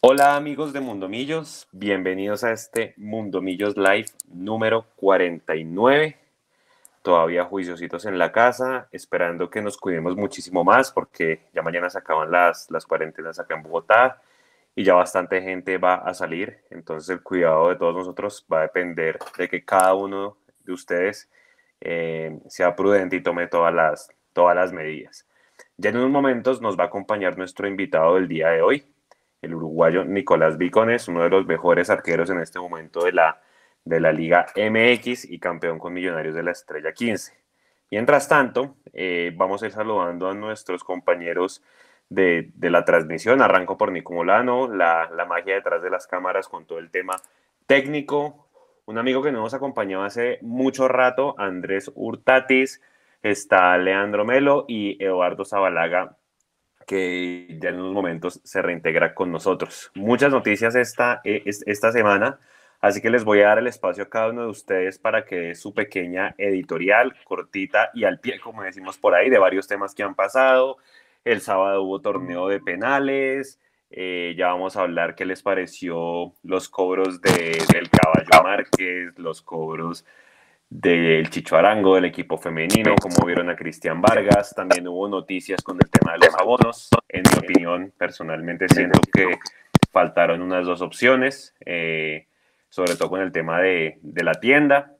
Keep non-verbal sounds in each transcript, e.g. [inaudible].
Hola amigos de Mundo Millos, bienvenidos a este Mundo Millos Live número 49. Todavía juiciositos en la casa, esperando que nos cuidemos muchísimo más porque ya mañana se acaban las, las cuarentenas acá en Bogotá y ya bastante gente va a salir. Entonces el cuidado de todos nosotros va a depender de que cada uno de ustedes eh, sea prudente y tome todas las, todas las medidas. Ya en unos momentos nos va a acompañar nuestro invitado del día de hoy, el uruguayo Nicolás Vicones, uno de los mejores arqueros en este momento de la, de la Liga MX y campeón con Millonarios de la Estrella 15. Mientras tanto, eh, vamos a ir saludando a nuestros compañeros de, de la transmisión. Arranco por Nico Molano, la, la, magia detrás de las cámaras con todo el tema técnico. Un amigo que nos acompañó hace mucho rato, Andrés Hurtatis. Está Leandro Melo y Eduardo Zabalaga, que ya en unos momentos se reintegra con nosotros. Muchas noticias esta, eh, esta semana, así que les voy a dar el espacio a cada uno de ustedes para que su pequeña editorial, cortita y al pie, como decimos por ahí, de varios temas que han pasado. El sábado hubo torneo de penales, eh, ya vamos a hablar qué les pareció los cobros de, del Caballo Márquez, los cobros del Chicho Arango, del equipo femenino, como vieron a Cristian Vargas. También hubo noticias con el tema de los abonos. En mi opinión, personalmente siento que faltaron unas dos opciones, eh, sobre todo con el tema de, de la tienda,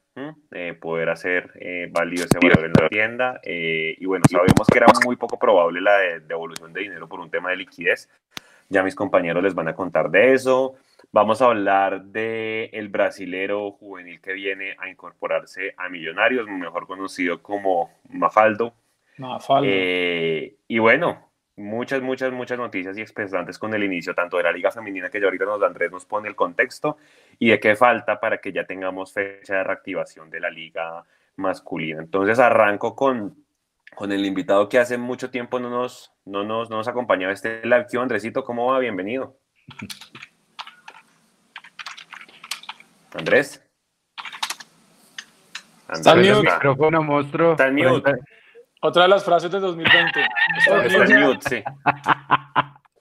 eh, poder hacer eh, válido ese valor en la tienda. Eh, y bueno, sabemos que era muy poco probable la de, devolución de dinero por un tema de liquidez. Ya mis compañeros les van a contar de eso. Vamos a hablar de el brasilero juvenil que viene a incorporarse a Millonarios, mejor conocido como Mafaldo. Mafaldo. Eh, y bueno, muchas, muchas, muchas noticias y expresantes con el inicio tanto de la Liga Femenina que ya ahorita nos Andrés nos pone el contexto y de qué falta para que ya tengamos fecha de reactivación de la Liga masculina. Entonces arranco con, con el invitado que hace mucho tiempo no nos, no nos, no nos acompañaba este live. Andresito, ¿cómo va? Bienvenido. [laughs] Andrés. Está en mute. micrófono, monstruo. Está en mute. Otra de las frases de 2020. Está Está en mute, sí.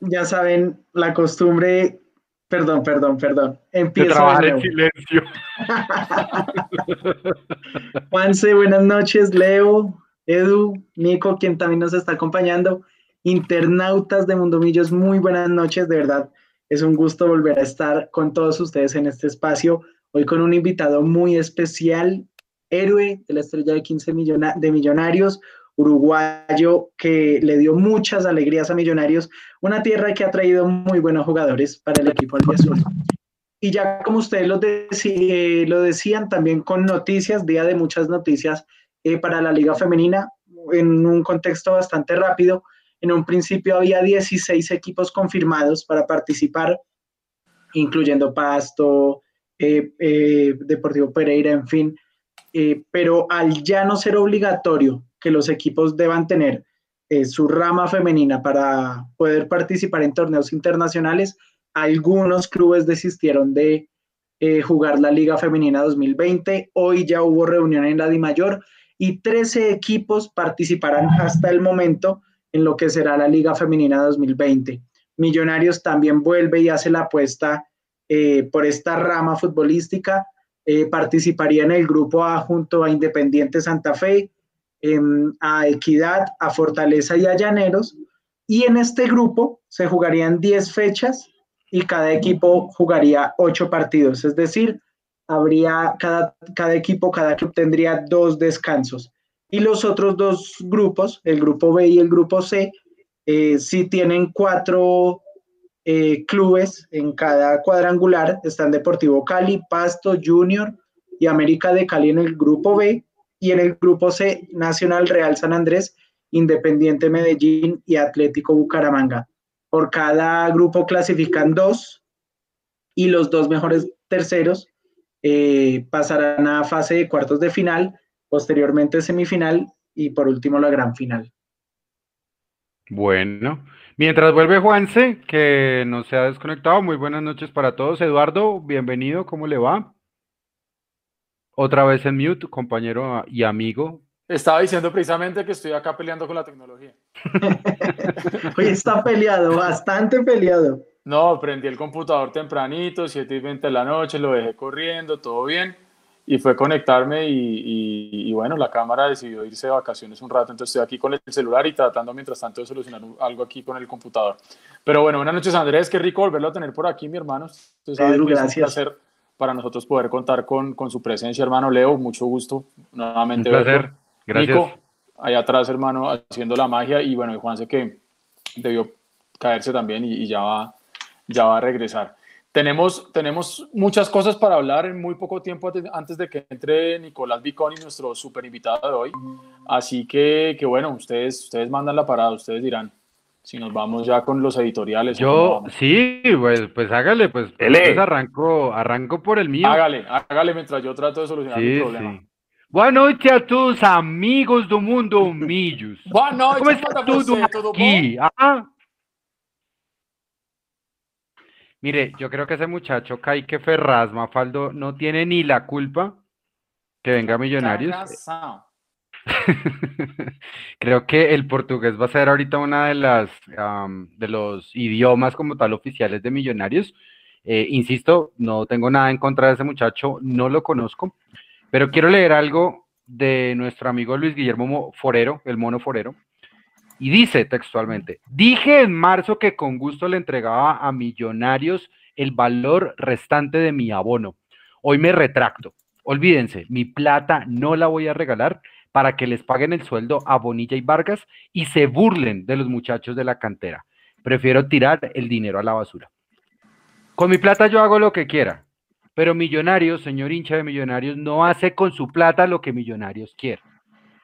Ya saben, la costumbre. Perdón, perdón, perdón. De Empiezo de trabajar en silencio. [laughs] Juanse, buenas noches. Leo, Edu, Nico, quien también nos está acompañando. Internautas de Mundomillos, muy buenas noches. De verdad, es un gusto volver a estar con todos ustedes en este espacio. Hoy con un invitado muy especial, héroe de la estrella de 15 millona- de millonarios, uruguayo que le dio muchas alegrías a Millonarios, una tierra que ha traído muy buenos jugadores para el equipo albiazul. Y ya como ustedes lo, deci- eh, lo decían, también con noticias, día de muchas noticias eh, para la Liga Femenina, en un contexto bastante rápido. En un principio había 16 equipos confirmados para participar, incluyendo Pasto, eh, eh, Deportivo Pereira, en fin. Eh, pero al ya no ser obligatorio que los equipos deban tener su rama femenina para poder participar en torneos internacionales, algunos clubes desistieron de jugar la Liga Femenina 2020. Hoy ya hubo reunión en la DIMAYOR y 13 equipos participarán hasta el momento en lo que será la Liga Femenina 2020. Millonarios también vuelve y hace la apuesta eh, por esta rama futbolística. Eh, participaría en el grupo A junto a Independiente Santa Fe, em, a Equidad, a Fortaleza y a Llaneros. Y en este grupo se jugarían 10 fechas y cada equipo jugaría 8 partidos. Es decir, habría cada, cada equipo, cada club tendría dos descansos. Y los otros dos grupos, el grupo B y el grupo C, eh, sí tienen cuatro eh, clubes en cada cuadrangular. Están Deportivo Cali, Pasto, Junior y América de Cali en el grupo B. Y en el grupo C, Nacional Real San Andrés, Independiente Medellín y Atlético Bucaramanga. Por cada grupo clasifican dos y los dos mejores terceros eh, pasarán a fase de cuartos de final, posteriormente semifinal y por último la gran final. Bueno, mientras vuelve Juanse, que no se ha desconectado, muy buenas noches para todos. Eduardo, bienvenido, ¿cómo le va? Otra vez en mute, compañero y amigo. Estaba diciendo precisamente que estoy acá peleando con la tecnología. [laughs] Hoy está peleado, bastante peleado. No, prendí el computador tempranito, 7 y 20 de la noche, lo dejé corriendo, todo bien. Y fue conectarme y, y- y bueno, la cámara decidió irse de vacaciones un rato, entonces estoy aquí con el celular y tratando mientras tanto de solucionar un- algo aquí con el computador. Pero bueno, buenas noches Andrés, qué rico volverlo a tener por aquí, mi hermano. Usted sabe Edu, que es un gracias. placer para nosotros poder contar con, con su presencia, hermano Leo, mucho gusto Un nuevamente placer. verlo. Gracias. Nico, allá atrás, hermano, haciendo la magia. Y bueno, y Juanse que debió caerse también y, y ya, va, ya va a regresar. Tenemos, tenemos muchas cosas para hablar en muy poco tiempo antes, de que entre Nicolás Viconi, nuestro super invitado de hoy. Así que, que bueno, ustedes, ustedes mandan la parada, ustedes dirán si nos vamos ya con los editoriales. Yo, sí, pues, pues hágale, pues, Ele. pues arranco, arranco por el mío. Hágale, hágale mientras yo trato de solucionar mi Sí, problema. sí. Boa noite a todos, amigos do Mundo Millos. Boa noite Como está tudo você, tudo? Ah? Mire, yo creo que ese muchacho Kaique Ferraz, Mafaldo, no tiene ni la culpa que venga a Millonarios. [laughs] Creo que el portugués va a ser ahorita una de las am, de los idiomas como tal oficiales de Millonarios. Eh, insisto, no tengo nada en contra de ese muchacho, no lo conozco, pero quiero leer algo de nuestro amigo Luis Guillermo Mo- Forero, el mono Forero, y dice textualmente, dije en marzo que con gusto le entregaba a Millonarios el valor restante de mi abono. Hoy me retracto. Olvídense, mi plata no la voy a regalar para que les paguen el sueldo a Bonilla y Vargas y se burlen de los muchachos de la cantera. Prefiero tirar el dinero a la basura. Con mi plata yo hago lo que quiera, pero Millonarios, señor hincha de Millonarios, no hace con su plata lo que Millonarios quiere.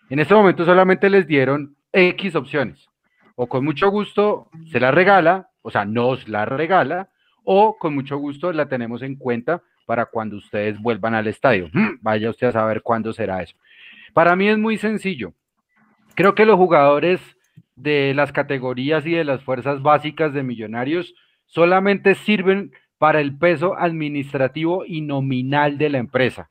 En este momento solamente les dieron X opciones. O con mucho gusto se la regala, o sea, nos la regala, o con mucho gusto la tenemos en cuenta para cuando ustedes vuelvan al estadio. Hmm, Vaya usted a saber cuándo será eso. Para mí es muy sencillo. Creo que los jugadores de las categorías y de las fuerzas básicas de Millonarios solamente sirven para el peso administrativo y nominal de la empresa.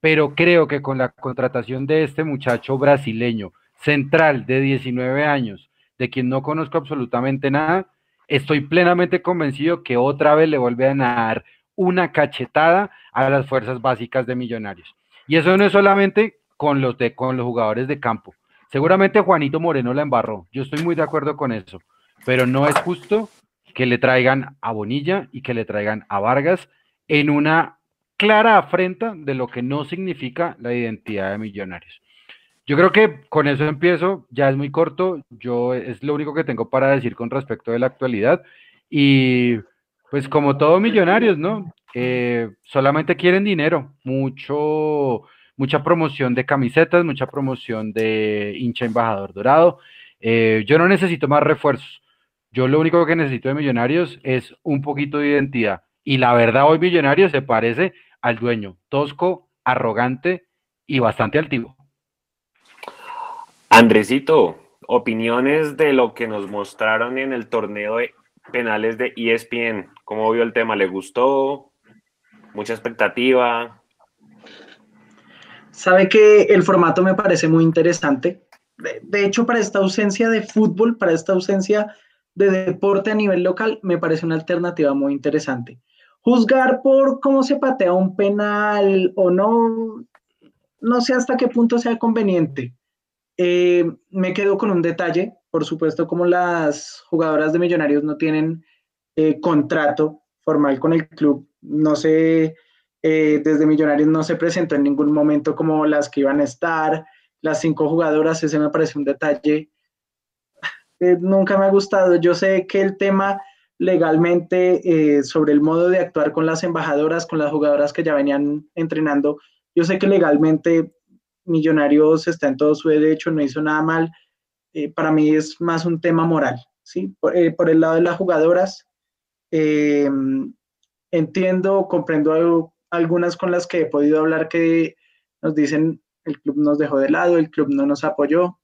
Pero creo que con la contratación de este muchacho brasileño, central de 19 años, de quien no conozco absolutamente nada, estoy plenamente convencido que otra vez le vuelven a dar una cachetada a las fuerzas básicas de Millonarios. Y eso no es solamente con los, de, con los jugadores de campo. Seguramente Juanito Moreno la embarró. Yo estoy muy de acuerdo con eso. Pero no es justo que le traigan a Bonilla y que le traigan a Vargas en una clara afrenta de lo que no significa la identidad de Millonarios. Yo creo que con eso empiezo, ya es muy corto, yo es lo único que tengo para decir con respecto de la actualidad y pues como todo Millonarios, ¿no? Eh, solamente quieren dinero, mucho, mucha promoción de camisetas, mucha promoción de hincha embajador dorado. Eh, yo no necesito más refuerzos. Yo lo único que necesito de Millonarios es un poquito de identidad. Y la verdad, hoy Millonarios se parece al dueño, tosco, arrogante y bastante altivo. Andresito, opiniones de lo que nos mostraron en el torneo de penales de ESPN. ¿Cómo vio el tema? ¿Le gustó? ¿Mucha expectativa? Sabe que el formato me parece muy interesante. De, de, hecho, para esta ausencia de fútbol, para esta ausencia de deporte a nivel local, me parece una alternativa muy interesante. Juzgar por cómo se patea un penal o no, no sé hasta qué punto sea conveniente. Eh, me quedo con un detalle, por supuesto, como las jugadoras de Millonarios no tienen eh, contrato formal con el club, no sé, eh, desde Millonarios no se presentó en ningún momento como las que iban a estar, las cinco jugadoras, ese me parece un detalle. Nunca me ha gustado, yo sé que el tema legalmente sobre el modo de actuar con las embajadoras, con las jugadoras que ya venían entrenando, yo sé que legalmente Millonarios está en todo su derecho, no hizo nada mal. Eh, para mí es más un tema moral, ¿sí? Por, eh, el lado de las jugadoras, eh, entiendo, comprendo algunas con las que he podido hablar que nos dicen el club nos dejó de lado, el club no nos apoyó,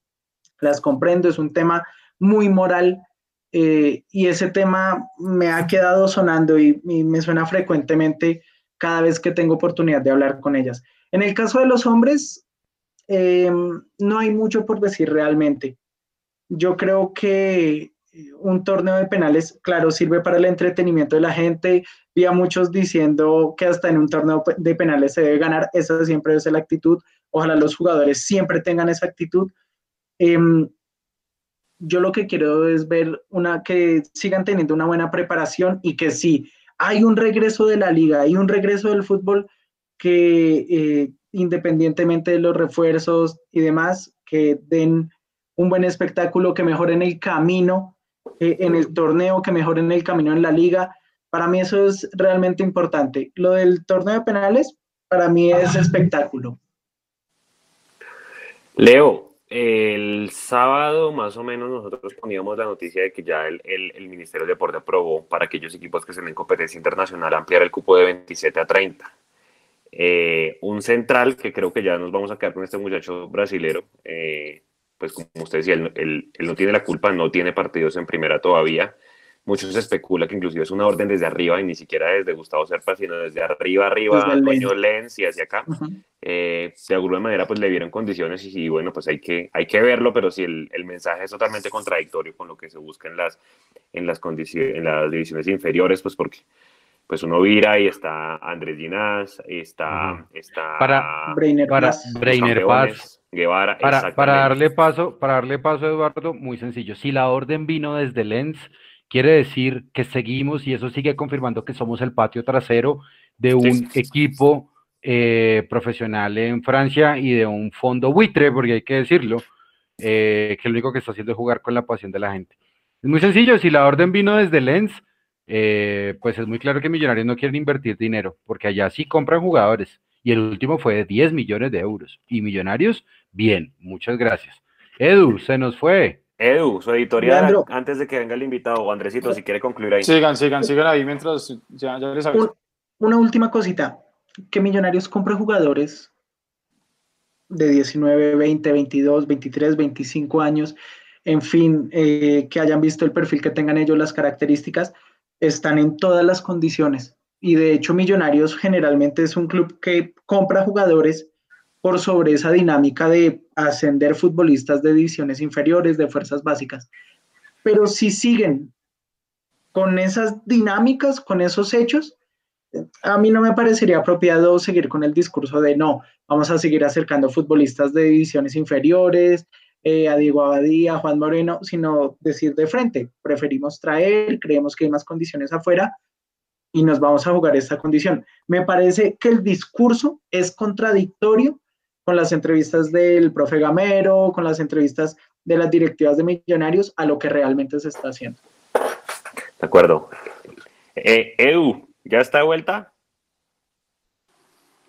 las comprendo, es un tema muy moral y ese tema me ha quedado sonando y me suena frecuentemente cada vez que tengo oportunidad de hablar con ellas. En el caso de los hombres, eh, no hay mucho por decir realmente. Yo creo que un torneo de penales, claro, sirve para el entretenimiento de la gente. Vi a muchos diciendo que hasta en un torneo de penales se debe ganar. Esa siempre es la actitud. Ojalá los jugadores siempre tengan esa actitud. Em, yo lo que quiero es ver una que sigan teniendo una buena preparación y que sí, hay un regreso de la liga, hay un regreso del fútbol que eh, independientemente de los refuerzos y demás, que den un buen espectáculo, que mejoren el camino eh, en el torneo, que mejoren el camino en la liga. Para mí eso es realmente importante. Lo del torneo de penales, para mí es espectáculo. Leo, el sábado más o menos nosotros poníamos la noticia de que ya el, el, Ministerio de Deporte aprobó para aquellos equipos que se en competencia internacional ampliar el cupo de 27 a 30. Eh, un central que creo que ya nos vamos a quedar con este muchacho brasilero, eh, pues como usted decía, él, él, no tiene la culpa, no tiene partidos en primera todavía. Muchos especula que inclusive es una orden desde arriba y ni siquiera desde Gustavo Serpa, sino desde arriba, arriba, dueño Lens y hacia acá. Eh, de alguna manera pues le dieron condiciones y, bueno, pues hay que, hay que verlo, pero si el, el, mensaje es totalmente contradictorio con lo que se busca en las, en las, condiciones, en las divisiones inferiores, pues porque pues uno vira y está Andrés Ginás, está, está para Breiner, para Breiner Paz, Guevara, para, para, darle paso, para darle paso a Eduardo, muy sencillo. Si la orden vino desde Lens, quiere decir que seguimos y eso sigue confirmando que somos el patio trasero de un equipo eh, profesional en Francia y de un fondo buitre, porque hay que decirlo, eh, que lo único que está haciendo es jugar con la pasión de la gente. Es muy sencillo, si la orden vino desde Lens, eh, pues es muy claro que Millonarios no quieren invertir dinero, porque allá sí compran jugadores. Y el último fue de 10 millones de euros. Y Millonarios, bien, muchas gracias. Edu, se nos fue. Edu, su editorial antes de que venga el invitado, Andresito, si quiere concluir ahí. Sigan, sigan, sigan ahí mientras ya, ya les aviso. una última cosita, que Millonarios compre jugadores de 19, 20, 22, 23, 25 años, en fin, eh, que hayan visto el perfil que tengan ellos, las características, están en todas las condiciones. Y de hecho, Millonarios generalmente es un club que compra jugadores por sobre esa dinámica de ascender futbolistas de divisiones inferiores, de fuerzas básicas. Pero si siguen con esas dinámicas, con esos hechos, a mí no me parecería apropiado seguir con el discurso de no, vamos a seguir acercando futbolistas de divisiones inferiores, eh, a Diego Abadía, a Juan Moreno, sino decir de frente, preferimos traer, creemos que hay más condiciones afuera y nos vamos a jugar esta condición. Me parece que el discurso es contradictorio con las entrevistas del profe Gamero, con las entrevistas de las directivas de Millonarios a lo que realmente se está haciendo. De acuerdo. Eh, Edu, ¿ya está de vuelta?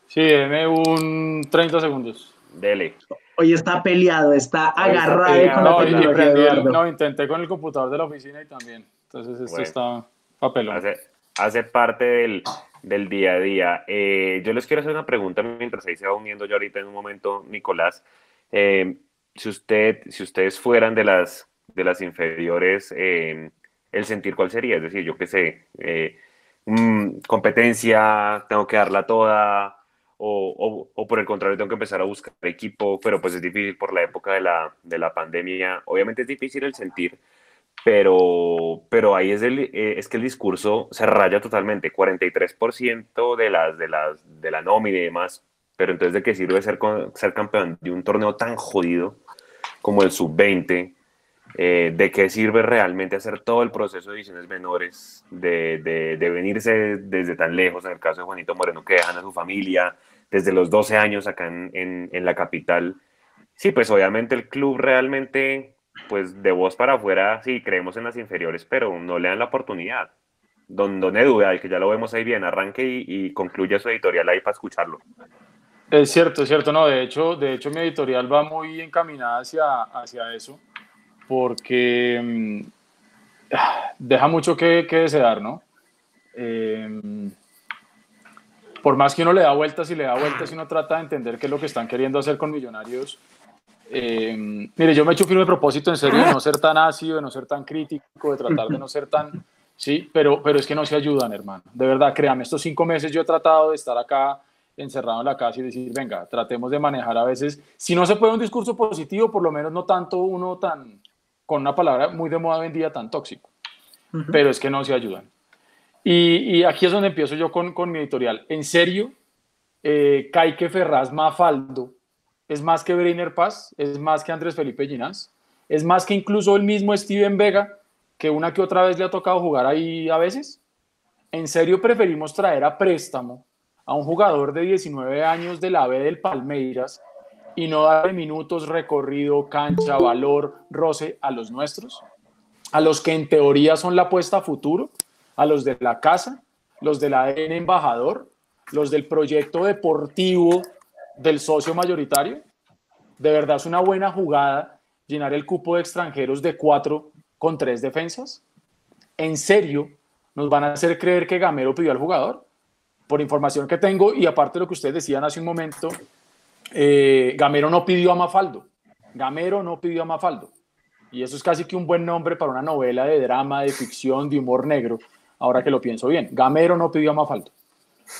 Sí, deme un 30 segundos. Dele. Hoy está peleado, está agarrado con no, la tecnología. no, intenté con el computador de la oficina y también. Entonces esto está papelón. Hace, hace parte del, del, día a día. Eh, yo les quiero hacer una pregunta mientras ahí se va uniendo yo ahorita en un momento, Nicolás. Eh, si, usted, si ustedes fueran de las, de las inferiores, eh, el sentir cuál sería, es decir, yo qué sé, mm, competencia, tengo que darla toda, o, o, por el contrario tengo que empezar a buscar equipo, pero pues es difícil por la época de la, de la pandemia. Obviamente es difícil el sentir, pero, pero ahí es, el, eh, es que el discurso se raya totalmente, 43% de, las, de, las, de la nómina y demás, pero entonces de qué sirve ser, ser campeón de un torneo tan jodido como el sub-20, eh, de qué sirve realmente hacer todo el proceso de ediciones menores, de, de, de, venirse desde tan lejos, en el caso de Juanito Moreno, que dejan a su familia desde los 12 años acá en, en, en la capital. Sí, pues obviamente el club realmente, pues de voz para afuera, sí, creemos en las inferiores, pero no le dan la oportunidad. Don, don Edu, que ya lo vemos ahí bien, arranque y, y concluya su editorial ahí para escucharlo. Es cierto, es cierto, no, de hecho, de hecho mi editorial va muy encaminada hacia, hacia eso porque mm, deja mucho que, desear, ¿no? Em, por más que uno le da vueltas y le da vueltas y uno trata de entender qué es lo que están queriendo hacer con Millonarios. Em, mire, yo me he hecho firme propósito en serio de no ser tan ácido, de no ser tan crítico, de tratar de no ser tan... Sí, pero, pero es que no se ayudan, hermano. De verdad, créame, estos cinco meses yo he tratado de estar acá encerrado en la casa y decir, venga, tratemos de manejar a veces, si no se puede un discurso positivo, por lo menos no tanto uno tan, con una palabra muy de moda vendida, tan tóxico. Pero es que no se ayudan. Y, aquí es donde empiezo yo con, con mi editorial. En serio, eh, Caique Ferraz Mafaldo es más que Breiner Paz, es más que Andrés Felipe Ginás, es más que incluso el mismo Steven Vega, que una que otra vez le ha tocado jugar ahí a veces. ¿En serio preferimos traer a préstamo a un jugador de 19 años de la B del Palmeiras y no darle minutos, recorrido, cancha, valor, roce a los nuestros? A los que en teoría son la apuesta futuro, a los de la casa, los del ADN embajador, los del proyecto deportivo del socio mayoritario. De verdad es una buena jugada llenar el cupo de extranjeros de cuatro con tres defensas. ¿En serio nos van a hacer creer que Gamero pidió al jugador? Por información que tengo y aparte de lo que ustedes decían hace un momento, eh, Gamero no pidió a Mafaldo. Gamero no pidió a Mafaldo. Y eso es casi que un buen nombre para una novela de drama, de ficción, de humor negro, ahora que lo pienso bien. Gamero no pidió a Mafaldo.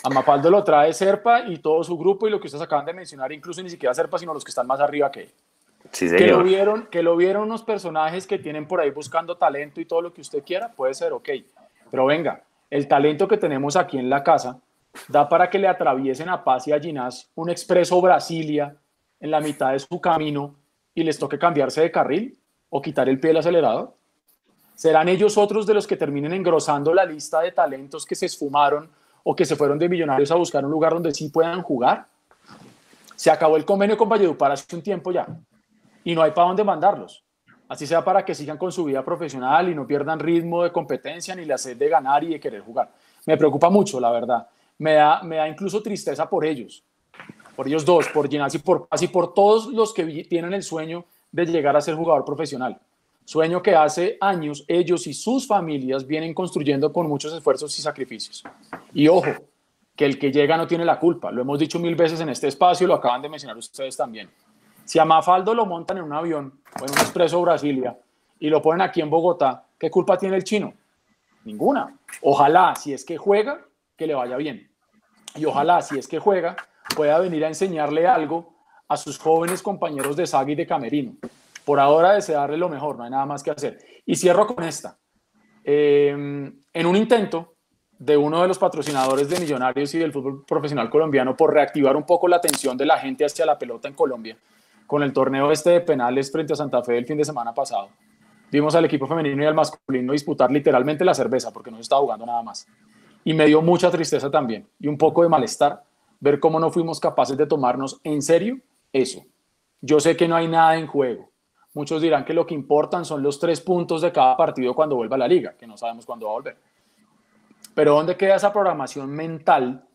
A Mafaldo lo trae Serpa y todo su grupo y lo que ustedes acaban de mencionar, incluso ni siquiera Serpa, sino los que están más arriba que él. Sí, que lo vieron, que lo vieron unos personajes que tienen por ahí buscando talento y todo lo que usted quiera, puede ser, ok. Pero venga, el talento que tenemos aquí en la casa da para que le atraviesen a Paz y a Ginás un expreso Brasilia en la mitad de su camino y les toque cambiarse de carril o quitar el pie del acelerador. ¿Serán ellos otros de los que terminen engrosando la lista de talentos que se esfumaron o que se fueron de millonarios a buscar un lugar donde sí puedan jugar? Se acabó el convenio con Valledupar hace un tiempo ya y no hay para dónde mandarlos. Así sea para que sigan con su vida profesional y no pierdan ritmo de competencia ni la sed de ganar y de querer jugar. Me preocupa mucho, la verdad. Me da, me da incluso tristeza por ellos, por ellos dos, por Ginás y por así por todos los que tienen el sueño de llegar a ser jugador profesional. Sueño que hace años ellos y sus familias vienen construyendo con muchos esfuerzos y sacrificios. Y ojo, que el que llega no tiene la culpa. Lo hemos dicho mil veces en este espacio, lo acaban de mencionar ustedes también. Si a Mafaldo lo montan en un avión o en un expreso Brasilia y lo ponen aquí en Bogotá, ¿qué culpa tiene el chino? Ninguna. Ojalá, si es que juega, que le vaya bien. Y ojalá, si es que juega, pueda venir a enseñarle algo a sus jóvenes compañeros de saga y de camerino por ahora desearle lo mejor, no hay nada más que hacer. Y cierro con esta. Em, en un intento de uno de los patrocinadores de Millonarios y del fútbol profesional colombiano por reactivar un poco la atención de la gente hacia la pelota en Colombia, con el torneo este de penales frente a Santa Fe el fin de semana pasado, vimos al equipo femenino y al masculino disputar literalmente la cerveza porque no se estaba jugando nada más. Y me dio mucha tristeza también y un poco de malestar ver cómo no fuimos capaces de tomarnos en serio eso. Yo sé que no hay nada en juego, Muchos dirán que lo que importan son los tres puntos de cada partido cuando vuelva a la liga, que no sabemos cuándo va a volver. Pero ¿dónde queda esa programación mental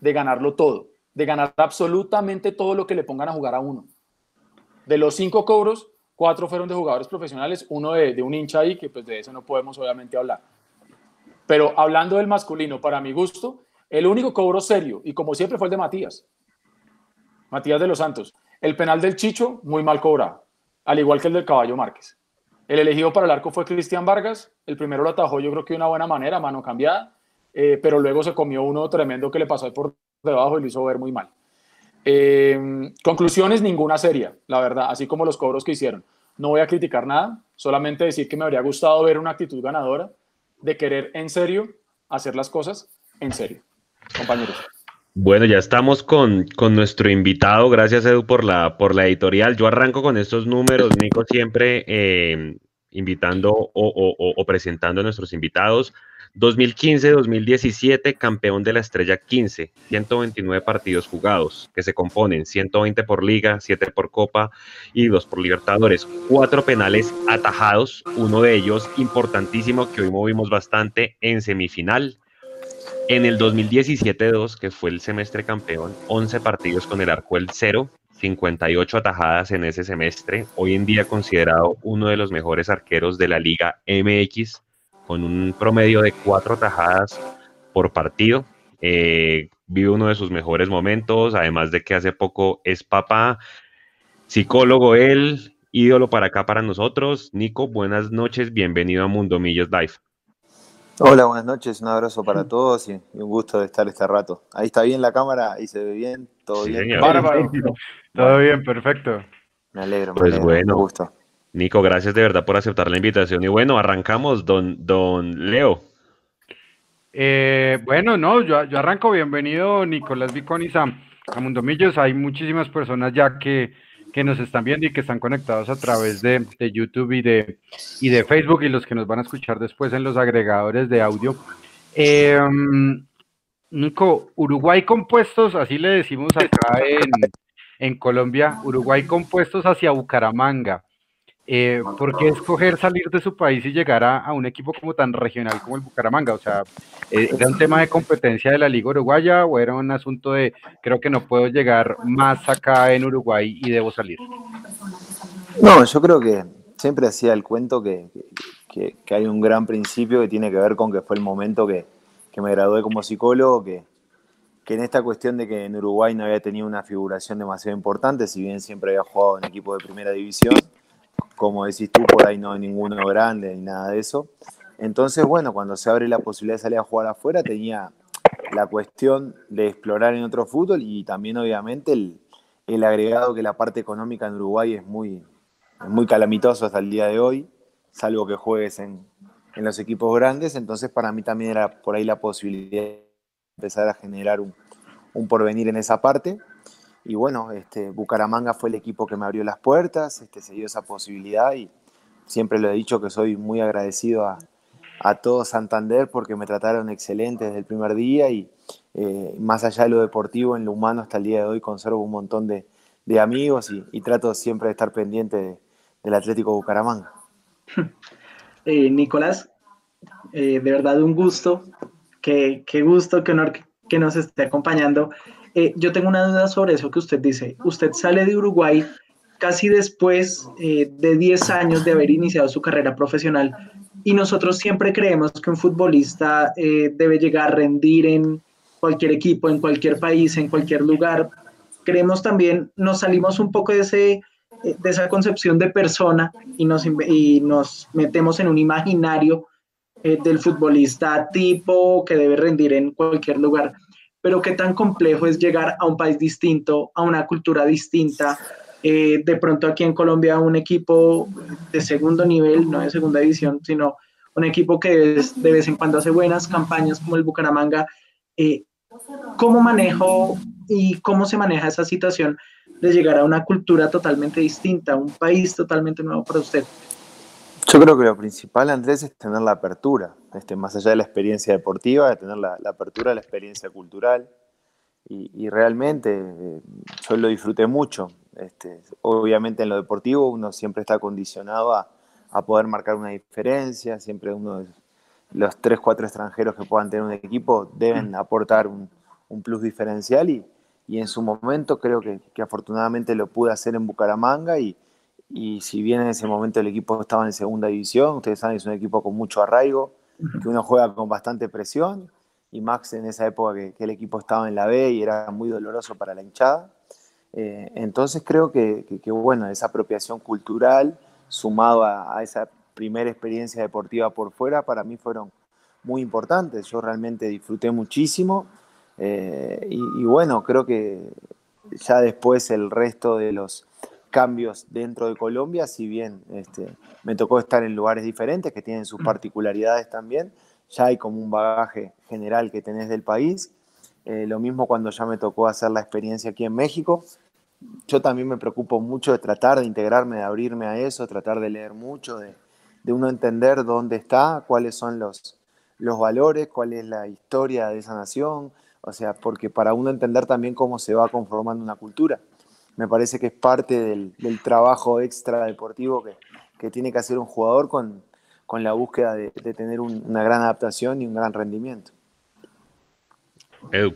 de ganarlo todo? De ganar absolutamente todo lo que le pongan a jugar a uno. De los cinco cobros, cuatro fueron de jugadores profesionales, uno de, un hincha ahí, que pues de eso no podemos obviamente hablar. Pero hablando del masculino, para mi gusto, el único cobro serio, y como siempre fue el de Matías, Matías de los Santos. El penal del Chicho, muy mal cobrado al igual que el del Caballo Márquez. El elegido para el arco fue Cristian Vargas, el primero lo atajó yo creo que de una buena manera, mano cambiada, eh, pero luego se comió uno tremendo que le pasó por debajo y lo hizo ver muy mal. Eh, conclusiones, ninguna seria, la verdad, así como los cobros que hicieron. No voy a criticar nada, solamente decir que me habría gustado ver una actitud ganadora de querer en serio hacer las cosas en serio. Compañeros. Bueno, ya estamos con, nuestro invitado. Gracias, Edu, por la, por la editorial. Yo arranco con estos números, Nico, siempre eh, invitando o, presentando a nuestros invitados. 2015-2017, campeón de la Estrella 15, 129 partidos jugados, que se componen 120 por Liga, 7 por Copa y 2 por Libertadores. Cuatro penales atajados, uno de ellos importantísimo que hoy movimos bastante en semifinal en el 2017-2, que fue el semestre campeón, 11 partidos con el arco el 0, 58 atajadas en ese semestre, hoy en día considerado uno de los mejores arqueros de la Liga MX, con un promedio de 4 atajadas por partido. Eh, vive uno de sus mejores momentos, además de que hace poco es papá, psicólogo él, ídolo para acá para nosotros. Nico, buenas noches, bienvenido a Mundo Millos Live. Hola, buenas noches, un abrazo para todos y, un gusto de estar este rato. Ahí está bien la cámara, ahí se ve bien, todo bien. [laughs] Todo bien, perfecto. Me alegro, me pues alegro, bueno, gusto. Nico, gracias de verdad por aceptar la invitación. Y bueno, arrancamos, don, don Leo. Eh, bueno, no, yo, arranco. Bienvenido, Nicolás Viconis, a, a Mundo Millos. Hay muchísimas personas ya que, nos están viendo y que están conectados a través de, YouTube y de, y de Facebook y los que nos van a escuchar después en los agregadores de audio. Eh, Nico, Uruguay compuestos, así le decimos acá en, en Colombia, Uruguay compuestos hacia Bucaramanga. Eh, ¿Por qué escoger salir de su país y llegar a, un equipo como tan regional como el Bucaramanga? O sea, eh, ¿era un tema de competencia de la Liga Uruguaya o era un asunto de creo que no puedo llegar más acá en Uruguay y debo salir? No, yo creo que siempre hacía el cuento que, que, hay un gran principio que tiene que ver con que fue el momento que, que me gradué como psicólogo, que, que en esta cuestión de que en Uruguay no había tenido una figuración demasiado importante, si bien siempre había jugado en equipos de primera división, como decís tú, por ahí no hay ninguno grande ni nada de eso. Entonces, bueno, cuando se abre la posibilidad de salir a jugar afuera, tenía la cuestión de explorar en otro fútbol y también, obviamente, el, agregado que la parte económica en Uruguay es muy, muy calamitoso hasta el día de hoy, salvo que juegues en, los equipos grandes. Entonces, para mí también era por ahí la posibilidad de empezar a generar un porvenir en esa parte. Y bueno, este, Bucaramanga fue el equipo que me abrió las puertas, este, se dio esa posibilidad y siempre lo he dicho que soy muy agradecido a, a todo Santander porque me trataron excelente desde el primer día y eh, más allá de lo deportivo, en lo humano hasta el día de hoy conservo un montón de, de amigos y, trato siempre de estar pendiente del Atlético Bucaramanga. [laughs] Eh, Nicolás, eh, de verdad un gusto, qué, qué gusto, qué honor que nos esté acompañando. Eh, yo tengo una duda sobre eso que usted dice. Usted sale de Uruguay casi después eh, de 10 años de haber iniciado su carrera profesional y nosotros siempre creemos que un futbolista eh, debe llegar a rendir en cualquier equipo, en cualquier país, en cualquier lugar. Creemos también, nos salimos un poco de, ese, de esa concepción de persona y nos, y nos metemos en un imaginario del futbolista tipo que debe rendir en cualquier lugar pero qué tan complejo es llegar a un país distinto, a una cultura distinta. Eh, de pronto aquí en Colombia un equipo de segundo nivel, no de segunda división, sino un equipo que de vez en cuando hace buenas campañas como el Bucaramanga. Eh, ¿Cómo manejo y cómo se maneja esa situación de llegar a una cultura totalmente distinta, un país totalmente nuevo para usted? Yo creo que lo principal, Andrés, es tener la apertura, este, más allá de la experiencia deportiva, de tener la, apertura de la experiencia cultural. Y, realmente eh, yo lo disfruté mucho. Este, obviamente en lo deportivo uno siempre está condicionado a, poder marcar una diferencia, siempre uno de los tres, cuatro extranjeros que puedan tener un equipo deben mm. aportar un, plus diferencial y, en su momento creo que, que afortunadamente lo pude hacer en Bucaramanga y, y si bien en ese momento el equipo estaba en segunda división, ustedes saben, es un equipo con mucho arraigo, que uno juega con bastante presión, y Max en esa época que, el equipo estaba en la B y era muy doloroso para la hinchada. Eh, entonces creo que, que, bueno, esa apropiación cultural, sumado a, esa primera experiencia deportiva por fuera, para mí fueron muy importantes. Yo realmente disfruté muchísimo. Eh, y bueno, creo que ya después el resto de los cambios dentro de Colombia, si bien este, me tocó estar en lugares diferentes que tienen sus mm. particularidades también, ya hay como un bagaje general que tenés del país. Eh, lo mismo cuando ya me tocó hacer la experiencia aquí en México. Yo también me preocupo mucho de tratar de integrarme, de abrirme a eso, tratar de leer mucho, de, de uno entender dónde está, cuáles son los, los valores, cuál es la historia de esa nación, o sea, porque para uno entender también cómo se va conformando una cultura me parece que es parte del, trabajo extra deportivo que, tiene que hacer un jugador con, la búsqueda de, tener una gran adaptación y un gran rendimiento. Edu.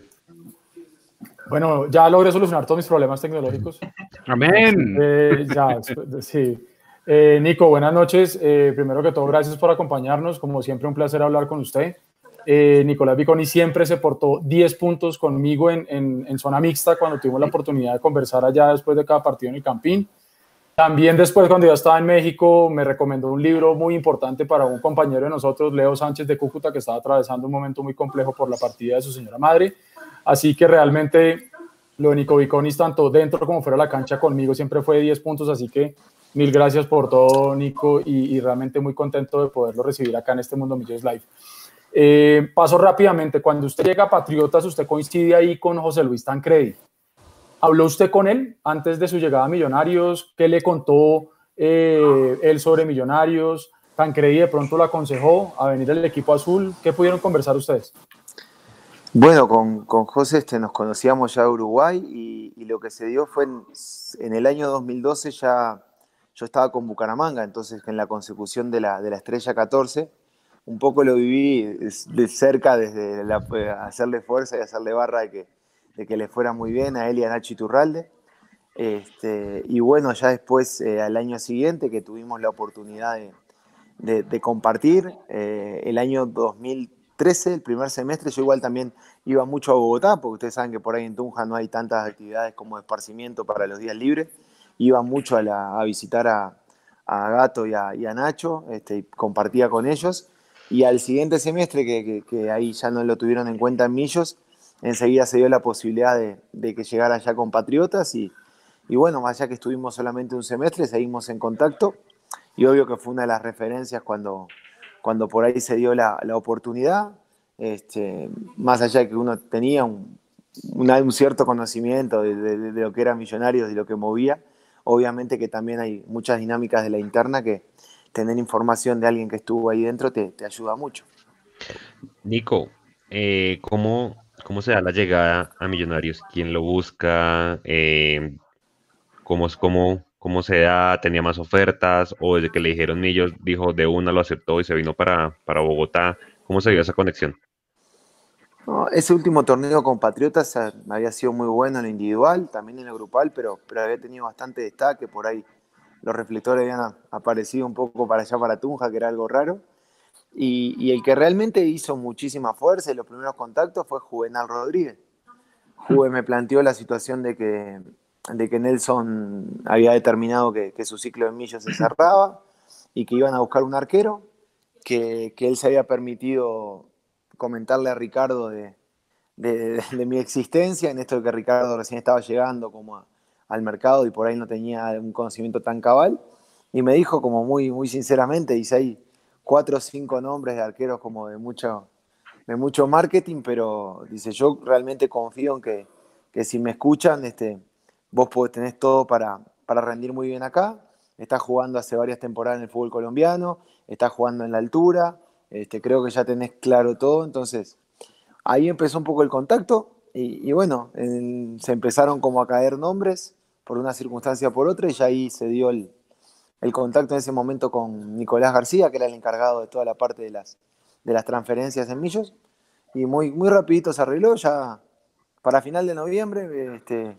Bueno, ya logré solucionar todos mis problemas tecnológicos. Amén. Eh, ya, sí. Eh, Nico, buenas noches. Eh, primero que todo, gracias por acompañarnos. Como siempre, un placer hablar con usted. Eh, Nicolás Viconi siempre se portó 10 puntos conmigo en, en, zona mixta cuando tuvimos la oportunidad de conversar allá después de cada partido en el Campín. También después, cuando yo estaba en México, me recomendó un libro muy importante para un compañero de nosotros, Leo Sánchez de Cúcuta, que estaba atravesando un momento muy complejo por la partida de su señora madre. Así que realmente lo de Nico Viconis, tanto dentro como fuera de la cancha conmigo, siempre fue 10 puntos, así que Mil gracias por todo, Nico, y, realmente muy contento de poderlo recibir acá en este Mundo Millones Live. Eh, paso rápidamente, cuando usted llega a Patriotas, usted coincide ahí con José Luis Tancredi. ¿Habló usted con él antes de su llegada a Millonarios? ¿Qué le contó eh, él sobre Millonarios? Tancredi de pronto lo aconsejó a venir al equipo azul. ¿Qué pudieron conversar ustedes? Bueno, con, José este, nos conocíamos ya de Uruguay y, lo que se dio fue en, el año 2012 ya yo estaba con Bucaramanga, entonces en la consecución de la estrella 14, un poco lo viví de cerca desde hacerle fuerza y hacerle barra de que, de que le fuera muy bien a él y a Nachi Turralde. Este, y bueno, ya después, eh, al año siguiente, que tuvimos la oportunidad de, de, compartir, eh, el año 2013, el primer semestre, yo igual también iba mucho a Bogotá, porque ustedes saben que por ahí en Tunja no hay tantas actividades como esparcimiento para los días libres. Iba mucho a, visitar a, a, Gato y a, a Nacho, este, y compartía con ellos. Y al siguiente semestre, que, ahí ya no lo tuvieron en cuenta en Millos, enseguida se dio la posibilidad de, de que llegara ya con Patriotas y, bueno, más allá que estuvimos solamente un semestre, seguimos en contacto. Y obvio que fue una de las referencias cuando, cuando por ahí se dio la, la oportunidad, este, más allá de que uno tenía un, cierto conocimiento de, de, de, lo que era Millonarios y lo que movía, obviamente que también hay muchas dinámicas de la interna que tener información de alguien que estuvo ahí dentro te, te ayuda mucho. Nico, eh, ¿cómo, ¿cómo se da la llegada a Millonarios? ¿Quién lo busca? Eh, cómo, cómo, cómo se da, tenía más ofertas, o desde que le dijeron ellos, dijo de una, lo aceptó y se vino para, para Bogotá. ¿Cómo se dio esa conexión? No, ese último torneo con Patriotas eh, había sido muy bueno en lo individual, también en lo grupal, pero, pero había tenido bastante destaque, por ahí los reflectores habían aparecido un poco para allá, para Tunja, que era algo raro. Y, y, el que realmente hizo muchísima fuerza y los primeros contactos fue Juvenal Rodríguez. Juve me planteó la situación de que de que Nelson había determinado que, que, su ciclo de millas se cerraba y que iban a buscar un arquero, que, que él se había permitido comentarle a Ricardo de, de, de, mi existencia, en esto de que Ricardo recién estaba llegando como a, al mercado y por ahí no tenía un conocimiento tan cabal, y me dijo como muy, muy sinceramente, dice ahí cuatro o cinco nombres de arqueros como de mucho, de mucho marketing, pero dice yo realmente confío en que, que si me escuchan, este, vos tenés todo para, para rendir muy bien acá, estás jugando hace varias temporadas en el fútbol colombiano, estás jugando en la altura, este, creo que ya tenés claro todo, entonces ahí empezó un poco el contacto y, y bueno, en, se empezaron como a caer nombres por una circunstancia o por otra y ahí se dio el, el, contacto en ese momento con Nicolás García, que era el encargado de toda la parte de las, de las transferencias en Millos y muy, muy rapidito se arregló, ya para final de noviembre este,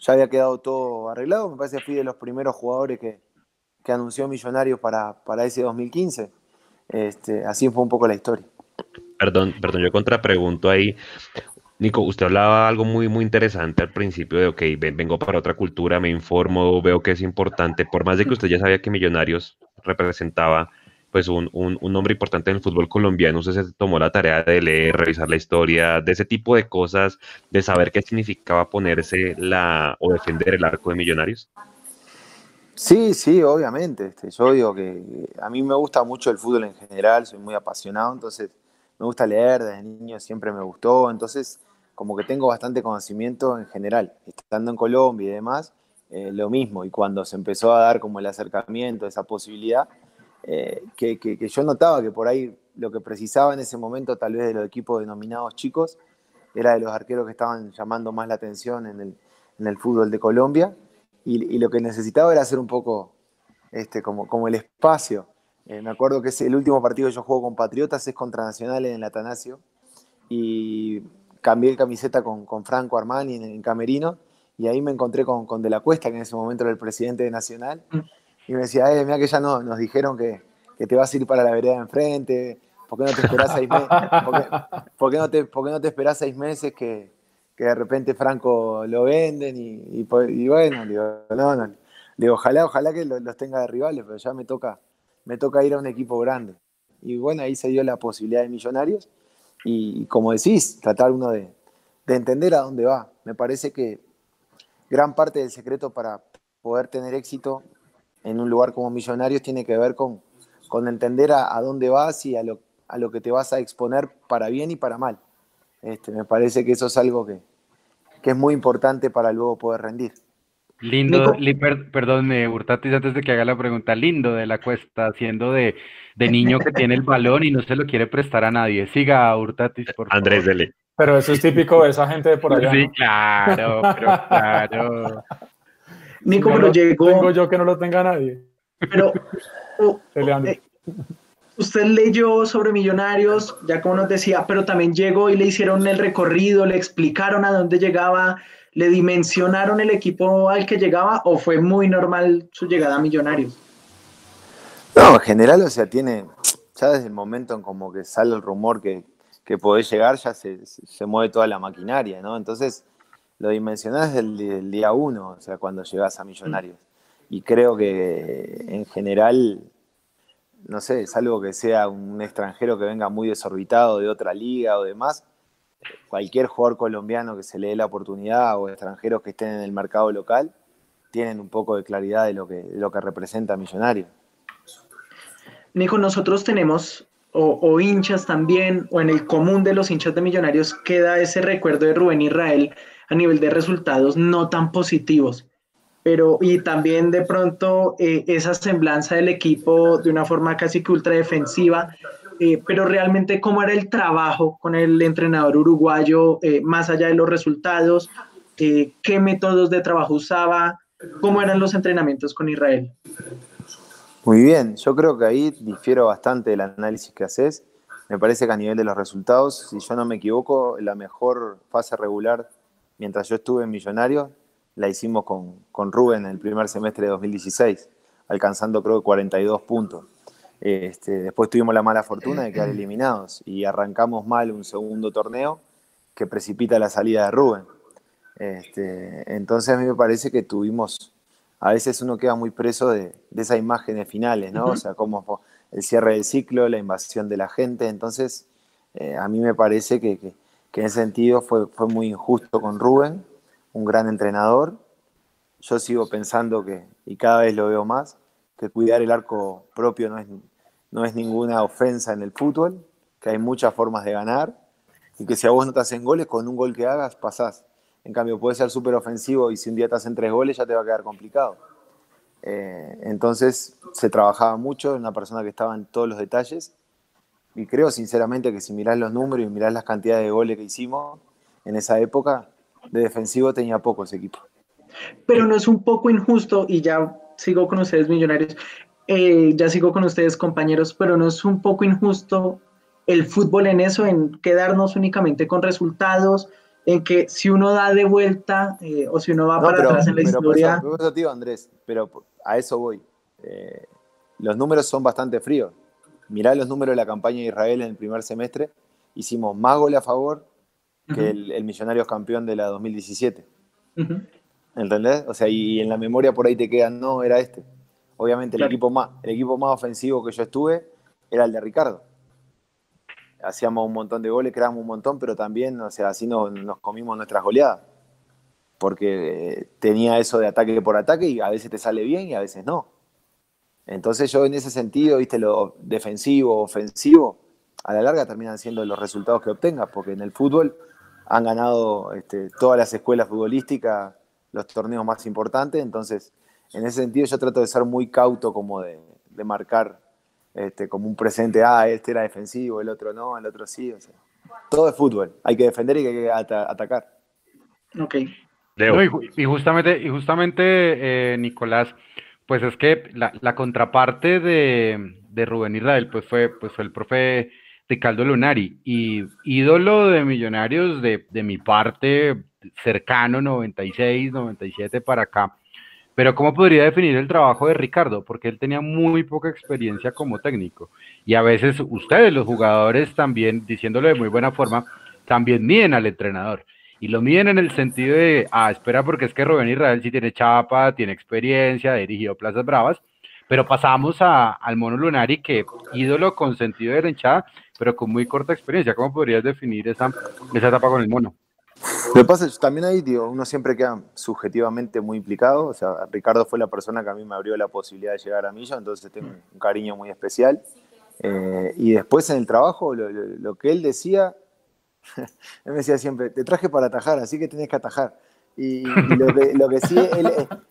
ya había quedado todo arreglado. Me parece que fui de los primeros jugadores que, que anunció Millonarios para, para ese 2015. Este, así fue un poco la historia. Perdón, perdón, yo contrapregunto ahí. Nico, usted hablaba algo muy, muy interesante al principio de, ok, vengo para otra cultura, me informo, veo que es importante, por más de que usted ya sabía que Millonarios representaba pues un, un, un, nombre importante en el fútbol colombiano, usted se tomó la tarea de leer, revisar la historia, de ese tipo de cosas, de saber qué significaba ponerse la o defender el arco de Millonarios? Sí, sí, obviamente. Este, yo digo que a mí me gusta mucho el fútbol en general, soy muy apasionado, entonces me gusta leer, desde niño siempre me gustó, entonces como que tengo bastante conocimiento en general, estando en Colombia y demás, eh, lo mismo, y cuando se empezó a dar como el acercamiento, esa posibilidad, eh, que, que, que, yo notaba que por ahí lo que precisaba en ese momento, tal vez de los equipos denominados chicos, era de los arqueros que estaban llamando más la atención en el, en el fútbol de Colombia, y, y, lo que necesitaba era hacer un poco este, como, como el espacio. Eh, me acuerdo que es el último partido que yo juego con Patriotas es contra Nacional en el Atanasio, y cambié camiseta con, con Franco Armani en, en, Camerino, y ahí me encontré con, con De la Cuesta, que en ese momento era el presidente de Nacional, mm y me decía, eh, mira que ya no, nos dijeron que, que, te vas a ir para la vereda de enfrente, ¿por qué no te esperás seis meses? ¿Por qué, por qué no, te, por qué no te esperás seis meses que, que, de repente Franco lo venden? Y, y, y bueno, digo, no, no. Digo, ojalá, ojalá que los tenga de rivales, pero ya me toca, me toca ir a un equipo grande. Y bueno, ahí se dio la posibilidad de millonarios. Y como decís, tratar uno de, de entender a dónde va. Me parece que gran parte del secreto para poder tener éxito en un lugar como Millonarios tiene que ver con, con entender a, dónde vas y a lo, a lo que te vas a exponer para bien y para mal. Este, me parece que eso es algo que, que es muy importante para luego poder rendir. Lindo, perdón, me Hurtatis, antes de que haga la pregunta, lindo de la cuesta, haciendo de, de, niño que tiene el balón y no se lo quiere prestar a nadie. Siga, Hurtatis, por favor. Andrés Dele. Pero eso es típico de esa gente de por allá. Sí, claro, pero claro. [laughs] Nico, pero llegó. Tengo yo que no lo tenga nadie. Pero. [laughs] Eh, usted leyó sobre Millonarios, ya como nos decía, pero también llegó y le hicieron el recorrido, le explicaron a dónde llegaba, le dimensionaron el equipo al que llegaba, o fue muy normal su llegada a Millonarios. No, en general, o sea, tiene, ya desde el momento en como que sale el rumor que, que podés llegar, ya se, se mueve toda la maquinaria, ¿no? Entonces, lo dimensionás desde el día uno, o sea, cuando llegas a Millonarios. Y creo que en general, no sé, es algo que sea un extranjero que venga muy desorbitado de otra liga o demás. Cualquier jugador colombiano que se le dé la oportunidad o extranjeros que estén en el mercado local tienen un poco de claridad de lo que, lo que representa Millonarios. Nico, nosotros tenemos o, hinchas también, o en el común de los hinchas de Millonarios, queda ese recuerdo de Rubén Israel a nivel de resultados no tan positivos. Pero, y también de pronto eh, esa semblanza del equipo de una forma casi que ultra defensiva, eh, pero realmente cómo era el trabajo con el entrenador uruguayo, eh, más allá de los resultados, qué métodos de trabajo usaba, cómo eran los entrenamientos con Israel. Muy bien, yo creo que ahí difiero bastante del análisis que haces. Me parece que a nivel de los resultados, si yo no me equivoco, la mejor fase regular mientras yo estuve en Millonarios la hicimos con, con Rubén en el primer semestre de 2016, alcanzando creo que 42 puntos. Este, después tuvimos la mala fortuna de quedar eliminados y arrancamos mal un segundo torneo que precipita la salida de Rubén. Este, entonces a mí me parece que tuvimos a veces uno queda muy preso de, esas imágenes finales, ¿no? O sea, como el cierre del ciclo, la invasión de la gente. Entonces, eh, a mí me parece que, en ese sentido fue, fue muy injusto con Rubén, un gran entrenador. Yo sigo pensando que, y cada vez lo veo más, que cuidar el arco propio no es, no es ninguna ofensa en el fútbol, que hay muchas formas de ganar y que si a vos no te hacen goles, con un gol que hagas pasás. En cambio, puede ser súper ofensivo y si un día te hacen tres goles ya te va a quedar complicado. Eh, entonces se trabajaba mucho, una persona que estaba en todos los detalles y creo sinceramente que si mirás los números y mirás las cantidades de goles que hicimos en esa época, de defensivo tenía poco ese equipo. Pero no es un poco injusto, y ya sigo con ustedes millonarios, eh, ya sigo con ustedes compañeros, pero no es un poco injusto el fútbol en eso, en quedarnos únicamente con resultados, en que si uno da de vuelta eh, o si uno va para atrás en la historia. Pero Andrés, pero a eso voy. Eh, los números son bastante fríos. Mirá los números de la campaña de Israel en el primer semestre. Hicimos más goles a favor que el, el, Millonarios campeón de la 2017. ¿Entendés? O sea, y en la memoria por ahí te quedan, no, era este. Obviamente el, equipo más, el equipo más ofensivo que yo estuve era el de Ricardo hacíamos un montón de goles, creábamos un montón, pero también, o sea, así nos, comimos nuestras goleadas. Porque eh, tenía eso de ataque por ataque y a veces te sale bien y a veces no. Entonces yo en ese sentido, viste, lo defensivo, ofensivo, a la larga terminan siendo los resultados que obtengas, porque en el fútbol han ganado este, todas las escuelas futbolísticas los torneos más importantes, entonces en ese sentido yo trato de ser muy cauto como de, de marcar este, como un presente, ah, este era defensivo, el otro no, el otro sí. todo es fútbol, hay que defender y hay que atacar. Ok. y, justamente, y justamente eh, Nicolás, pues es que la, contraparte de, de, Rubén Israel pues fue, pues fue el profe Ricardo Lunari y ídolo de Millonarios de, de mi parte cercano, 96, 97 para acá pero ¿cómo podría definir el trabajo de Ricardo? Porque él tenía muy poca experiencia como técnico. Y a veces ustedes, los jugadores, también, diciéndolo de muy buena forma, también miden al entrenador. Y lo miden en el sentido de, ah, espera, porque es que Rubén Israel sí tiene chapa, tiene experiencia, dirigido Plazas Bravas, pero pasamos a, al Mono Lunari, que ídolo con sentido de hinchada, pero con muy corta experiencia. ¿Cómo podrías definir esa, esa etapa con el Mono? Lo que pasa es que también ahí, digo, uno siempre queda subjetivamente muy implicado. O sea, Ricardo fue la persona que a mí me abrió la posibilidad de llegar a Millo, entonces tengo un cariño muy especial. Eh, y después en el trabajo, lo, lo- lo que él decía, [laughs] él me decía siempre, te traje para atajar, así que tenés que atajar. Y, y lo, que, lo que sí, él,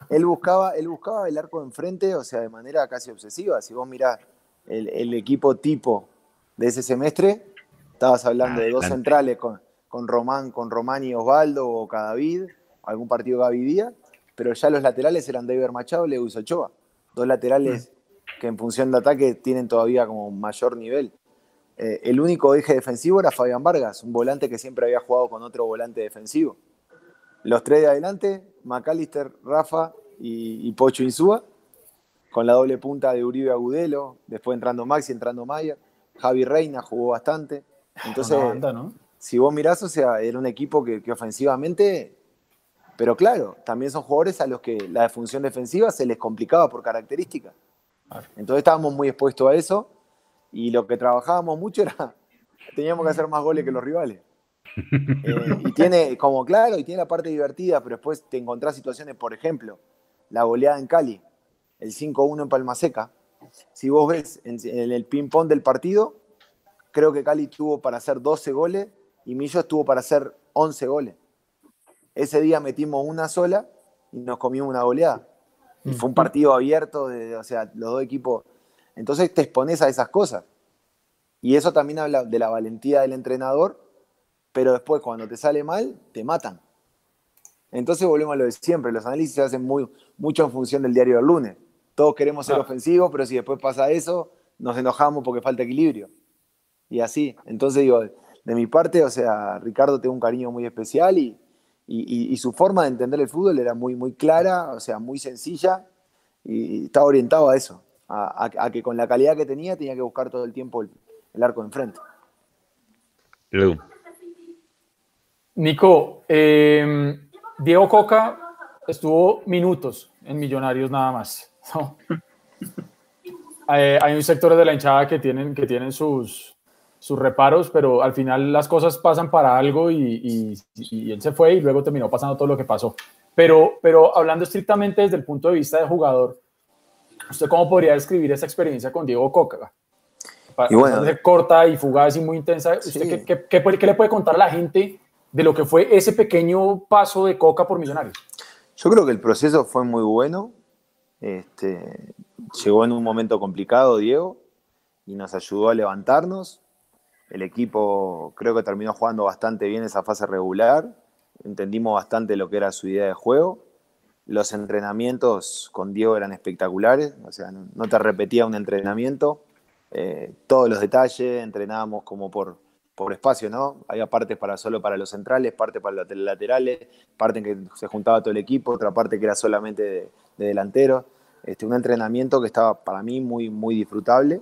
él buscaba, él buscaba el arco enfrente, o sea, de manera casi obsesiva. Si vos mirás el, el equipo tipo de ese semestre, estabas hablando de dos centrales con, con Román, con Román y Osvaldo o Cadavid, algún partido Gaby Díaz, pero ya los laterales eran David Machado y Lewis Ochoa. Dos laterales que en función de ataque tienen todavía como mayor nivel. Eh, el único eje defensivo era Fabián Vargas, un volante que siempre había jugado con otro volante defensivo. Los tres de adelante, McAllister, Rafa y, y Pocho Insúa, con la doble punta de Uribe Agudelo, después entrando Maxi, entrando Mayer. Javi Reina jugó bastante. Entonces, Una banda, ¿no? Si vos mirás, o sea, era un equipo que, que ofensivamente, pero claro, también son jugadores a los que la función defensiva se les complicaba por características. Claro. Entonces estábamos muy expuestos a eso y lo que trabajábamos mucho era, [laughs] teníamos que hacer más goles que los rivales. Eh, y tiene, como claro, y tiene la parte divertida, pero después te encontrás situaciones, por ejemplo, la goleada en Cali, el 5-1 en Palma Seca. Si vos ves en, en el ping-pong del partido, creo que Cali tuvo para hacer 12 goles y Millo estuvo para hacer 11 goles. Ese día metimos una sola y nos comimos una goleada. Y fue un partido abierto, de, o sea, los dos equipos. Entonces te expones a esas cosas. Y eso también habla de la valentía del entrenador, pero después cuando te sale mal, te matan. Entonces volvemos a lo de siempre, los análisis se hacen muy, mucho en función del diario del lunes. Todos queremos ser Ah. ofensivos, pero si después pasa eso, nos enojamos porque falta equilibrio. Y así. Entonces digo, de mi parte, o sea, Ricardo tengo un cariño muy especial y, y- y- y su forma de entender el fútbol era muy, muy clara, o sea, muy sencilla y estaba orientado a eso, a, a- a que con la calidad que tenía tenía que buscar todo el tiempo el, el arco de enfrente. Edu, Nico, eh, Diego Coca estuvo minutos en Millonarios nada más. ¿no? [laughs] Eh, hay un sector de la hinchada que tienen, que tienen sus, sus reparos, pero al final las cosas pasan para algo y, y- y él se fue y luego terminó pasando todo lo que pasó. Pero, pero hablando estrictamente desde el punto de vista de jugador, ¿usted cómo podría describir esa experiencia con Diego Coca? Para Y bueno, corta y fugaz y muy intensa. ¿Usted Sí. qué, qué- qué puede- qué le puede contar a la gente de lo que fue ese pequeño paso de Coca por Millonarios? Yo creo que el proceso fue muy bueno. Este, llegó en un momento complicado Diego y nos ayudó a levantarnos. El equipo creo que terminó jugando bastante bien esa fase regular. Entendimos bastante lo que era su idea de juego. Los entrenamientos con Diego eran espectaculares, o sea, no, te repetía un entrenamiento. Eh, todos los detalles, entrenábamos como por, por espacio, ¿no? Había partes para solo para los centrales, parte para los laterales, parte en que se juntaba todo el equipo, otra parte que era solamente de, de delanteros. Este, un entrenamiento que estaba para mí muy, muy disfrutable.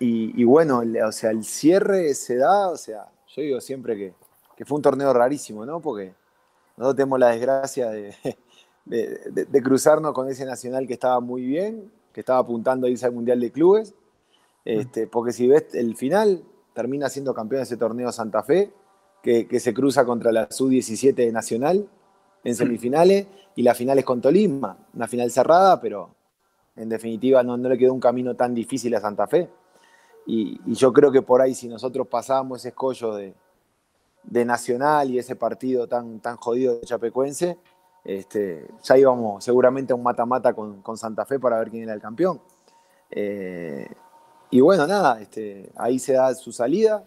Y, y bueno, o sea, el cierre se da, o sea, yo digo siempre que, que fue un torneo rarísimo, ¿no? Porque nosotros tenemos la desgracia de, [laughs] de- de- de cruzarnos con ese nacional que estaba muy bien, que estaba apuntando a irse al Mundial de Clubes. Este, porque si ves el final, termina siendo campeón de ese torneo Santa Fe, que, que se cruza contra la Sub-17 de Nacional en semifinales, y la final es con Tolima, una final cerrada, pero en definitiva no, no le quedó un camino tan difícil a Santa Fe. Y, yo creo que por ahí, si nosotros pasábamos ese escollo de, de Nacional y ese partido tan, tan jodido de Chapecuense, este, ya íbamos seguramente a un mata-mata con, con Santa Fe para ver quién era el campeón. Eh, y bueno, nada, este, ahí se da su salida.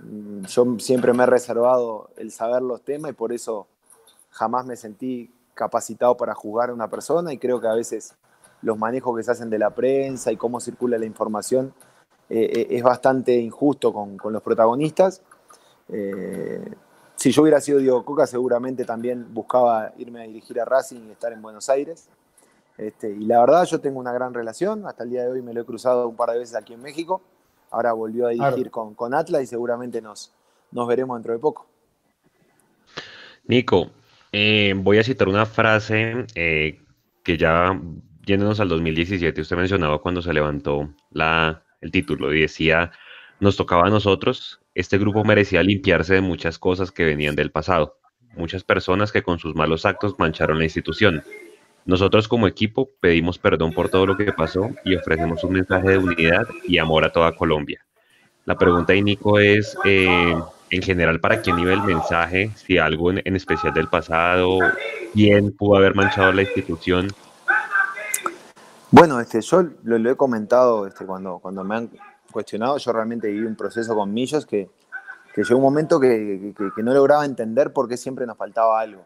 Mm, Yo siempre me he reservado el saber los temas y por eso jamás me sentí capacitado para juzgar a una persona y creo que a veces los manejos que se hacen de la prensa y cómo circula la información eh, eh, es bastante injusto con, con los protagonistas. Eh, si yo hubiera sido Diego Coca, seguramente también buscaba irme a dirigir a Racing y estar en Buenos Aires. Este, y la verdad, yo tengo una gran relación. Hasta el día de hoy me lo he cruzado un par de veces aquí en México. Ahora volvió a dirigir con, con Atlas y seguramente nos, nos veremos dentro de poco. Nico, eh, voy a citar una frase eh, que ya yéndonos al 2017, usted mencionaba cuando se levantó la, el título y decía, nos tocaba a nosotros este grupo merecía limpiarse de muchas cosas que venían del pasado, muchas personas que con sus malos actos mancharon la institución. Nosotros como equipo pedimos perdón por todo lo que pasó y ofrecemos un mensaje de unidad y amor a toda Colombia. La pregunta de Nico es, eh, en general, ¿para quién iba el mensaje? Si algo en, especial del pasado, quién pudo haber manchado la institución. Bueno, este, yo lo, he comentado este, cuando, cuando me han cuestionado, yo realmente viví un proceso con Millos que, que llegó un momento que, que, no lograba entender por qué siempre nos faltaba algo.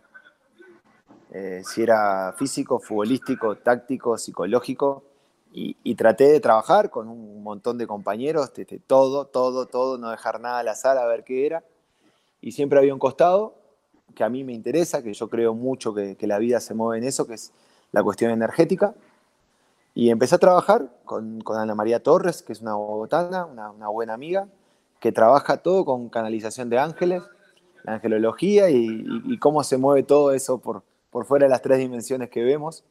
Eh, si era físico, futbolístico, táctico, psicológico, y, traté de trabajar con un montón de compañeros, este, todo, todo, todo, no dejar nada al azar a ver qué era, y siempre había un costado que a mí me interesa, que yo creo mucho que, que la vida se mueve en eso, que es la cuestión energética, y empecé a trabajar con, con Ana María Torres, que es una bogotana, una, una, buena amiga, que trabaja todo con canalización de ángeles, la angelología y, y, cómo se mueve todo eso por, por fuera de las tres dimensiones que vemos.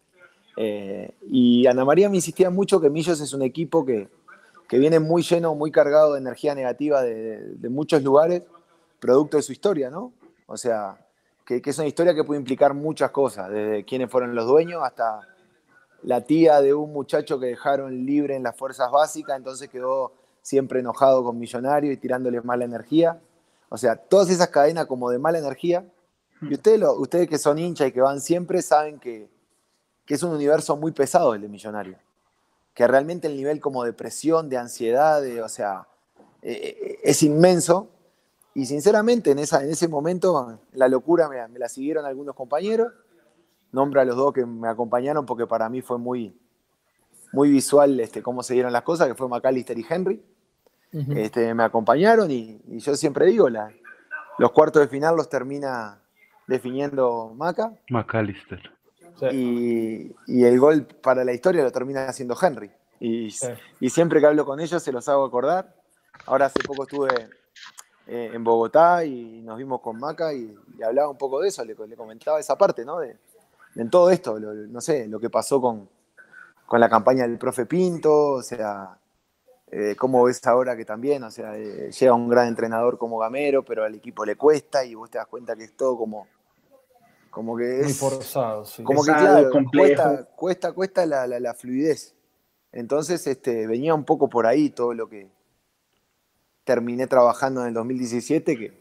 Eh, y Ana María me insistía mucho que Millos es un equipo que, que viene muy lleno, muy cargado de energía negativa de, de, muchos lugares, producto de su historia, ¿no? O sea, que, que es una historia que puede implicar muchas cosas, desde quiénes fueron los dueños hasta la tía de un muchacho que dejaron libre en las fuerzas básicas, entonces quedó siempre enojado con Millonario y tirándole mala energía. O sea, todas esas cadenas como de mala energía. Y ustedes, lo, ustedes que son hinchas y que van siempre saben que, que, es un universo muy pesado el de Millonario. Que realmente el nivel como de presión, de ansiedad, o sea, eh, es inmenso. Y sinceramente en, esa, en ese momento la locura me la siguieron algunos compañeros nombro a los dos que me acompañaron porque para mí fue muy, muy visual este, cómo se dieron las cosas, que fue McAllister y Henry. este, me acompañaron y, yo siempre digo, la, los cuartos de final los termina definiendo Maca. McAllister. Y, y, el gol para la historia lo termina haciendo Henry. Y, y, siempre que hablo con ellos se los hago acordar. Ahora hace poco estuve eh, en Bogotá y nos vimos con Maca y, hablaba un poco de eso, le, le comentaba esa parte, ¿no? De, en todo esto, no sé, lo que pasó con, con, la campaña del profe Pinto, o sea, eh, cómo ves ahora que también, o sea, eh, llega un gran entrenador como Gamero, pero al equipo le cuesta y vos te das cuenta que es todo como, como que es... Muy forzado, sí. Como que claro, cuesta, cuesta, cuesta la, la, fluidez. Entonces, este, venía un poco por ahí todo lo que terminé trabajando en el 2017, que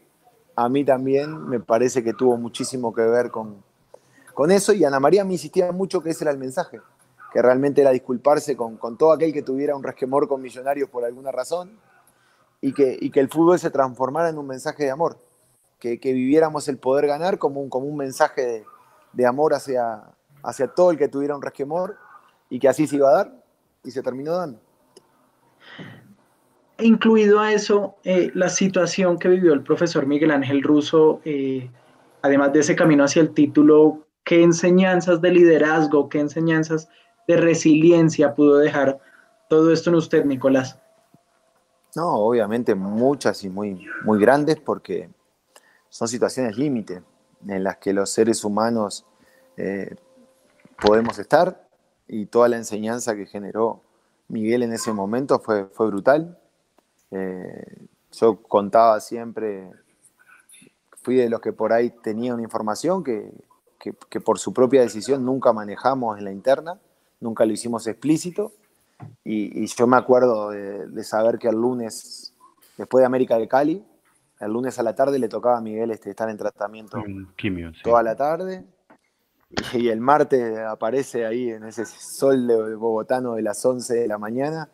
a mí también me parece que tuvo muchísimo que ver con, con eso y Ana María me insistía mucho que ese era el mensaje, que realmente era disculparse con, con todo aquel que tuviera un resquemor con millonarios por alguna razón y que, y que el fútbol se transformara en un mensaje de amor, que, que viviéramos el poder ganar como un, como un mensaje de, de, amor hacia, hacia todo el que tuviera un resquemor y que así se iba a dar y se terminó dando. Incluido a eso, eh, la situación que vivió el profesor Miguel Ángel Russo, eh, además de ese camino hacia el título, ¿Qué enseñanzas de liderazgo, qué enseñanzas de resiliencia pudo dejar todo esto en usted, Nicolás? No, obviamente muchas y muy, muy grandes porque son situaciones límite en las que los seres humanos eh, podemos estar y toda la enseñanza que generó Miguel en ese momento fue, fue brutal. Eh, yo contaba siempre, fui de los que por ahí tenía una información que, que, por su propia decisión nunca manejamos en la interna, nunca lo hicimos explícito. Y, yo me acuerdo de, saber que el lunes, después de América de Cali, el lunes a la tarde le tocaba a Miguel este, estar en tratamiento toda la tarde. Y, el martes aparece ahí en ese sol de bogotano de las 11 de la mañana,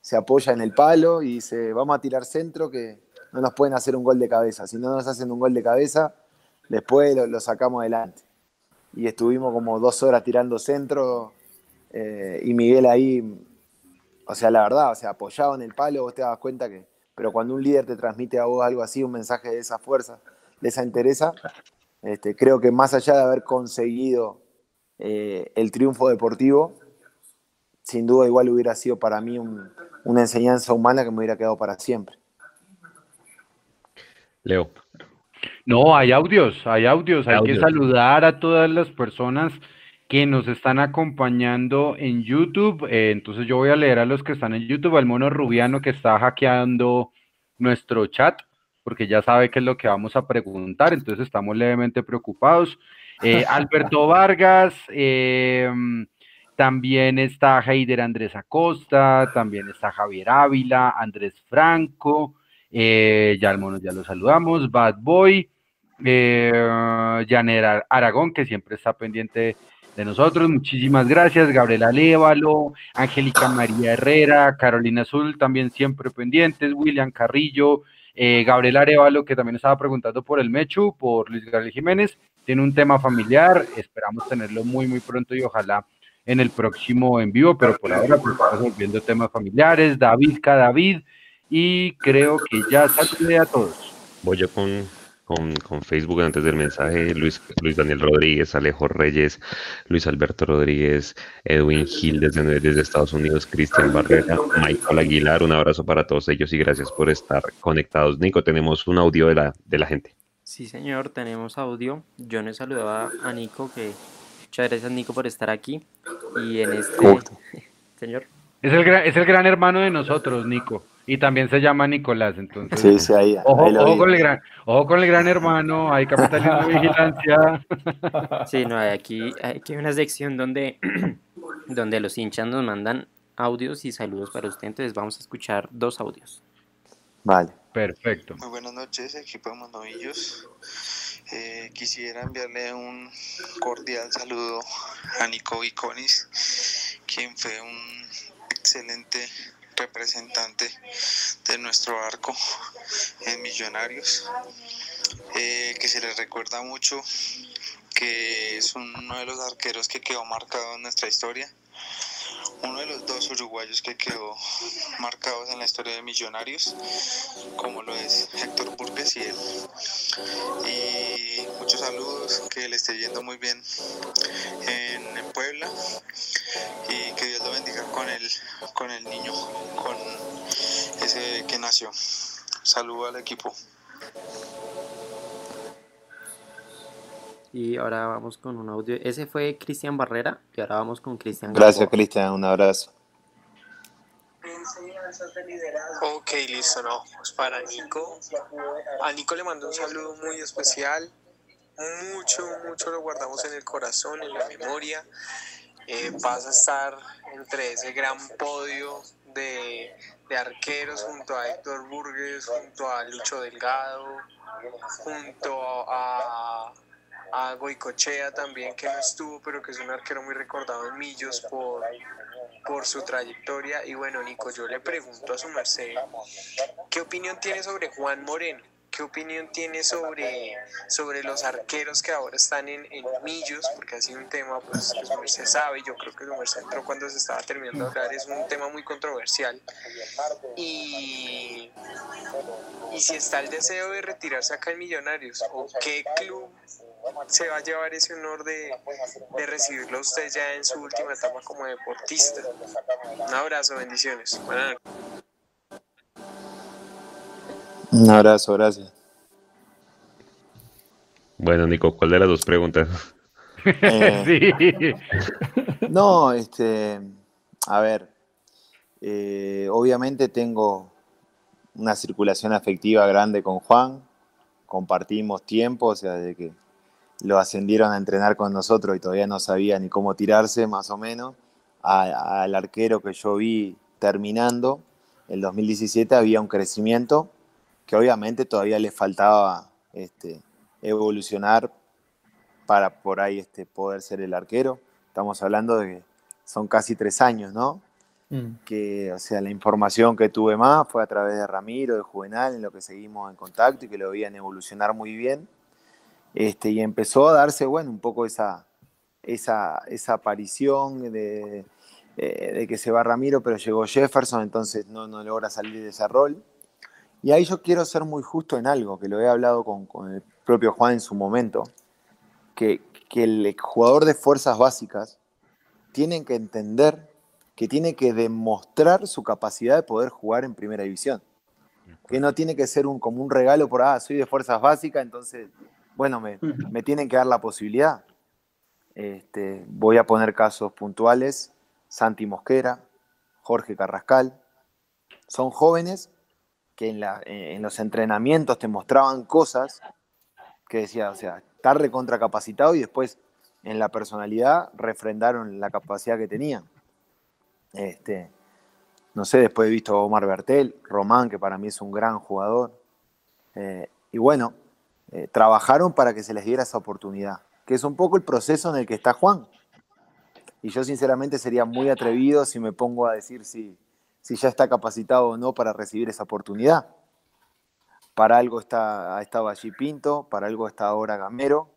se apoya en el palo y dice, vamos a tirar centro que no nos pueden hacer un gol de cabeza. Si no nos hacen un gol de cabeza, después lo sacamos adelante y estuvimos como dos horas tirando centro eh, y Miguel ahí, o sea, la verdad, o sea, apoyado en el palo, vos te das cuenta que, pero cuando un líder te transmite a vos algo así, un mensaje de esa fuerza, de esa entereza, este, creo que más allá de haber conseguido eh, el triunfo deportivo, sin duda igual hubiera sido para mí una enseñanza humana que me hubiera quedado para siempre. Leo. No, hay audios, hay audios. Hay, que saludar a todas las personas que nos están acompañando en YouTube. Eh, entonces yo voy a leer a los que están en YouTube, al mono Rubiano que está hackeando nuestro chat. porque ya sabe qué es lo que vamos a preguntar, entonces estamos levemente preocupados. Eh, [laughs] Alberto Vargas, em, también está Heider Andrés Acosta, también está Javier Ávila, Andrés Franco, eh, ya, ya lo saludamos, Bad Boy, eh, Janer Aragón, que siempre está pendiente de nosotros. Muchísimas gracias, Gabriela Lévalo, Angélica María Herrera, Carolina Azul, también siempre pendientes, William Carrillo, eh, Gabriel Arevalo, que también estaba preguntando por el Mechu, por Luis Gabriel Jiménez, tiene un tema familiar, esperamos tenerlo muy, muy pronto y ojalá en el próximo en vivo, pero por ahora pues, estamos temas familiares, David K. David, y creo que ya saludé a todos. Voy yo con con, Facebook antes del mensaje, Luis, Luis Daniel Rodríguez, Alejo Reyes, Luis Alberto Rodríguez, Edwin Gil desde, desde Estados Unidos, Cristian Barrera, Michael Aguilar, un abrazo para todos ellos y gracias por estar conectados. Nico, tenemos un audio de la, de la gente. Sí, señor, tenemos audio. Yo le saludaba a Nico, que muchas gracias Nico por estar aquí. Y en este... [laughs] señor. Es el, es el gran hermano de nosotros, Nico. Y también se llama Nicolás, entonces. Sí, sí, ahí. Ojo, ojo con, el gran, ojo con el gran hermano, hay capitalismo de vigilancia. [laughs] Sí, no, hay aquí, hay una sección donde, [clears throat] donde los hinchas nos mandan audios y saludos para usted, entonces vamos a escuchar dos audios. Vale. Perfecto. Muy buenas noches, equipo de Monovillos. Eh, quisiera enviarle un cordial saludo a Nico Iconis, quien fue un excelente representante de nuestro arco en Millonarios, eh, que se le recuerda mucho, que es uno de los arqueros que quedó marcado en nuestra historia uno de los dos uruguayos que quedó marcados en la historia de Millonarios, como lo es Héctor Burgues y él. Y muchos saludos, que le esté yendo muy bien en, Puebla y que Dios lo bendiga con el, con el niño, con ese que nació. Saludo al equipo. Y ahora vamos con un audio. Ese fue Cristian Barrera y ahora vamos con Cristian. Gracias, Cristian. Un abrazo. Ok, listo, no. Pues para Nico. A Nico le mando un saludo muy especial. Mucho, mucho lo guardamos en el corazón, en la memoria. Eh, vas a estar entre ese gran podio de, de arqueros junto a Héctor Burgues, junto a Lucho Delgado, junto a a Goicochea también, que no estuvo, pero que es un arquero muy recordado en Millos por, por su trayectoria. Y bueno, Nico, yo le pregunto a su merced, ¿qué opinión tiene sobre Juan Moreno? ¿Qué opinión tiene sobre, sobre los arqueros que ahora están en, Millos? Porque ha sido un tema pues, que merced sabe, yo creo que su merced entró cuando se estaba terminando de hablar, es un tema muy controversial. Y, y si está el deseo de retirarse acá en Millonarios, ¿o qué club se va a llevar ese honor de, de recibirlo a usted ya en su última etapa como deportista. Un abrazo, bendiciones. Un abrazo, gracias. Bueno, Nico, ¿cuál de las dos preguntas? Eh, [laughs] no, este, a ver, eh, obviamente tengo una circulación afectiva grande con Juan, compartimos tiempo, o sea, de que lo ascendieron a entrenar con nosotros y todavía no sabía ni cómo tirarse, más o menos, al arquero que yo vi terminando, el 2017 había un crecimiento que obviamente todavía le faltaba este, evolucionar para por ahí este, poder ser el arquero. Estamos hablando de que son casi tres años, ¿no? Mm. Que, o sea, la información que tuve más fue a través de Ramiro, de Juvenal, en lo que seguimos en contacto y que lo veían evolucionar muy bien este, y empezó a darse, bueno, un poco esa, esa, esa aparición de, eh, de, que se va Ramiro, pero llegó Jefferson, entonces no, no, logra salir de ese rol. Y ahí yo quiero ser muy justo en algo, que lo he hablado con, con el propio Juan en su momento, que, que el jugador de fuerzas básicas tiene que entender que tiene que demostrar su capacidad de poder jugar en primera división. Que no tiene que ser un, como un regalo por, ah, soy de fuerzas básicas, entonces bueno, me, tienen que dar la posibilidad. Este, voy a poner casos puntuales. Santi Mosquera, Jorge Carrascal. Son jóvenes que en, la- en los entrenamientos te mostraban cosas que decía, o sea, estar recontracapacitado y después en la personalidad refrendaron la capacidad que tenían. Este, no sé, después he visto a Omar Bertel, Román, que para mí es un gran jugador. Eh, y bueno, eh, trabajaron para que se les diera esa oportunidad, que es un poco el proceso en el que está Juan. Y yo sinceramente sería muy atrevido si me pongo a decir si, si ya está capacitado o no para recibir esa oportunidad. Para algo está, ha estado allí Pinto, para algo está ahora Gamero,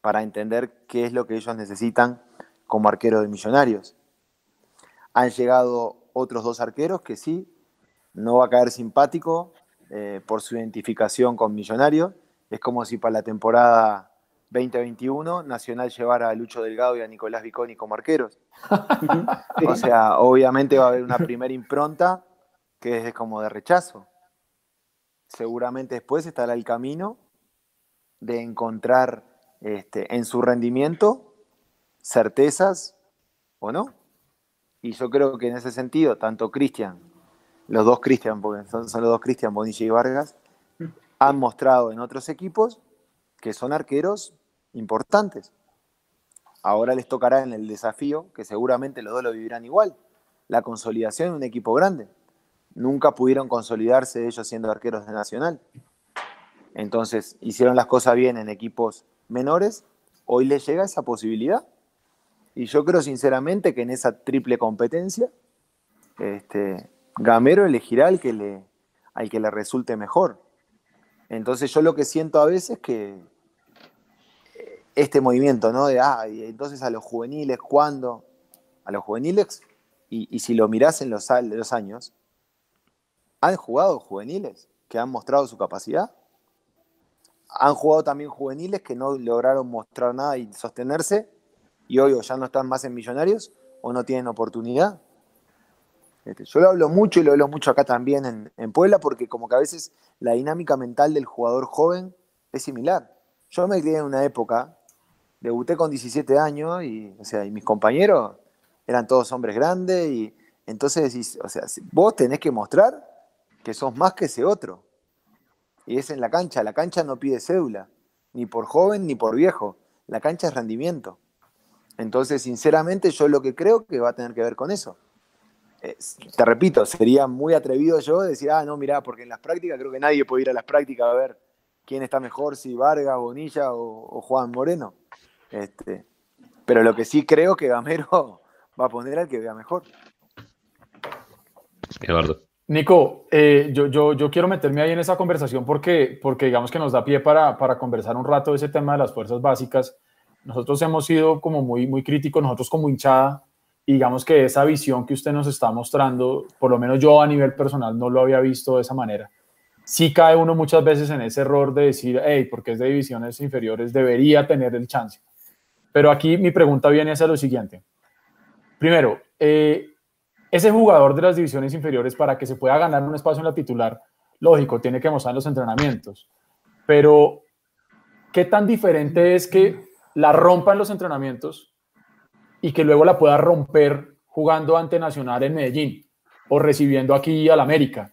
para entender qué es lo que ellos necesitan como arquero de millonarios. Han llegado otros dos arqueros que sí, no va a caer simpático eh, por su identificación con Millonarios. Es como si para la temporada 2021 Nacional llevara a Lucho Delgado y a Nicolás Viconi como arqueros. O sea, obviamente va a haber una primera impronta que es como de rechazo. Seguramente después estará el camino de encontrar este, en su rendimiento certezas o no. Y yo creo que en ese sentido, tanto Cristian, los dos Cristian, porque son, son los dos Cristian, Bonilla y Vargas, han mostrado en otros equipos que son arqueros importantes. Ahora les tocará en el desafío, que seguramente los dos lo vivirán igual, la consolidación de un equipo grande. Nunca pudieron consolidarse ellos siendo arqueros de Nacional. Entonces, hicieron las cosas bien en equipos menores, hoy les llega esa posibilidad. Y yo creo sinceramente que en esa triple competencia, este, Gamero elegirá al que, le, al que le resulte mejor. Entonces yo lo que siento a veces es que este movimiento, ¿no? De, ah, y entonces a los juveniles, ¿cuándo? A los juveniles, y, si lo mirás en los, los años, han jugado juveniles que han mostrado su capacidad. Han jugado también juveniles que no lograron mostrar nada y sostenerse, y hoy o ya no están más en Millonarios o no tienen oportunidad. Este, yo lo hablo mucho y lo hablo mucho acá también en, en Puebla porque como que a veces la dinámica mental del jugador joven es similar. Yo me crié en una época, debuté con 17 años y, o sea, y mis compañeros eran todos hombres grandes y entonces o sea, vos tenés que mostrar que sos más que ese otro. Y es en la cancha, la cancha no pide cédula, ni por joven ni por viejo, la cancha es rendimiento. Entonces, sinceramente, yo lo que creo que va a tener que ver con eso. Te repito, sería muy atrevido yo decir, ah, no, mirá, porque en las prácticas creo que nadie puede ir a las prácticas a ver quién está mejor, si Vargas, Bonilla o Juan Moreno. Este, pero lo que sí creo que Gamero [laughs] va a poner al que vea mejor. Eduardo. Nico, eh, yo, yo, yo quiero meterme ahí en esa conversación porque, porque digamos que nos da pie para, para conversar un rato de ese tema de las fuerzas básicas. Nosotros hemos sido como muy, muy críticos, nosotros como hinchada, y digamos que esa visión que usted nos está mostrando, por lo menos yo a nivel personal no lo había visto de esa manera. Sí cae uno muchas veces en ese error de decir, hey, porque es de divisiones inferiores, debería tener el chance. Pero aquí mi pregunta viene hacia lo siguiente. Primero, eh, ese jugador de las divisiones inferiores para que se pueda ganar un espacio en la titular, lógico, tiene que mostrar los entrenamientos. Pero, ¿qué tan diferente es que la rompa en los entrenamientos y que luego la pueda romper jugando ante Nacional en Medellín o recibiendo aquí al América?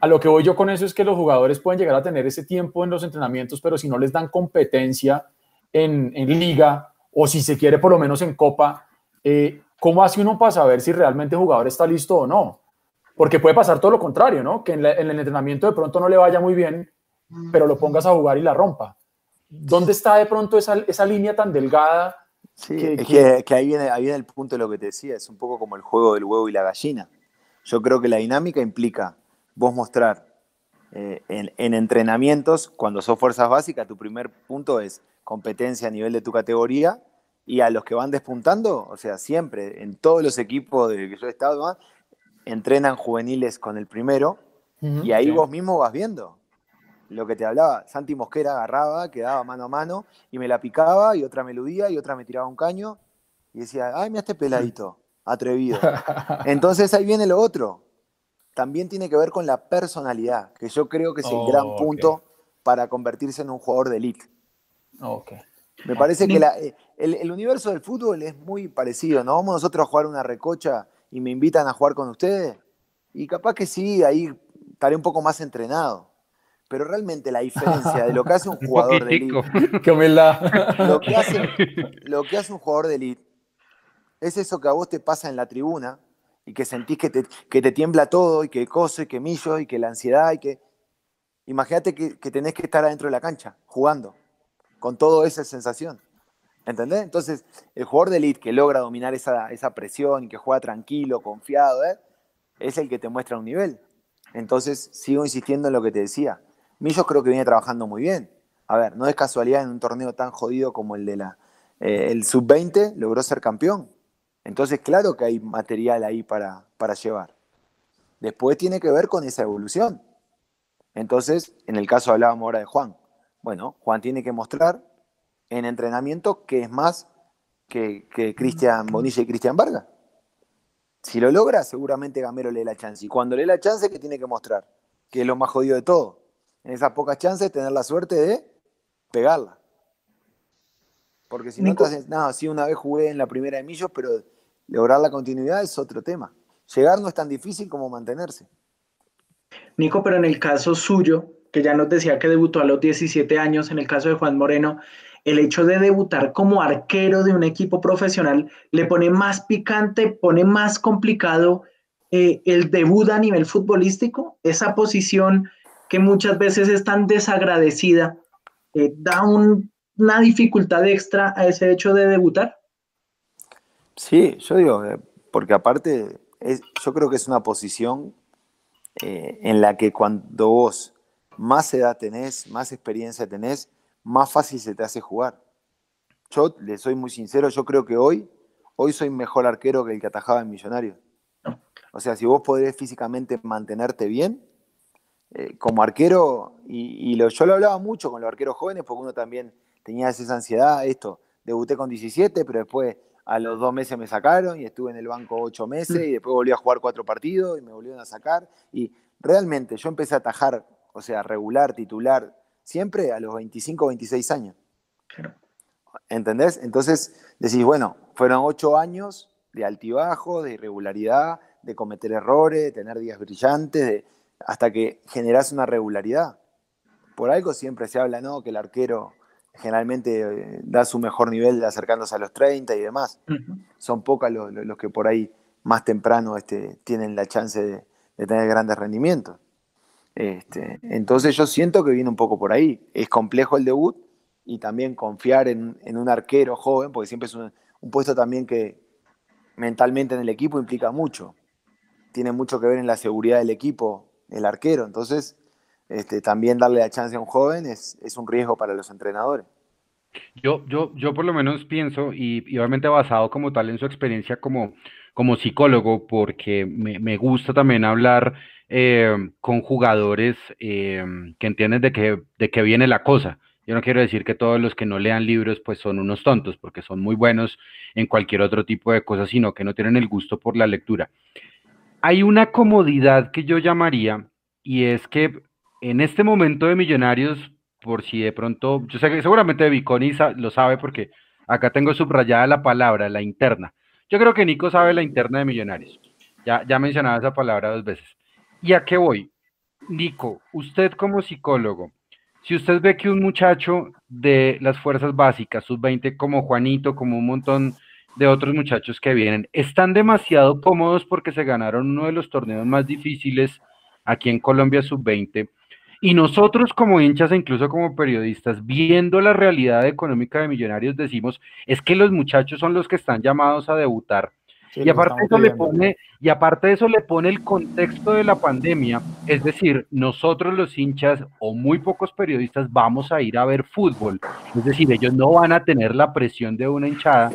A lo que voy yo con eso es que los jugadores pueden llegar a tener ese tiempo en los entrenamientos, pero si no les dan competencia en, en liga o si se quiere por lo menos en copa, eh, ¿cómo hace uno para saber si realmente el jugador está listo o no? Porque puede pasar todo lo contrario, ¿no? Que en, la- en el entrenamiento de pronto no le vaya muy bien, pero lo pongas a jugar y la rompa. ¿Dónde está de pronto esa, esa línea tan delgada? Sí, que- es que- que, que ahí, viene, ahí viene el punto de lo que te decía, es un poco como el juego del huevo y la gallina. Yo creo que la dinámica implica vos mostrar eh, en, en entrenamientos, cuando sos fuerzas básicas, tu primer punto es competencia a nivel de tu categoría y a los que van despuntando, o sea, siempre, en todos los equipos de que yo he estado, ¿no? entrenan juveniles con el primero y ahí vos mismo vas viendo lo que te hablaba. Santi Mosquera agarraba, quedaba mano a mano y me la picaba y otra me eludía y otra me tiraba un caño y decía, ay, mira este peladito, [laughs] atrevido. Entonces ahí viene lo otro. También tiene que ver con la personalidad, que yo creo que es el Oh, gran punto para convertirse en un jugador de elite. Me parece que la- eh, el, el universo del fútbol es muy parecido, ¿no? Vamos nosotros a jugar una recocha y me invitan a jugar con ustedes. Y capaz que sí, ahí estaré un poco más entrenado. Pero realmente la diferencia de lo que hace un [laughs] jugador de elite, lo que, hace, lo que hace un jugador de elite es eso que a vos te pasa en la tribuna y que sentís que te, que te tiembla todo y que cose, que millo y que la ansiedad y que... Imagínate que, que tenés que estar adentro de la cancha jugando con toda esa sensación. ¿Entendés? Entonces, el jugador de elite que logra dominar esa, esa presión y que juega tranquilo, confiado, ¿eh? es el que te muestra un nivel. Entonces, sigo insistiendo en lo que te decía. Millos creo que viene trabajando muy bien. A ver, no es casualidad en un torneo tan jodido como el de la eh, el sub-20 logró ser campeón. Entonces, claro que hay material ahí para, para llevar. Después tiene que ver con esa evolución. Entonces, en el caso hablábamos ahora de Juan. Bueno, Juan tiene que mostrar en entrenamiento que es más que, Cristian Bonilla y Cristian Vargas. Si lo logra, seguramente Gamero le dé la chance. Y cuando le dé la chance, ¿qué tiene que mostrar? Que es lo más jodido de todo. En esas pocas chances, tener la suerte de pegarla. Porque si no, te no, sí, una vez jugué en la primera de Millos, pero lograr la continuidad es otro tema. Llegar no es tan difícil como mantenerse. Nico, pero en el caso suyo, que ya nos decía que debutó a los 17 años, en el caso de Juan Moreno, el hecho de debutar como arquero de un equipo profesional le pone más picante, pone más complicado eh, el debut a nivel futbolístico, esa posición que muchas veces es tan desagradecida, eh, da una dificultad extra a ese hecho de debutar. Sí, yo digo, eh, porque aparte yo creo que es una posición en la que cuando vos más edad tenés, más experiencia tenés, más fácil se te hace jugar. Yo le soy muy sincero, yo creo que hoy, hoy soy mejor arquero que el que atajaba en Millonario. O sea, si vos podés físicamente mantenerte bien, eh, como arquero, y, yo lo hablaba mucho con los arqueros jóvenes, porque uno también tenía esa ansiedad, esto, debuté con 17, pero después a los dos meses me sacaron y estuve en el banco ocho meses y después volví a jugar cuatro partidos y me volvieron a sacar. Y realmente yo empecé a atajar, o sea, regular, titular, siempre a los 25, 26 años. ¿Entendés? Entonces decís, bueno, fueron ocho años de altibajo, de irregularidad, de cometer errores, de tener días brillantes, hasta que generás una regularidad. Por algo siempre se habla, ¿no? Que el arquero generalmente eh, da su mejor nivel acercándose a los 30 y demás. Son pocas los, que por ahí más temprano este, tienen la chance de tener grandes rendimientos. Este, entonces yo siento que viene un poco por ahí. Es complejo el debut y también confiar en, un arquero joven, porque siempre es un, puesto también que mentalmente en el equipo implica mucho. Tiene mucho que ver en la seguridad del equipo, el arquero. Entonces, este, también darle la chance a un joven es, un riesgo para los entrenadores. Yo, yo, yo por lo menos pienso, y, obviamente basado como tal en su experiencia como, como psicólogo, porque me, me gusta también hablar eh, con jugadores eh, que entienden de qué, de qué viene la cosa. Yo no quiero decir que todos los que no lean libros pues son unos tontos, porque son muy buenos en cualquier otro tipo de cosas, sino que no tienen el gusto por la lectura. Hay una comodidad que yo llamaría, y es que en este momento de Millonarios, por si de pronto, yo sé que seguramente Viconi lo sabe porque acá tengo subrayada la palabra, la interna. Yo creo que Nico sabe la interna de Millonarios. Ya, ya mencionaba esa palabra dos veces. ¿Y a qué voy? Nico, usted como psicólogo, si usted ve que un muchacho de las fuerzas básicas, sub-20, como Juanito, como un montón de otros muchachos que vienen, están demasiado cómodos porque se ganaron uno de los torneos más difíciles aquí en Colombia sub-20, y nosotros como hinchas e incluso como periodistas, viendo la realidad económica de Millonarios, decimos, es que los muchachos son los que están llamados a debutar y aparte eso le pone, y aparte de eso le pone el contexto de la pandemia, es decir, nosotros los hinchas o muy pocos periodistas vamos a ir a ver fútbol, es decir, ellos no van a tener la presión de una hinchada.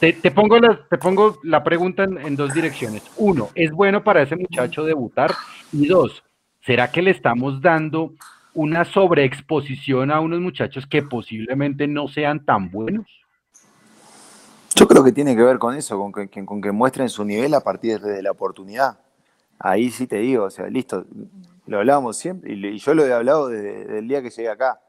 te, pongo la, te pongo la pregunta en, en dos direcciones. Uno, ¿es bueno para ese muchacho debutar? Y dos, ¿será que le estamos dando una sobreexposición a unos muchachos que posiblemente no sean tan buenos? Yo creo que tiene que ver con eso, con que, con que muestren su nivel a partir de la oportunidad. Ahí sí te digo, o sea, listo, lo hablábamos siempre, y, yo lo he hablado desde, el día que llegué acá.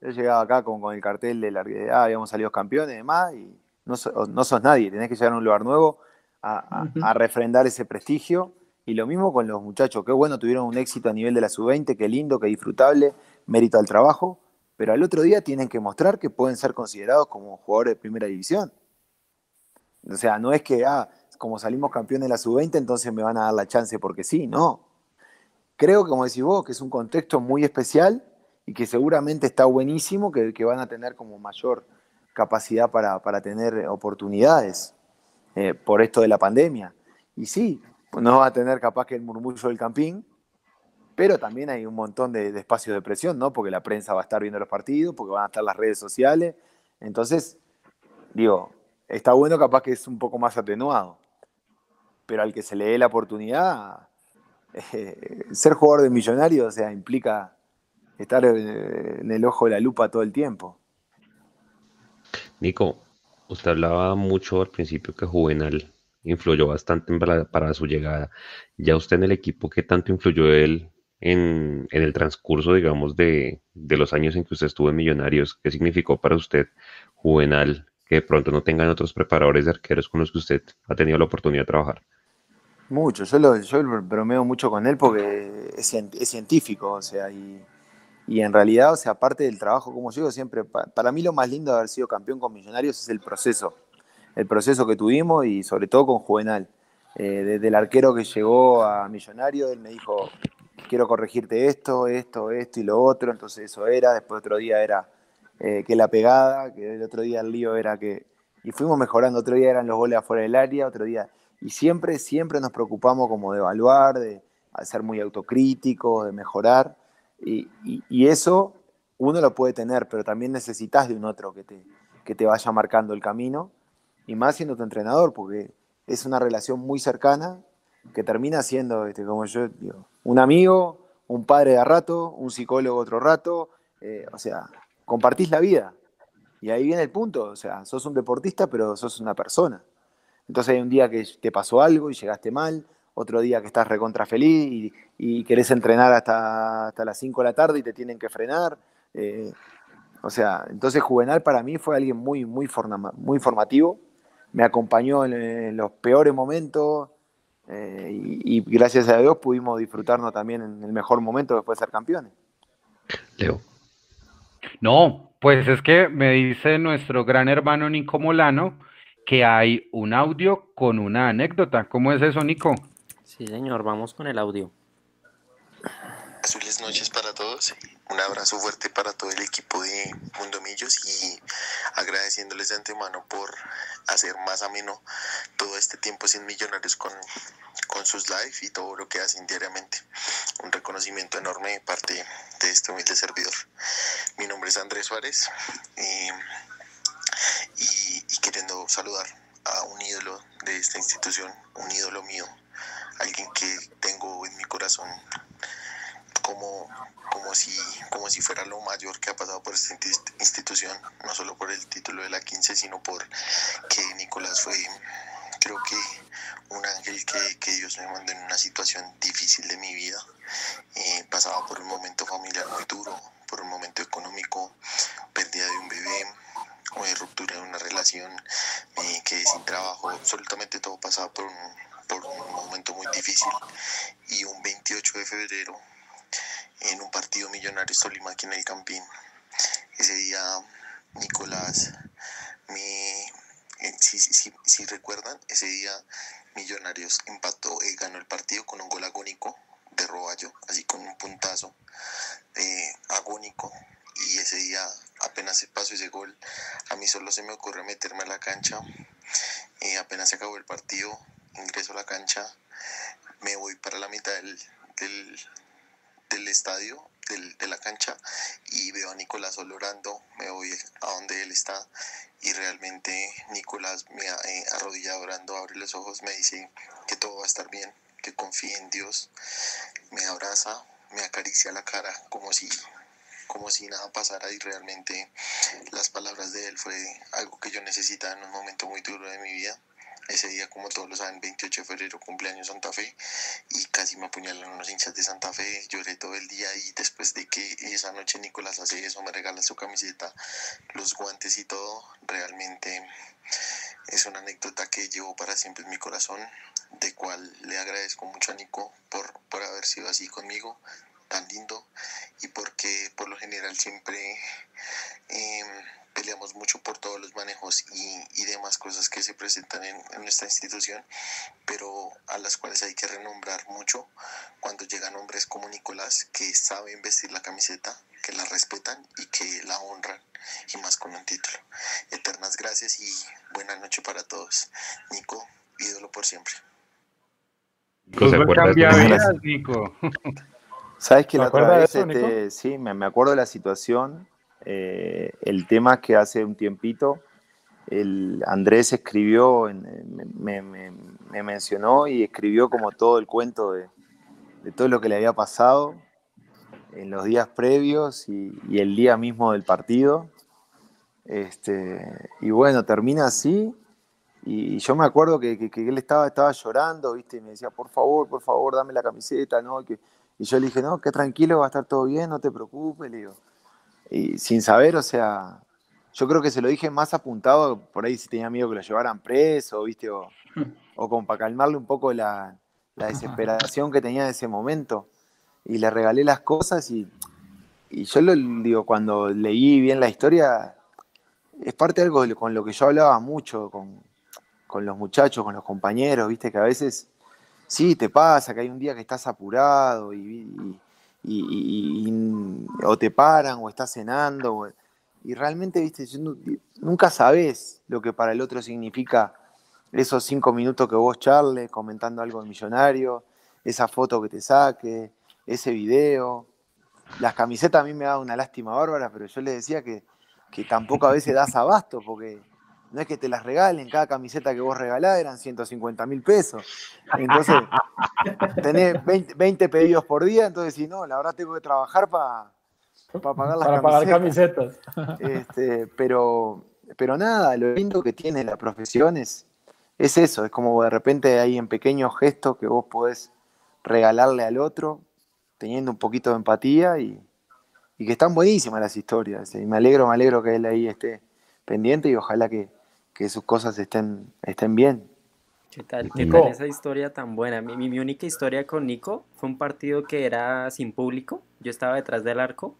Yo llegaba acá con, con el cartel de la ah, habíamos salido campeones y demás, y no, no sos nadie, tenés que llegar a un lugar nuevo a, refrendar ese prestigio Y lo mismo con los muchachos, qué bueno, tuvieron un éxito a nivel de la sub-20, qué lindo, qué disfrutable, mérito al trabajo, pero al otro día tienen que mostrar que pueden ser considerados como jugadores de primera división. O sea, no es que, ah, como salimos campeones de la sub-20, entonces me van a dar la chance porque sí, no. Creo que, como decís vos, que es un contexto muy especial y que seguramente está buenísimo, que, que van a tener como mayor capacidad para, para tener oportunidades eh, por esto de la pandemia. Y sí, no va a tener capaz que el murmullo del campín, pero también hay un montón de, de espacios de presión, ¿no? Porque la prensa va a estar viendo los partidos, porque van a estar las redes sociales. Entonces, digo, está bueno capaz que es un poco más atenuado, pero al que se le dé la oportunidad, [laughs] eh, ser jugador de millonario, o sea, implica estar eh, en el ojo de la lupa todo el tiempo. Nico, usted hablaba mucho al principio que Juvenal influyó bastante para, su llegada. Ya usted en el equipo, ¿qué tanto influyó él en, el transcurso, digamos, de los años en que usted estuvo en Millonarios? ¿Qué significó para usted Juvenal que de pronto no tengan otros preparadores de arqueros con los que usted ha tenido la oportunidad de trabajar? Mucho, yo, lo, yo bromeo mucho con él porque es, es científico, o sea, y, y en realidad, o sea, aparte del trabajo, como yo digo siempre, pa- para mí lo más lindo de haber sido campeón con Millonarios es el proceso, el proceso que tuvimos y sobre todo con Juvenal. Eh, desde el arquero que llegó a Millonarios, él me dijo, quiero corregirte esto, esto, esto y lo otro, entonces eso era, después otro día era eh, que la pegada, que el otro día el lío era que... Y fuimos mejorando, otro día eran los goles afuera del área, otro día... Y siempre, siempre nos preocupamos como de evaluar, de ser muy autocríticos, de mejorar. Y, eso uno lo puede tener, pero también necesitas de un otro que te, que te vaya marcando el camino. Y más siendo tu entrenador, porque es una relación muy cercana que termina siendo, este, como yo digo, un amigo, un padre de a rato, un psicólogo otro rato. eh, o sea, compartís la vida. Y ahí viene el punto, o sea, sos un deportista, pero sos una persona. Entonces hay un día que te pasó algo y llegaste mal, otro día que estás recontra feliz y, querés entrenar hasta, hasta las 5 de la tarde y te tienen que frenar. eh, o sea, entonces Juvenal para mí fue alguien muy, muy, forma- muy formativo, me acompañó en, en los peores momentos eh, y, y gracias a Dios pudimos disfrutarnos también en el mejor momento después de ser campeones. Leo. No, pues es que me dice nuestro gran hermano Nico Molano que hay un audio con una anécdota. ¿Cómo es eso, Nico? Sí, señor, vamos con el audio. Azules noches para todos. Un abrazo fuerte para todo el equipo de Mundo Millos y agradeciéndoles de antemano por hacer más ameno todo este tiempo sin millonarios con, con sus live y todo lo que hacen diariamente. Un reconocimiento enorme de parte de este humilde servidor. Mi nombre es Andrés Suárez eh, y, y queriendo saludar a un ídolo de esta institución, un ídolo mío, alguien que tengo en mi corazón como, como, si, como si fuera lo mayor que ha pasado por esta insti- institución, no solo por el título de la 15, sino por que Nicolás fue, creo que, un ángel que, que Dios me mandó en una situación difícil de mi vida. Eh, pasaba por un momento familiar muy duro, por un momento económico, pérdida de un bebé, o de ruptura de una relación, me quedé sin trabajo, absolutamente todo pasaba por un, por un momento muy difícil. Y un 28 de febrero en un partido Millonarios Tolima aquí en el Campín. Ese día Nicolás me eh, si, si, si, si recuerdan, ese día Millonarios empató, eh, ganó el partido con un gol agónico de Roballo, así con un puntazo eh, agónico. Y ese día, apenas se pasó ese gol, a mí solo se me ocurrió meterme a la cancha. Eh, apenas se acabó el partido, ingreso a la cancha, me voy para la mitad del, del, del estadio, del, de la cancha, y veo a Nicolás solo orando, me voy a donde él está, y realmente Nicolás me eh, arrodillado orando, abre los ojos, me dice que todo va a estar bien, que confíe en Dios, me abraza, me acaricia la cara como si como si nada pasara y realmente las palabras de él fue algo que yo necesitaba en un momento muy duro de mi vida. Ese día, como todos lo saben, 28 de febrero, cumpleaños Santa Fe, y casi me apuñalan unos hinchas de Santa Fe. Lloré todo el día y después de que esa noche Nicolás hace eso, me regala su camiseta, los guantes y todo, realmente es una anécdota que llevo para siempre en mi corazón. de cual le agradezco mucho a Nico por, por haber sido así conmigo, tan lindo, y porque por lo general siempre em, peleamos mucho por todos los manejos y, y demás cosas que se presentan en, en, nuestra institución, pero a las cuales hay que renombrar mucho cuando llegan hombres como Nicolás que saben vestir la camiseta, que la respetan y que la honran, y más con un título. Eternas gracias y buena noche para todos. Nico, ídolo por siempre. Nico, ¿se acuerda de Nico? ¿Sabes que la otra vez, eso, este, sí, me, me, acuerdo de la situación, eh, el tema que hace un tiempito, el Andrés escribió, me, me, me, mencionó y escribió como todo el cuento de, todo lo que le había pasado en los días previos y, el día mismo del partido. Este, y bueno, termina así. Y yo me acuerdo que, él estaba, estaba llorando, ¿viste? Y me decía, por favor, por favor, dame la camiseta, ¿no? Y yo le dije, no, que tranquilo, va a estar todo bien, no te preocupes, le digo. Y sin saber, o sea, yo creo que se lo dije más apuntado, por ahí si tenía miedo que lo llevaran preso, ¿viste? O, o como para calmarle un poco la, la, desesperación que tenía en ese momento. Y le regalé las cosas y, y yo lo digo, cuando leí bien la historia, es parte de algo con lo que yo hablaba mucho con, con los muchachos, con los compañeros, ¿viste? Que a veces sí, te pasa que hay un día que estás apurado y, y, y, y o te paran o estás cenando. O, y realmente, viste, nunca sabes lo que para el otro significa esos cinco minutos que vos charles comentando algo de millonario, esa foto que te saque, ese video. Las camisetas a mí me da una lástima bárbara, pero yo les decía que, que tampoco a veces das [laughs] abasto, porque no es que te las regalen, cada camiseta que vos regalás eran 150 mil pesos. Entonces, [laughs] tenés 20, 20, pedidos por día, entonces si no, la verdad tengo que trabajar para pa pagar las para pagar camisetas. Este, pero, pero nada, lo lindo que tiene la profesión es, es eso, es como de repente hay en pequeños gestos que vos podés regalarle al otro, teniendo un poquito de empatía y, y que están buenísimas las historias. Y me alegro, me alegro que él ahí esté pendiente y ojalá que, que sus cosas estén, estén bien. ¿Qué tal? ¿Qué tal esa historia tan buena? Mi, mi, mi, única historia con Nico fue un partido que era sin público. Yo estaba detrás del arco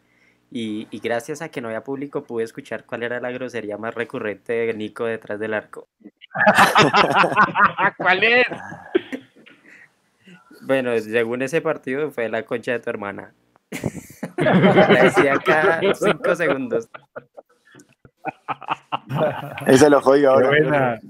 y, y, gracias a que no había público pude escuchar cuál era la grosería más recurrente de Nico detrás del arco. [laughs] ¿Cuál es? Bueno, según ese partido fue la concha de tu hermana. [laughs] la decía cada cinco segundos. [laughs] Ese lo jodió ahora.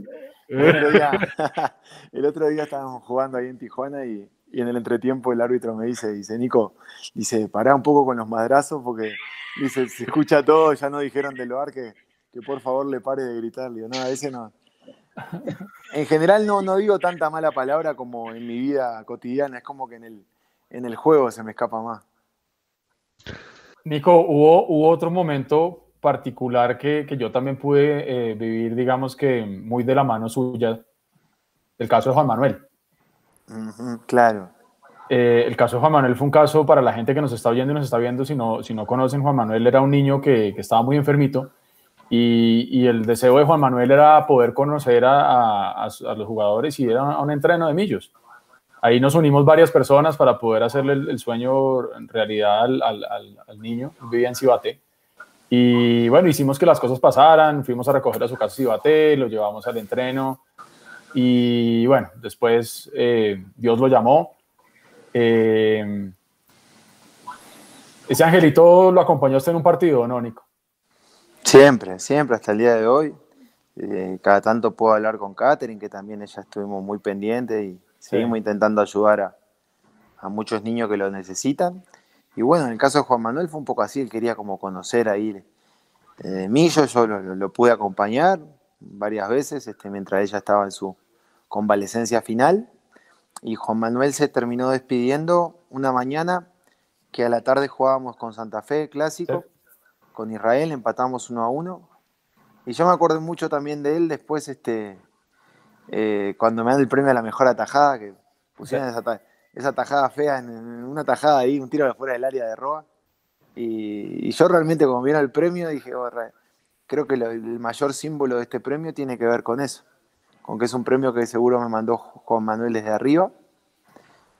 El otro, día, [laughs] el otro día estábamos jugando ahí en Tijuana y, y, en el entretiempo el árbitro me dice, dice, Nico, dice, pará un poco con los madrazos porque dice, se escucha todo, ya no dijeron del bar que, que por favor le pare de gritar. Digo, no, ese no. En general no, no digo tanta mala palabra como en mi vida cotidiana, es como que en el, en el juego se me escapa más. Nico, hubo, hubo otro momento particular que, que yo también pude eh, vivir, digamos que muy de la mano suya, el caso de Juan Manuel. Uh -huh, claro. Eh, el caso de Juan Manuel fue un caso para la gente que nos está oyendo y nos está viendo, si no, si no conocen, Juan Manuel era un niño que, que estaba muy enfermito y, y, el deseo de Juan Manuel era poder conocer a, a, a los jugadores y era un, un entreno de millos. Ahí nos unimos varias personas para poder hacerle el, el sueño en realidad al, al, al niño, vivía en Cibaté. Y bueno, hicimos que las cosas pasaran, fuimos a recoger a su casa Cibaté, lo llevamos al entreno y bueno, después eh, Dios lo llamó. Eh, ¿Ese angelito lo acompañó usted en un partido, no, Nico? Siempre, siempre, hasta el día de hoy. Eh, cada tanto puedo hablar con Katherine, que también ella estuvimos muy pendientes y seguimos sí. intentando ayudar a, a muchos niños que lo necesitan. Y bueno, en el caso de Juan Manuel fue un poco así, él quería como conocer ahí eh, Millo, yo lo, lo, lo, pude acompañar varias veces este, mientras ella estaba en su convalecencia final. Y Juan Manuel se terminó despidiendo una mañana que a la tarde jugábamos con Santa Fe, clásico, sí. con Israel, empatamos uno a uno. Y yo me acuerdo mucho también de él después, este, eh, cuando me dan el premio a la mejor atajada, que pusieron sí. esa atajada esa tajada fea, en, una tajada ahí, un tiro afuera del área de Roa. Y, y, yo realmente, como vieron el premio, dije, oh, creo que lo, el mayor símbolo de este premio tiene que ver con eso, con que es un premio que seguro me mandó Juan Manuel desde arriba.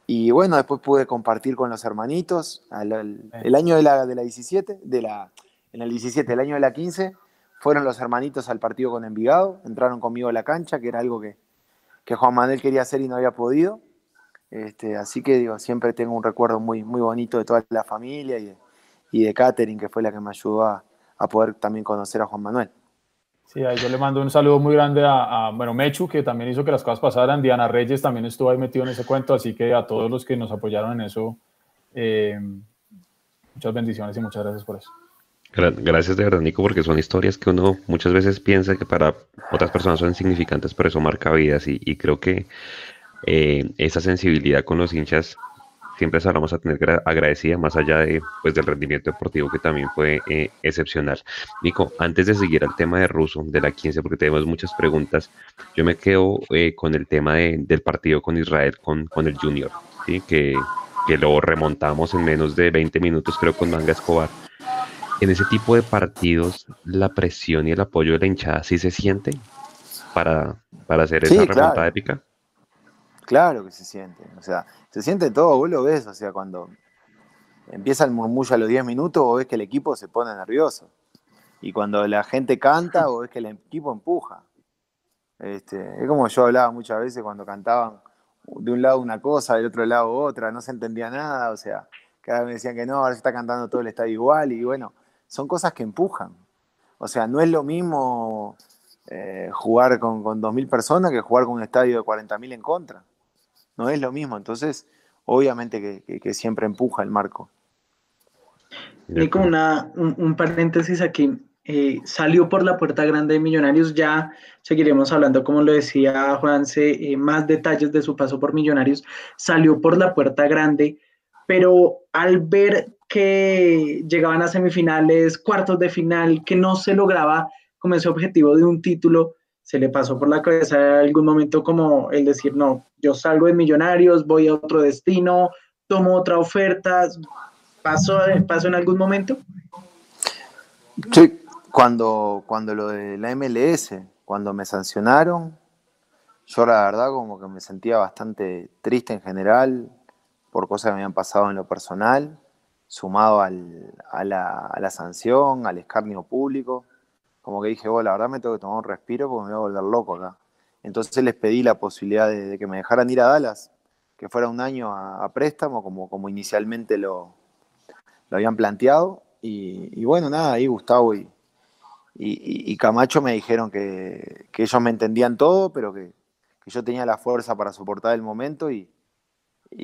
Y bueno, después pude compartir con los hermanitos. el, año de la, de la 17, de la, en el 17, el año de la 15, fueron los hermanitos al partido con Envigado, entraron conmigo a la cancha, que era algo que, que Juan Manuel quería hacer y no había podido. Este, así que digo, siempre tengo un recuerdo muy, muy bonito de toda la familia y de, y de Catherine, que fue la que me ayudó a, a poder también conocer a Juan Manuel. Sí, ahí yo le mando un saludo muy grande a, bueno, Mechu, que también hizo que las cosas pasaran. Diana Reyes también estuvo ahí metido en ese cuento, así que a todos los que nos apoyaron en eso, eh, muchas bendiciones y muchas gracias por eso. Gracias de verdad, Nico, porque son historias que uno muchas veces piensa que para otras personas son insignificantes, pero eso marca vidas y, creo que eh, esa sensibilidad con los hinchas siempre se vamos a tener agradecida, más allá de, pues, del rendimiento deportivo que también fue eh, excepcional. Nico, antes de seguir al tema de Russo, de la 15, porque tenemos muchas preguntas, yo me quedo eh, con el tema del partido con Israel, con, con el Junior, ¿sí? que, que lo remontamos en menos de 20 minutos, creo, con Manga Escobar. En ese tipo de partidos, la presión y el apoyo de la hinchada sí se siente para, para hacer esa remontada épica. Claro que se siente, o sea, se siente todo, vos lo ves, o sea, cuando empieza el murmullo a los 10 minutos, vos ves que el equipo se pone nervioso. Y cuando la gente canta, vos ves que el equipo empuja. Este, es como yo hablaba muchas veces cuando cantaban de un lado una cosa, del otro lado otra, no se entendía nada, o sea, cada vez me decían que no, ahora se está cantando todo el estadio igual, y bueno, son cosas que empujan. O sea, no es lo mismo eh, jugar con, con 2.000 personas que jugar con un estadio de 40.000 en contra no es lo mismo. Entonces, obviamente que, siempre empuja el marco. Nico, una, un, paréntesis aquí. Eh, salió por la puerta grande de Millonarios, ya seguiremos hablando, como lo decía Juanse, eh, más detalles de su paso por Millonarios, salió por la puerta grande, pero al ver que llegaban a semifinales, cuartos de final, que no se lograba como ese objetivo de un título, se le pasó por la cabeza en algún momento como el decir, no, yo salgo de Millonarios, voy a otro destino, tomo otra oferta, ¿pasó, en algún momento? Sí, cuando, cuando lo de la MLS, cuando me sancionaron, yo la verdad como que me sentía bastante triste en general por cosas que me habían pasado en lo personal, sumado al, a, la, a la sanción, al escarnio público como que dije, oh, la verdad me tengo que tomar un respiro porque me voy a volver loco acá. Entonces les pedí la posibilidad de, que me dejaran ir a Dallas, que fuera un año a, préstamo, como, como inicialmente lo, lo habían planteado. Y, bueno, nada, ahí Gustavo y, y, Camacho me dijeron que, que, ellos me entendían todo, pero que, que, yo tenía la fuerza para soportar el momento y,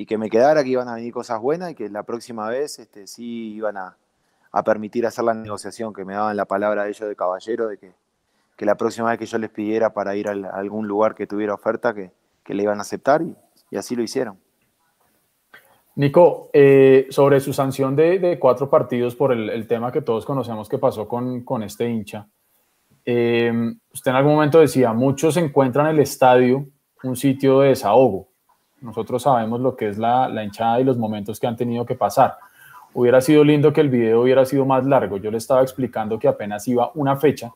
que me quedara, que iban a venir cosas buenas y que la próxima vez este, sí iban a, a permitir hacer la negociación, que me daban la palabra de ellos de caballero, de que, que la próxima vez que yo les pidiera para ir a, algún lugar que tuviera oferta, que, que le iban a aceptar y, y así lo hicieron. Nico, eh, sobre su sanción de, de, cuatro partidos por el, tema que todos conocemos que pasó con, con este hincha, eh, usted en algún momento decía, muchos encuentran el estadio un sitio de desahogo. Nosotros sabemos lo que es la, la hinchada y los momentos que han tenido que pasar hubiera sido lindo que el video hubiera sido más largo. Yo le estaba explicando que apenas iba una fecha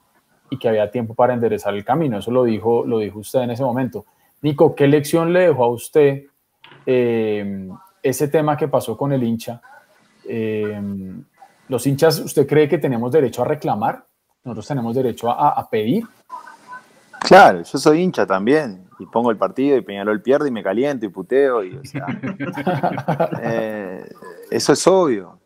y que había tiempo para enderezar el camino. Eso lo dijo, lo dijo usted en ese momento. Nico, ¿qué lección le dejó a usted eh, ese tema que pasó con el hincha? Eh, ¿Los hinchas, usted cree que tenemos derecho a reclamar? ¿Nosotros tenemos derecho a, pedir? Claro, yo soy hincha también y pongo el partido y Peñarol pierde y me caliento y puteo y [laughs] eh, eso es obvio.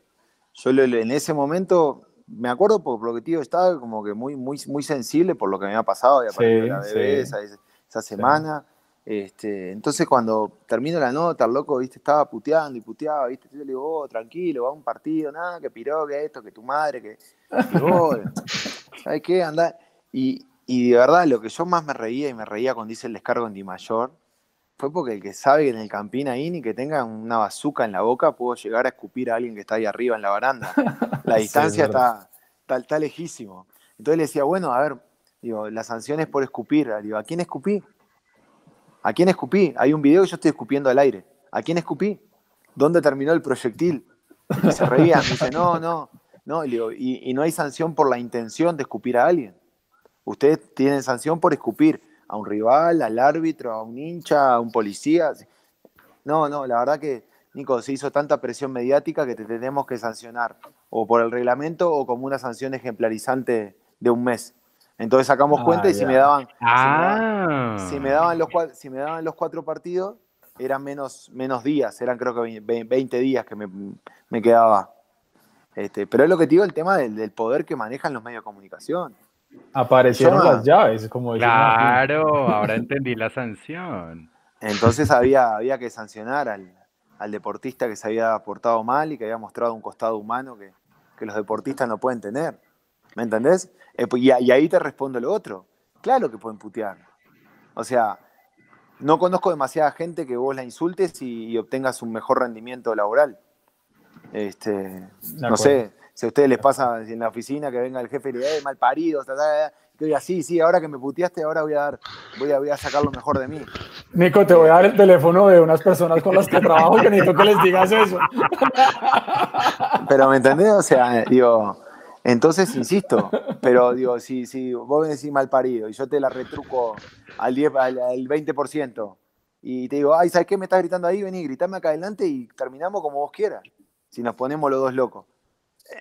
Yo en ese momento, me acuerdo por lo que tío estaba como que muy, muy, muy sensible por lo que me había pasado, había sí, la bebé esa, semana. Este, entonces cuando termino la nota, el loco, viste, estaba puteando y puteaba, viste, yo le digo, oh, tranquilo, va a un partido, nada, que piró, que esto, que tu madre, que, [laughs] ¿sabes qué? Anda. Y, y de verdad, lo que yo más me reía y me reía cuando hice el descargo en Di Mayor, fue porque el que sabe que en el campín ahí ni que tenga una bazuca en la boca, puedo llegar a escupir a alguien que está ahí arriba en la baranda. [laughs] La distancia está, está, lejísimo. Entonces le decía, bueno, a ver, digo, la sanción es por escupir. Digo, ¿a quién escupí? ¿A quién escupí? Hay un video que yo estoy escupiendo al aire. ¿A quién escupí? ¿Dónde terminó el proyectil? Y se reían, dice, no, no, no. Y, y no hay sanción por la intención de escupir a alguien. Ustedes tienen sanción por escupir a un rival, al árbitro, a un hincha, a un policía. No, no, la verdad que, Nico, se hizo tanta presión mediática que te tenemos que sancionar, o por el reglamento o como una sanción ejemplarizante de un mes. Entonces sacamos Ah, cuenta y si me daban, si me Ah. daban- si me daban los cua- si me daban los cuatro partidos, eran menos, menos días, eran creo que ve- 20 días que me, me quedaba. Este, pero es lo que te digo, el tema del, del poder que manejan los medios de comunicación. Aparecieron las llaves, como. Claro, ahora entendí la sanción. Entonces había, había que sancionar al, al deportista que se había portado mal y que había mostrado un costado humano que, que los deportistas no pueden tener. ¿Me entendés? Eh, pues, y, ahí te respondo lo otro. Claro que pueden putear. O sea, no conozco demasiada gente que vos la insultes y, y obtengas un mejor rendimiento laboral. Este, no sé, si a ustedes les pasa en la oficina que venga el jefe y le diga, "Eh, mal parido, ta, ta, ta", que diga, sí, sí, ahora que me puteaste, ahora voy a dar, voy a, voy a sacar lo mejor de mí. Nico, te voy a dar el teléfono de unas personas con las que trabajo que necesito que les digas eso. Pero ¿me entendés? O sea, digo, entonces insisto, pero digo, si, si vos me decís mal parido y yo te la retruco al, 10, al, al 20% y te digo, ay, ¿sabes qué me estás gritando ahí? Vení, gritame acá adelante y terminamos como vos quieras, si nos ponemos los dos locos.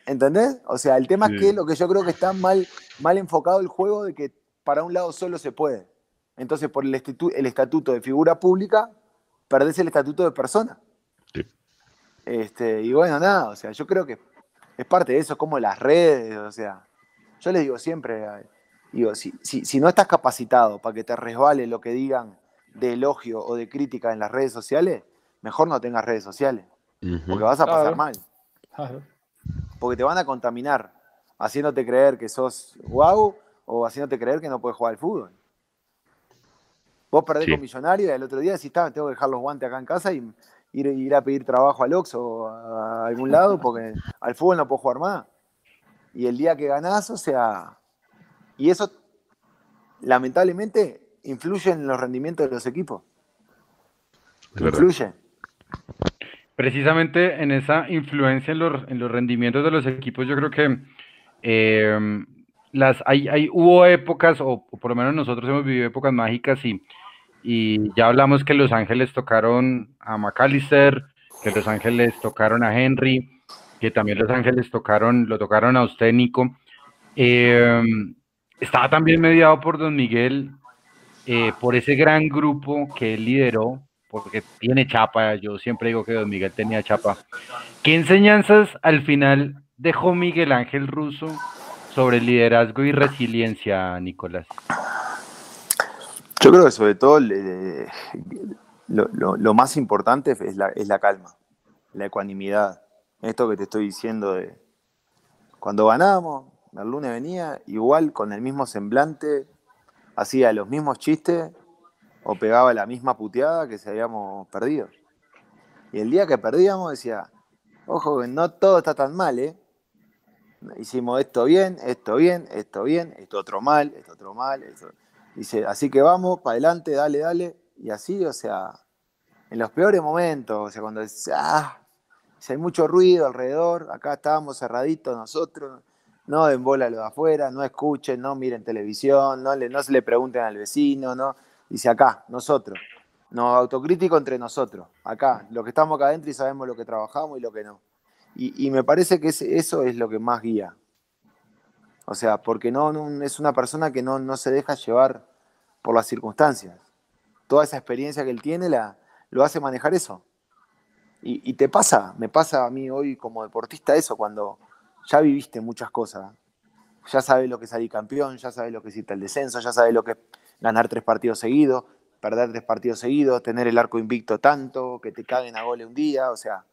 ¿Entendés? O sea, el tema Sí. es que lo que yo creo que está mal, mal enfocado el juego de que para un lado solo se puede. Entonces, por el, estitu- el estatuto de figura pública, perdés el estatuto de persona. Sí. Este, y bueno, nada, o sea, yo creo que es parte de eso, como las redes, o sea, yo les digo siempre, digo, si, si, si no estás capacitado para que te resbale lo que digan de elogio o de crítica en las redes sociales, mejor no tengas redes sociales, porque vas a pasar Claro. mal, Claro. Porque te van a contaminar, haciéndote creer que sos guau o haciéndote creer que no puedes jugar al fútbol. Vos perdés Sí. con Millonario y el otro día decís, "Ta, tengo que dejar los guantes acá en casa y ir, ir a pedir trabajo al Oxxo o a algún lado porque al fútbol no puedo jugar más. Y el día que ganás, o sea, y eso lamentablemente influye en los rendimientos de los equipos. Es verdad. Precisamente en esa influencia en los, en los rendimientos de los equipos, yo creo que eh, las, hay, hay, hubo épocas, o, por lo menos nosotros hemos vivido épocas mágicas y, y ya hablamos que Los Ángeles tocaron a McAllister, que Los Ángeles tocaron a Henry, que también Los Ángeles tocaron, lo tocaron a usted, Nico. Eh, estaba también mediado por Don Miguel, eh, por ese gran grupo que él lideró, porque tiene chapa, yo siempre digo que Don Miguel tenía chapa. ¿Qué enseñanzas al final dejó Miguel Ángel Russo sobre liderazgo y resiliencia, Nicolás? Yo creo que sobre todo lo, más importante es la, es la calma, la ecuanimidad. Esto que te estoy diciendo de cuando ganábamos, el lunes venía igual con el mismo semblante, hacía los mismos chistes o pegaba la misma puteada que si habíamos perdido. Y el día que perdíamos decía, ojo no todo está tan mal, ¿eh? Hicimos esto bien, esto bien, esto bien, esto otro mal, esto otro mal, esto... Dice, así que vamos, para adelante, dale, dale. Y así, o sea, en los peores momentos, o sea, cuando dice, ah, si hay mucho ruido alrededor, acá estábamos cerraditos nosotros, no den bola a los de afuera, no escuchen, no miren televisión, no, le, no se le pregunten al vecino, no. Dice acá, nosotros, nos autocrítico entre nosotros, acá, lo que estamos acá adentro y sabemos lo que trabajamos y lo que no. Y, y me parece que eso es lo que más guía. O sea, porque no, es una persona que no, no se deja llevar por las circunstancias. Toda esa experiencia que él tiene la, lo hace manejar eso. Y, y te pasa, me pasa a mí hoy como deportista eso, cuando ya viviste muchas cosas. Ya sabes lo que es salir campeón, ya sabes lo que es irte al descenso, ya sabes lo que es ganar tres partidos seguidos, perder tres partidos seguidos, tener el arco invicto tanto, que te caguen a gole un día, o sea,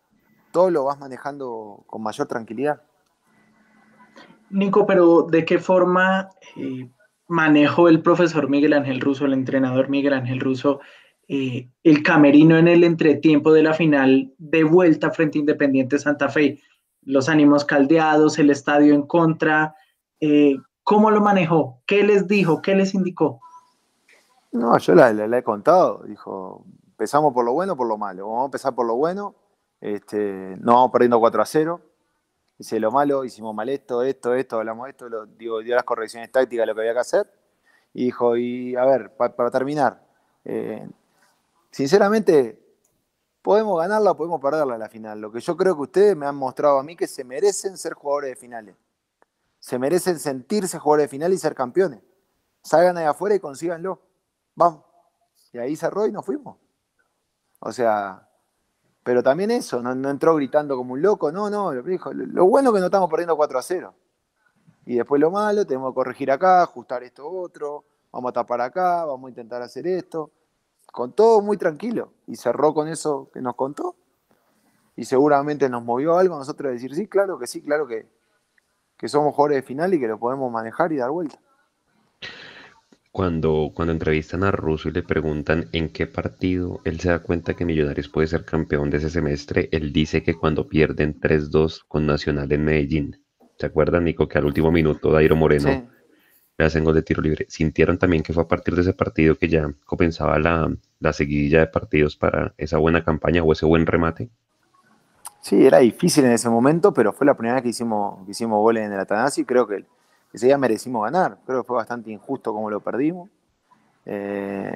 todo lo vas manejando con mayor tranquilidad. Nico, pero ¿de qué forma eh, manejó el profesor Miguel Ángel Russo, el entrenador Miguel Ángel Russo, eh, el camerino en el entretiempo de la final de vuelta frente a Independiente Santa Fe? Los ánimos caldeados, el estadio en contra. eh, ¿Cómo lo manejó? ¿Qué les dijo? ¿Qué les indicó? No, yo la, he contado. Dijo, empezamos por lo bueno por lo malo. Vamos a empezar por lo bueno. Este, no vamos perdiendo 4 a 0. Dice lo malo, hicimos mal esto, esto, esto, hablamos de esto. Digo, dio las correcciones tácticas, lo que había que hacer. y dijo, y a ver, para terminar, eh, sinceramente, podemos ganarla o podemos perderla a la final. Lo que yo creo que ustedes me han mostrado a mí que se merecen ser jugadores de finales. Se merecen sentirse jugadores de final y ser campeones. Salgan ahí afuera y consíganlo. Vamos. Y ahí cerró y nos fuimos. O sea, pero también eso, no, entró gritando como un loco, no, no, lo, lo, bueno es que no estamos perdiendo 4 a 0. Y después lo malo, tenemos que corregir acá, ajustar esto otro, vamos a tapar acá, vamos a intentar hacer esto. Con todo muy tranquilo. Y cerró con eso que nos contó. Y seguramente nos movió algo a nosotros decir, sí, claro que sí, claro que, que somos jugadores de final y que lo podemos manejar y dar vuelta. Cuando, cuando entrevistan a Russo y le preguntan en qué partido él se da cuenta que Millonarios puede ser campeón de ese semestre, él dice que cuando pierden 3-2 con Nacional en Medellín. ¿Se acuerdan, Nico, que al último minuto Dairo Moreno le hacen gol de tiro libre? ¿Sintieron también que fue a partir de ese partido que ya comenzaba la, la seguidilla de partidos para esa buena campaña o ese buen remate? Sí, era difícil en ese momento, pero fue la primera vez que hicimos, que hicimos goles en el Atanasio y creo que ese día merecimos ganar. Creo que fue bastante injusto como lo perdimos. Eh,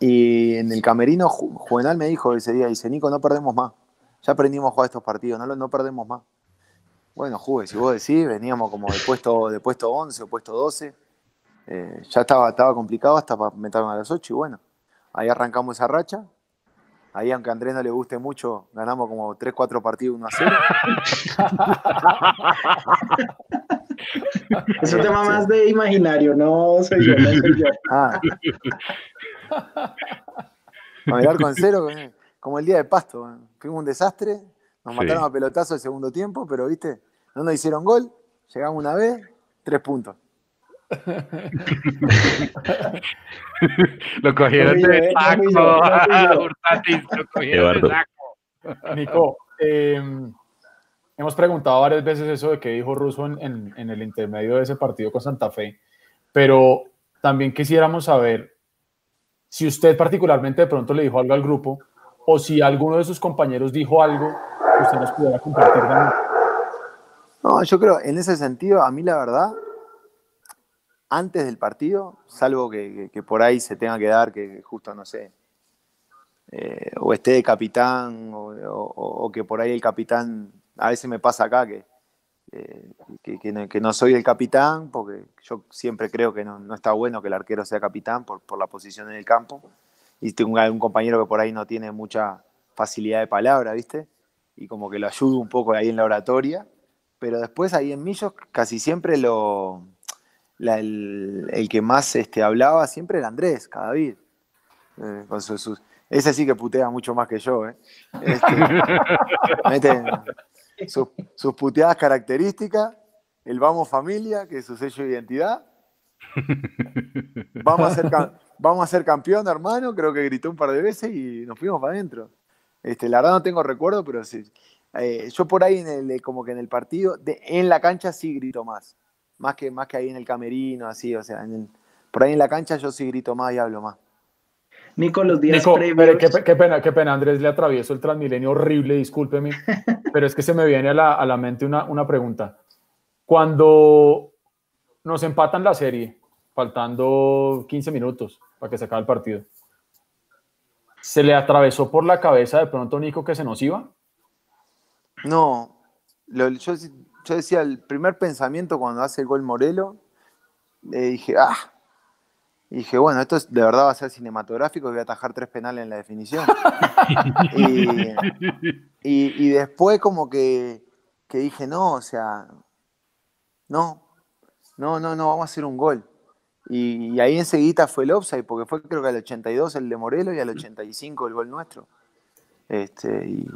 y en el camerino, Juvenal me dijo ese día, dice, Nico, no perdemos más. Ya aprendimos a jugar estos partidos, no, no perdemos más. Bueno, jugué, si vos decís, veníamos como de puesto, de puesto 11 o puesto 12. Eh, ya estaba, estaba complicado hasta para meterme a las 8 y bueno, ahí arrancamos esa racha. Ahí, aunque a Andrés no le guste mucho, ganamos como 3, 4 partidos 1 a 0. [laughs] [laughs] Es un tema más de imaginario, no soy yo, no soy yo. [laughs] Ah. A mirar con cero, como el día de pasto. Fuimos un desastre, nos mataron a pelotazo el segundo tiempo, pero viste, no nos hicieron gol, llegamos una vez, tres puntos. [laughs] lo cogieron de saco, lo cogieron de saco. Nico, eh, hemos preguntado varias veces eso de qué dijo Russo en, el intermedio de ese partido con Santa Fe, pero también quisiéramos saber si usted particularmente de pronto le dijo algo al grupo o si alguno de sus compañeros dijo algo que usted nos pudiera compartir también. No, yo creo, en ese sentido, a mí la verdad, antes del partido, salvo que, por ahí se tenga que dar que justo, no sé, eh, o esté de capitán o, que por ahí el capitán a veces me pasa acá que, eh, que, no, soy el capitán, porque yo siempre creo que no, está bueno que el arquero sea capitán por, la posición en el campo. Y tengo un, compañero que por ahí no tiene mucha facilidad de palabra, ¿viste? Y como que lo ayudo un poco ahí en la oratoria. Pero después ahí en Millos casi siempre lo, el, que más este, hablaba siempre era Andrés, cada vez. Eh, con ese sí que putea mucho más que yo, ¿eh? Este, [laughs] sus, puteadas características, el vamos familia, que es su sello de identidad. [laughs] Vamos a ser, vamos a ser campeón, hermano, creo que gritó un par de veces y nos fuimos para adentro. Este, la verdad no tengo recuerdo, pero sí. Eh, yo por ahí, en el, como que en el partido, de, en la cancha sí grito más. Más que, más que ahí en el camerino, así, o sea, por ahí en la cancha yo sí grito más y hablo más. Nico, los días previos... qué, pena, qué pena, Andrés, le atravieso el Transmilenio horrible, discúlpeme, [laughs] pero es que se me viene a la, a la mente una, una, pregunta. Cuando nos empatan la serie, faltando 15 minutos para que se acabe el partido, ¿se le atravesó por la cabeza de pronto, Nico, que se nos iba? No, yo, yo, decía, el primer pensamiento cuando hace el gol Morelo, le dije, ah, y dije, bueno, esto de verdad va a ser cinematográfico y voy a atajar tres penales en la definición. [laughs] y, después como que, dije, no, o sea, no, no, no, no, vamos a hacer un gol. Y, ahí enseguida fue el offside, porque fue creo que al 82 el de Morelos y al 85 el gol nuestro. Este, y,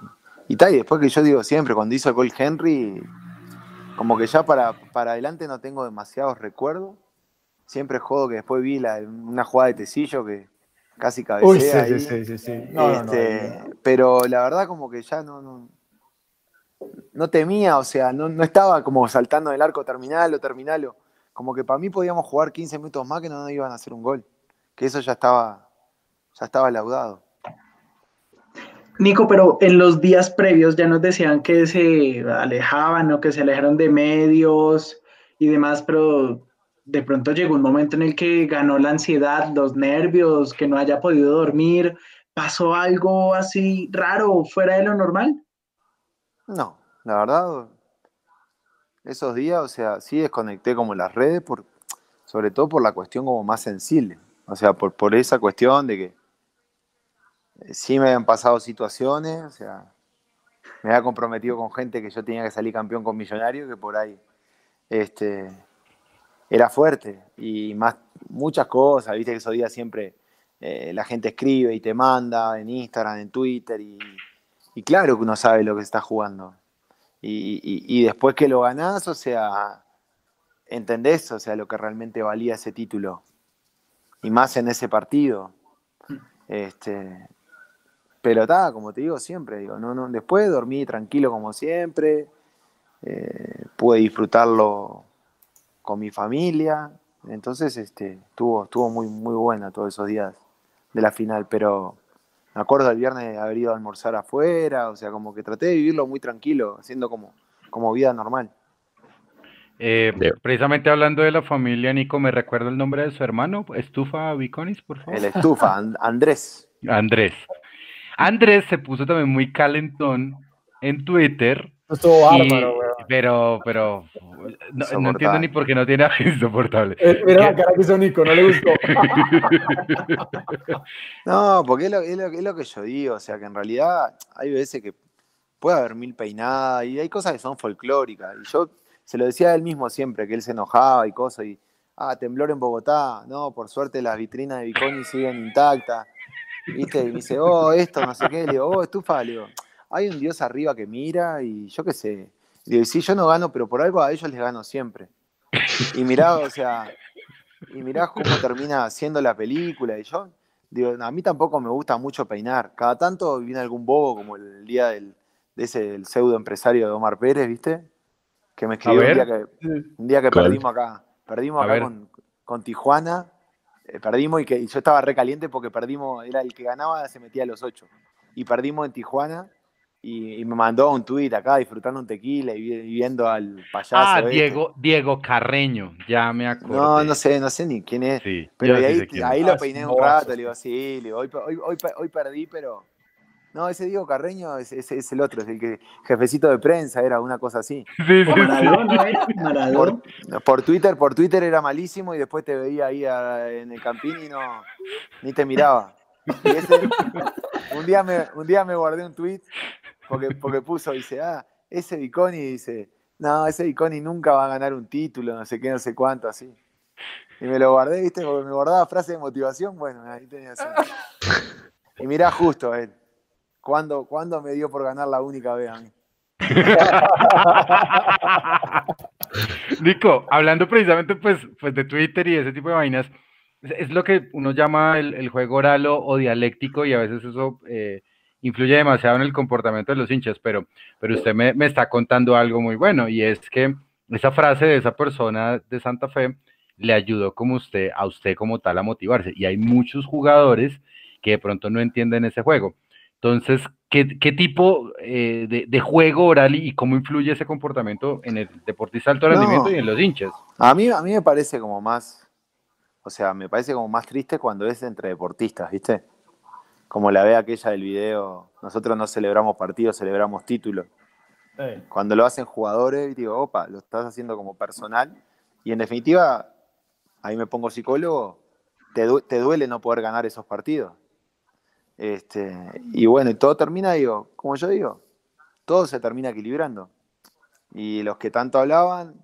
y tal, y después que yo digo siempre, cuando hizo el gol Henry, como que ya para, para adelante no tengo demasiados recuerdos siempre jodo que después vi una jugada de Tecillo que casi cabecea. sí, sí, sí, sí, este, pero la verdad como que ya no, no, temía, o sea, no, estaba como saltando del arco terminal o terminal. como que para mí podíamos jugar 15 minutos más que no nos iban a hacer un gol. Que eso ya estaba, ya estaba laudado. Nico, pero en los días previos ya nos decían que se alejaban o que se alejaron de medios y demás, pero de pronto llegó un momento en el que ganó la ansiedad, los nervios, que no haya podido dormir. ¿Pasó algo así raro fuera de lo normal? No, la verdad, esos días, o sea, sí desconecté como las redes, por, sobre todo por la cuestión como más sensible. O sea, por, por esa cuestión de que eh, sí me habían pasado situaciones, o sea, me había comprometido con gente que yo tenía que salir campeón con Millonario, que por ahí este, era fuerte. Y más, muchas cosas, viste que esos días siempre eh, la gente escribe y te manda en Instagram, en Twitter, y, claro que uno sabe lo que se está jugando. Y, después que lo ganás, o sea, entendés, o sea, lo que realmente valía ese título. Y más en ese partido. Este, pero está, como te digo siempre, digo, no, no, después dormí tranquilo como siempre, eh, pude disfrutarlo con mi familia, entonces este, estuvo, estuvo muy, muy buena todos esos días de la final, pero me acuerdo el viernes de haber ido a almorzar afuera, o sea, como que traté de vivirlo muy tranquilo, haciendo como, como vida normal. Eh, precisamente hablando de la familia, Nico, ¿me recuerda el nombre de su hermano? Estufa Viconis, por favor. El Estufa, [laughs] Andrés. Andrés. Andrés se puso también muy calentón en Twitter. Estuvo bárbaro, Pero, pero, no, no, entiendo ni por qué no tiene insoportable. Eh, mira la cara que hizo Nico, no le gustó. [laughs] no, porque es lo, es, lo, es lo, que yo digo, o sea, que en realidad hay veces que puede haber mil peinadas y hay cosas que son folclóricas. Y yo se lo decía a él mismo siempre, que él se enojaba y cosas, y, ah, temblor en Bogotá, no, por suerte las vitrinas de Biconi siguen intactas. ¿Viste? Y me dice, oh, esto, no sé qué. Le digo, oh, estufa. Le digo, hay un Dios arriba que mira y yo qué sé. Digo, y sí, yo no gano, pero por algo a ellos les gano siempre. Y mirá, o sea, y mirá cómo termina haciendo la película. Y yo, digo, a mí tampoco me gusta mucho peinar. Cada tanto viene algún bobo, como el día del, de ese el pseudo empresario de Omar Pérez, ¿viste? Que me escribió un día que, un día que perdimos acá. Perdimos acá con, con Tijuana eh, perdimos y que y yo estaba recaliente porque perdimos, era el que ganaba, se metía a los ocho. Y perdimos en Tijuana y, y me mandó un tuit acá disfrutando un tequila y, viendo al payaso. Ah, Diego, Diego Carreño, ya me acuerdo. No, no sé, no sé ni quién es. Sí, pero ahí, sí ahí lo Ah, peiné un rato, le digo, sí, le digo, hoy, hoy, hoy, hoy perdí, pero... No, ese Diego Carreño es, es, es el otro, es el que jefecito de prensa, era una cosa así. [laughs] Sí. Maradona, ¿no era? Maradona. Por, por Twitter, por Twitter era malísimo y después te veía ahí a- en el campín y no ni te miraba. Y ese- un día me, un día me guardé un tweet porque, [laughs] porque puso, dice, ah, ese Viconi dice, no, ese Viconi nunca va a ganar un título, no sé qué, no sé cuánto, así. Y me lo guardé, viste, porque me guardaba frases de motivación, bueno, ahí tenía así. [laughs] Y mirá justo él. ¿Cuándo, ¿Cuándo me dio por ganar la única vez a mí? [laughs] Nico, hablando precisamente pues, pues de Twitter y ese tipo de vainas, es, es lo que uno llama el, el juego oral o, o dialéctico y a veces eso eh, influye demasiado en el comportamiento de los hinchas, pero, pero usted me, me está contando algo muy bueno y es que esa frase de esa persona de Santa Fe le ayudó como usted, a usted como tal a motivarse y hay muchos jugadores que de pronto no entienden ese juego. Entonces, ¿qué, qué tipo eh, de, de juego oral y, y cómo influye ese comportamiento en el deportista de alto No. rendimiento y en los hinchas? A mí, a mí me parece como más, o sea, me parece como más triste cuando es entre deportistas, ¿viste? Como la ve aquella del video, nosotros no celebramos partidos, celebramos títulos. Cuando lo hacen jugadores, digo, opa, lo estás haciendo como personal. Y en definitiva, ahí me pongo psicólogo, te, du- te duele no poder ganar esos partidos. Este, y bueno, y todo termina, digo, como yo digo, todo se termina equilibrando. Y los que tanto hablaban,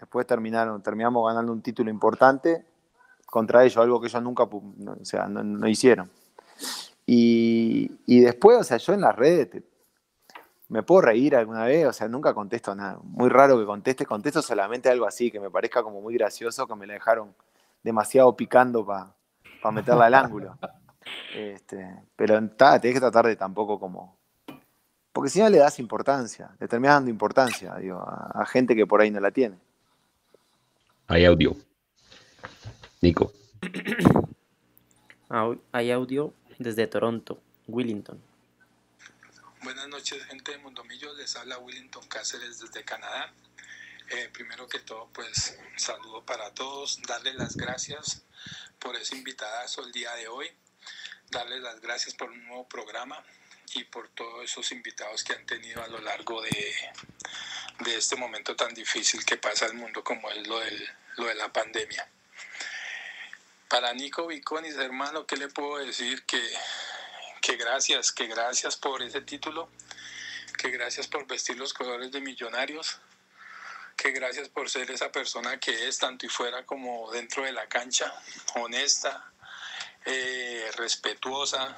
después terminaron, terminamos ganando un título importante contra ellos, algo que ellos nunca, o sea, no, no hicieron. Y, y después, o sea, yo en las redes te- me puedo reír alguna vez, o sea, nunca contesto nada. Muy raro que conteste, contesto solamente algo así, que me parezca como muy gracioso, que me la dejaron demasiado picando para meterla al ángulo. [laughs] Este, pero ta, tenés que tratar de tampoco como... Porque si no le das importancia, le terminás dando importancia digo, a, a gente que por ahí no la tiene. Hay audio. Nico. Au- Hay audio desde Toronto, Willington. Buenas noches, gente de Mundomillo. Les habla Willington Cáceres desde Canadá. Eh, primero que todo, pues saludo para todos, darles las gracias por ese invitadazo el día de hoy, darles las gracias por un nuevo programa y por todos esos invitados que han tenido a lo largo de, de este momento tan difícil que pasa el mundo como es lo, del, lo de la pandemia. Para Nico Viconis, hermano, ¿qué le puedo decir? Que, que gracias, que gracias por ese título, que gracias por vestir los colores de millonarios, que gracias por ser esa persona que es tanto y fuera como dentro de la cancha, honesta, eh, respetuosa,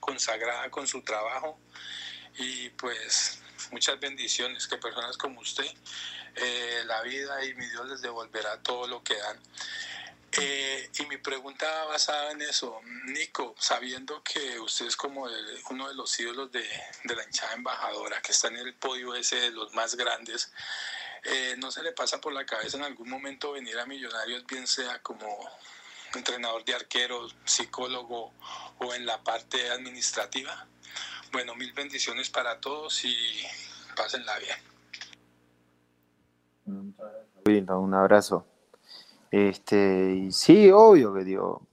consagrada con su trabajo y pues muchas bendiciones, que personas como usted, eh, la vida y mi Dios les devolverá todo lo que dan. Eh, y mi pregunta basada en eso, Nico, sabiendo que usted es como uno de los ídolos de, la hinchada embajadora, que está en el podio ese de los más grandes, eh, ¿no se le pasa por la cabeza en algún momento venir a Millonarios, bien sea como entrenador de arqueros, psicólogo o en la parte administrativa? Bueno, mil bendiciones para todos y pásenla bien. Un abrazo. Este, sí, obvio que digo,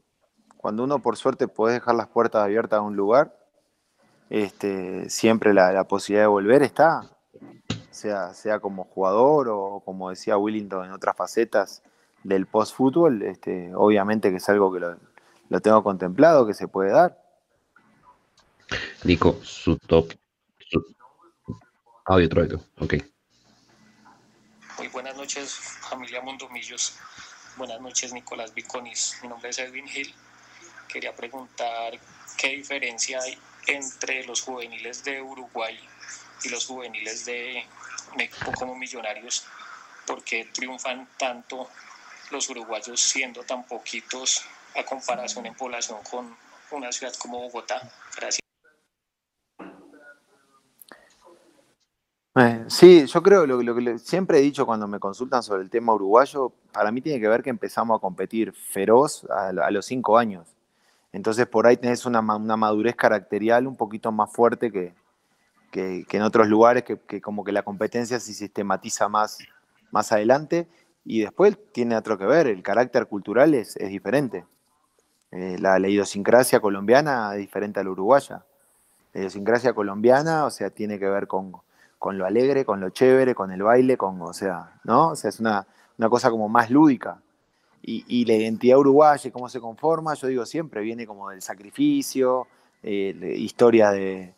cuando uno por suerte puede dejar las puertas abiertas a un lugar, este, siempre la, posibilidad de volver está, sea, sea como jugador o como decía Willington en otras facetas del post-fútbol, este, obviamente que es algo que lo, tengo contemplado, que se puede dar. Nico, su top. Audio, otro ok. Muy buenas noches, familia Mondomillos. Buenas noches, Nicolás Viconis. Mi nombre es Edwin Hill. Quería preguntar qué diferencia hay entre los juveniles de Uruguay y los juveniles de México como millonarios, porque triunfan tanto los uruguayos siendo tan poquitos a comparación en población con una ciudad como Bogotá. Gracias. Eh, sí, yo creo lo, lo que siempre he dicho cuando me consultan sobre el tema uruguayo, para mí tiene que ver que empezamos a competir feroz a, los cinco años. Entonces por ahí tenés una, madurez caracterial un poquito más fuerte que, que, en otros lugares, que, como que la competencia se sistematiza más, más adelante. Y después tiene otro que ver, el carácter cultural es, es diferente. Eh, la, la, idiosincrasia colombiana es diferente a la uruguaya. La idiosincrasia colombiana, o sea, tiene que ver con con lo alegre, con lo chévere, con el baile, con, o sea, ¿no? O sea, es una, cosa como más lúdica. Y, la identidad uruguaya y cómo se conforma, yo digo siempre, viene como del sacrificio, eh, historia de,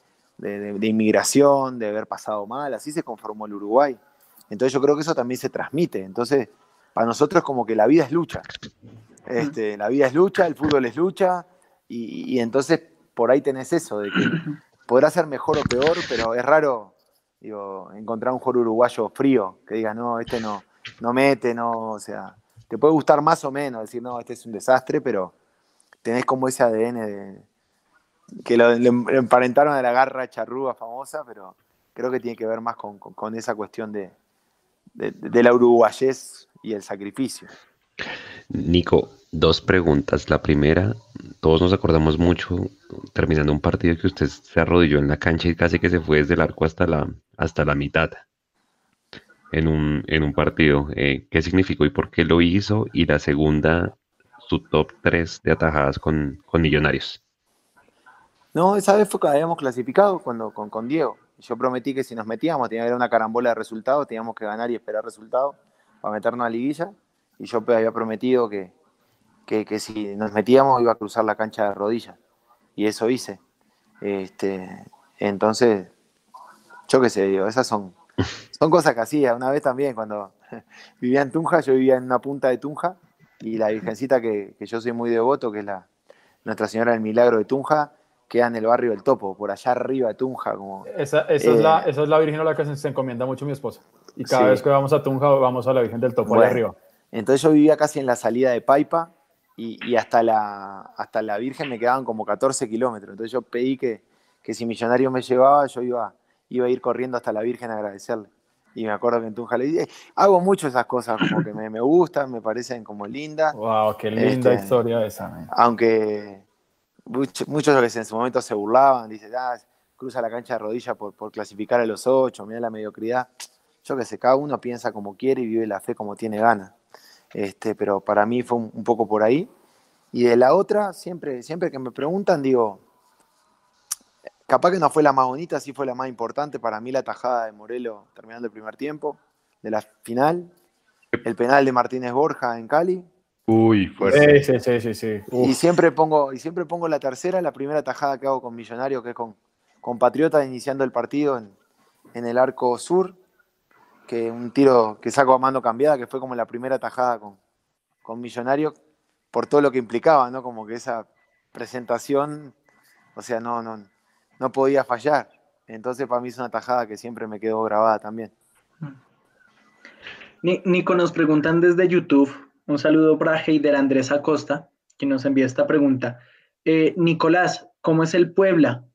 inmigración, de haber pasado mal, así se conformó el Uruguay. Entonces yo creo que eso también se transmite. Entonces, para nosotros como que la vida es lucha. Este, la vida es lucha, el fútbol es lucha, y, y entonces por ahí tenés eso, de que podrá ser mejor o peor, pero es raro Digo, encontrar un jugador uruguayo frío, que diga, no, este no, no mete, no, o sea, te puede gustar más o menos, decir, no, este es un desastre, pero tenés como ese ADN de, que lo, emparentaron a la garra charrúa famosa, pero creo que tiene que ver más con, esa cuestión de, de, la uruguayez y el sacrificio. Nico, dos preguntas. La primera, todos nos acordamos mucho, terminando un partido que usted se arrodilló en la cancha y casi que se fue desde el arco hasta la, hasta la mitad en un, en un partido. Eh, ¿Qué significó y por qué lo hizo? Y la segunda, su top 3 de atajadas con, con Millonarios. No, esa vez fue que habíamos clasificado cuando, con, con Diego. Yo prometí que si nos metíamos tenía que haber una carambola de resultados, teníamos que ganar y esperar resultados para meternos a liguilla. Y yo había prometido que, que, si nos metíamos iba a cruzar la cancha de rodillas. Y eso hice. Este, entonces, yo qué sé, digo, esas son, son cosas que hacía. Una vez también, cuando [laughs] vivía en Tunja, yo vivía en una punta de Tunja, y la virgencita que, yo soy muy devoto, que es la Nuestra Señora del Milagro de Tunja, queda en el barrio del Topo, por allá arriba de Tunja. Como, esa, es la, eh, esa es la Virgen a la que se, encomienda mucho mi esposa. Y cada vez que vamos a Tunja, vamos a la Virgen del Topo, allá arriba. Entonces yo vivía casi en la salida de Paipa, y, hasta, la, hasta la Virgen me quedaban como 14 kilómetros. Entonces yo pedí que, que, si Millonario me llevaba, yo iba, iba a ir corriendo hasta la Virgen a agradecerle. Y me acuerdo que en Tunja le dije, hago mucho esas cosas, como que me, me gustan, me parecen como lindas. ¡Wow! ¡Qué linda este, historia esa! Aunque muchos, muchos de los que en su momento se burlaban, dicen, ah, cruza la cancha de rodilla por, por clasificar a los ocho, mira la mediocridad. yo qué sé, cada uno piensa como quiere y vive la fe como tiene ganas. Este, pero para mí fue un, poco por ahí. Y de la otra, siempre, siempre que me preguntan, digo, capaz que no fue la más bonita, sí fue la más importante. Para mí la tajada de Morelo terminando el primer tiempo, de la final. El penal de Martínez Borja en Cali. Uy, fuerte. Sí, sí, sí, sí. Y siempre, pongo, y siempre pongo la tercera, la primera tajada que hago con Millonario, que es con, con Patriota iniciando el partido en, en el arco sur que un tiro que saco a mano cambiada, que fue como la primera tajada con, con Millonario, por todo lo que implicaba, ¿no? Como que esa presentación, o sea, no, no, no podía fallar. Entonces para mí es una tajada que siempre me quedó grabada también. Nico, nos preguntan desde YouTube, un saludo para Heider Andrés Acosta, que nos envía esta pregunta. Eh, Nicolás, ¿cómo es el Puebla?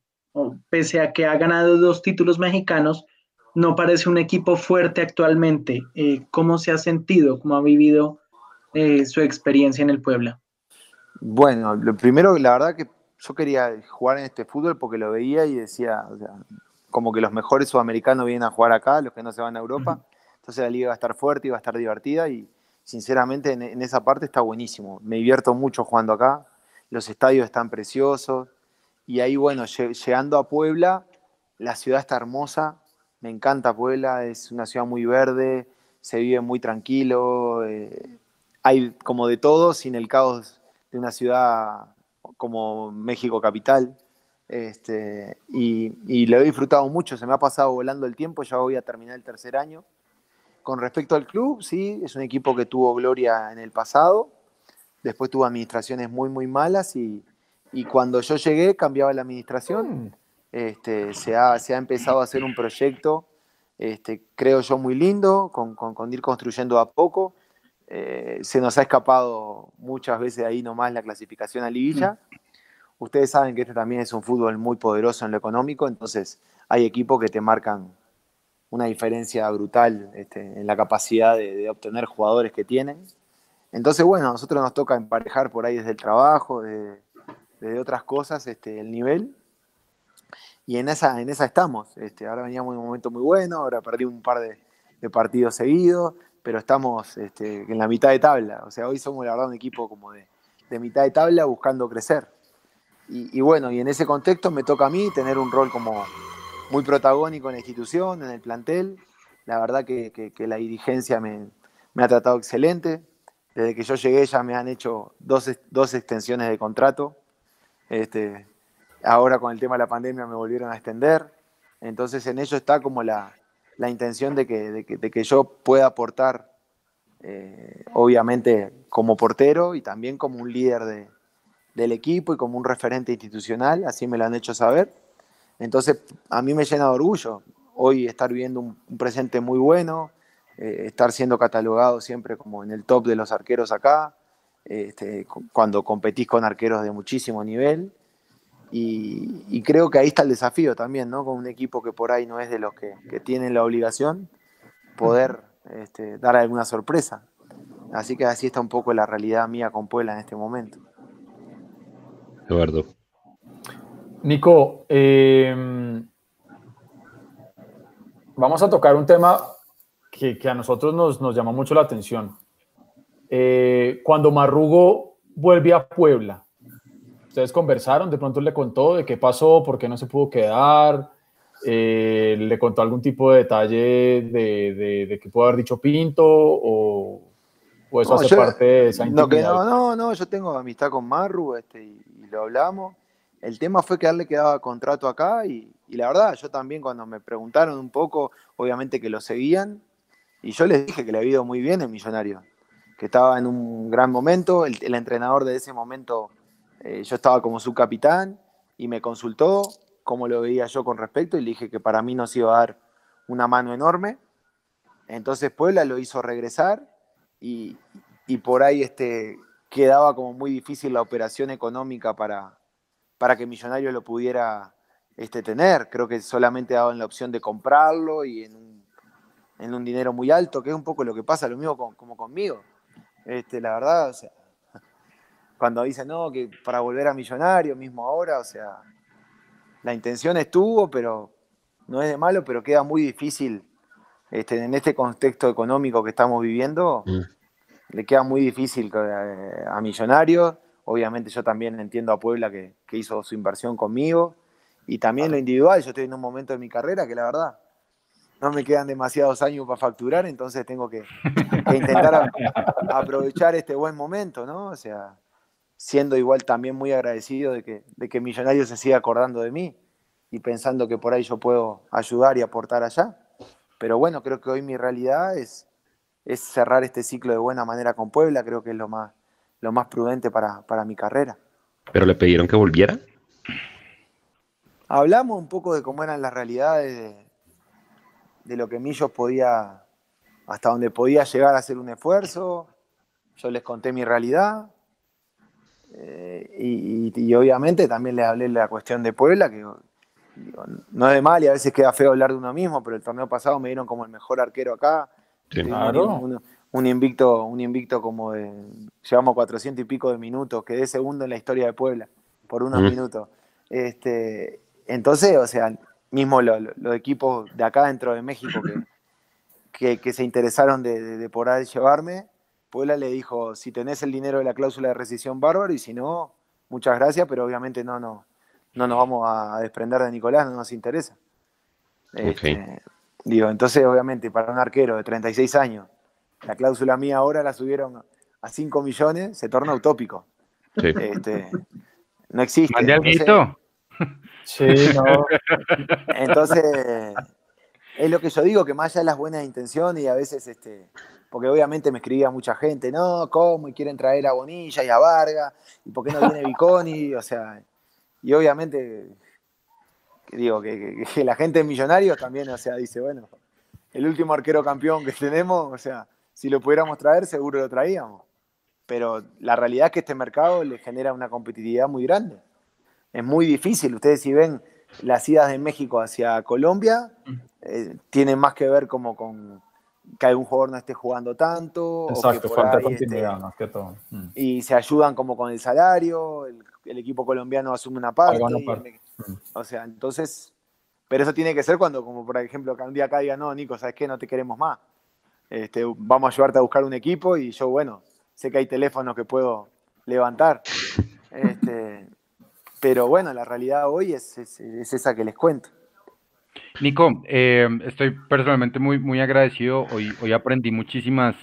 pese a que ha ganado dos títulos mexicanos, no parece un equipo fuerte actualmente. Eh, ¿Cómo se ha sentido? ¿Cómo ha vivido eh, su experiencia en el Puebla? Bueno, lo primero, la verdad que yo quería jugar en este fútbol porque lo veía y decía, como que los mejores sudamericanos vienen a jugar acá, los que no se van a Europa. Entonces la liga iba a estar fuerte, iba a estar divertida y sinceramente en, en esa parte está buenísimo. Me divierto mucho jugando acá, los estadios están preciosos y ahí, bueno, llegando a Puebla, la ciudad está hermosa, me encanta Puebla, es una ciudad muy verde, se vive muy tranquilo, eh, hay como de todo sin el caos de una ciudad como México capital. Este, y, lo he disfrutado mucho, se me ha pasado volando el tiempo, ya voy a terminar el tercer año. Con respecto al club, sí, es un equipo que tuvo gloria en el pasado, después tuvo administraciones muy, muy malas y, y cuando yo llegué cambiaba la administración. Mm. Este, se, ha, se, ha, empezado a hacer un proyecto, este, creo yo, muy lindo, con, con, ir construyendo a poco. Eh, se nos ha escapado muchas veces ahí nomás la clasificación a liguilla. Mm. Ustedes saben que este también es un fútbol muy poderoso en lo económico, entonces hay equipos que te marcan una diferencia brutal este, en la capacidad de, obtener jugadores que tienen. Entonces, bueno, a nosotros nos toca emparejar por ahí desde el trabajo, desde, desde otras cosas, este, el nivel y en esa, en esa estamos. Este, ahora veníamos en un momento muy bueno, ahora perdí un par de, partidos seguidos, pero estamos este, en la mitad de tabla. O sea, hoy somos la verdad un equipo como de, mitad de tabla buscando crecer. Y, bueno, y en ese contexto me toca a mí tener un rol como muy protagónico en la institución, en el plantel. La verdad que, la dirigencia me, ha tratado excelente. Desde que yo llegué ya me han hecho dos, dos extensiones de contrato. Este, Ahora con el tema de la pandemia me volvieron a extender. Entonces en ello está como la, intención de que, yo pueda aportar, eh, obviamente como portero y también como un líder del equipo y como un referente institucional, así me lo han hecho saber. Entonces a mí me llena de orgullo hoy estar viviendo un, presente muy bueno, eh, estar siendo catalogado siempre como en el top de los arqueros acá, este, cuando competís con arqueros de muchísimo nivel. Y, creo que ahí está el desafío también, ¿no? Con un equipo que por ahí no es de los que, tienen la obligación, poder este, dar alguna sorpresa. Así que así está un poco la realidad mía con Puebla en este momento. Eduardo. Nico, em, vamos a tocar un tema que, a nosotros nos, nos, llamó mucho la atención. Eh, cuando Marrugo vuelve a Puebla, ustedes conversaron, de pronto le contó de qué pasó, por qué no se pudo quedar, eh, le contó algún tipo de detalle de, de, qué pudo haber dicho Pinto o, o eso hace parte de esa intimidad. No, no, no, yo tengo amistad con Marru este, y, lo hablamos. El tema fue que a él le quedaba contrato acá y, la verdad, yo también cuando me preguntaron un poco, obviamente que lo seguían, y yo les dije que le había ido muy bien en Millonario, que estaba en un gran momento, el, el entrenador de ese momento eh, yo estaba como subcapitán y me consultó cómo lo veía yo con respecto y le dije que para mí nos iba a dar una mano enorme. Entonces Puebla lo hizo regresar y, por ahí este, quedaba como muy difícil la operación económica para, para que Millonarios lo pudiera este, tener. Creo que solamente daban la opción de comprarlo y en un, en un dinero muy alto, que es un poco lo que pasa, lo mismo como conmigo. Este, la verdad, o sea, cuando dicen, no, que para volver a millonario mismo ahora, o sea, la intención estuvo, pero no es de malo, pero queda muy difícil este, en este contexto económico que estamos viviendo, Mm. le queda muy difícil eh, a Millonarios. Obviamente yo también entiendo a Puebla que, que hizo su inversión conmigo. Y también lo individual, yo estoy en un momento de mi carrera que la verdad no me quedan demasiados años para facturar, entonces tengo que, que intentar a- [laughs] aprovechar este buen momento, ¿no? O sea, siendo igual también muy agradecido de que, de que Millonarios se siga acordando de mí y pensando que por ahí yo puedo ayudar y aportar allá. Pero bueno, creo que hoy mi realidad es, es cerrar este ciclo de buena manera con Puebla, creo que es lo más, lo más prudente para, para mi carrera. ¿Pero le pidieron que volviera? Hablamos un poco de cómo eran las realidades de, de lo que Millos podía, hasta donde podía llegar a hacer un esfuerzo. Yo les conté mi realidad. Eh, y, y- y obviamente también les hablé la cuestión de Puebla, que digo, no es de mal y a veces queda feo hablar de uno mismo, pero el torneo pasado me dieron como el mejor arquero acá. Claro. Un, un invicto, un invicto como de. Llevamos 400 y pico de minutos, quedé segundo en la historia de Puebla, por unos Ujú. minutos. Este, entonces, o sea, mismo lo- lo- los equipos de acá dentro de México que, que, que se interesaron de, de, de poder llevarme, Puebla le dijo, si tenés el dinero de la cláusula de rescisión, bárbaro, y si no, muchas gracias, pero obviamente no, no, no nos vamos a desprender de Nicolás, no nos interesa. Este, Digo, entonces obviamente para un arquero de 36 años, la cláusula mía ahora la subieron a 5 millones, se torna utópico. Sí. Este, no existe. Entonces-. Sí, no. entonces, es lo que yo digo, que más allá de las buenas intenciones y a veces, este, porque obviamente me escribía mucha gente, no, ¿cómo? Y quieren traer a Bonilla y a Vargas, ¿y por qué no viene Viconi? O sea, y obviamente, que digo, que, que- que la gente de Millonarios también, o sea, dice, bueno, el último arquero campeón que tenemos, o sea, si lo pudiéramos traer, seguro lo traíamos. Pero la realidad es que este mercado le genera una competitividad muy grande. Es muy difícil. Ustedes si ven las idas de México hacia Colombia, eh, tienen más que ver como con que algún jugador no esté jugando tanto. o que Exacto, falta este, continuidad más que todo. Mm. y se ayudan como con el salario, el, el equipo colombiano asume una parte. Mm. o sea, entonces, pero eso tiene que ser cuando, como por ejemplo, que un día acá diga, no, Nico, ¿sabes qué? No te queremos más. Este, vamos a ayudarte a buscar un equipo y yo, bueno, sé que hay teléfonos que puedo levantar. [laughs] Este, pero bueno, la realidad hoy es, es- es esa que les cuento. Nico, eh, estoy personalmente muy, muy agradecido. Hoy, hoy aprendí muchísimas,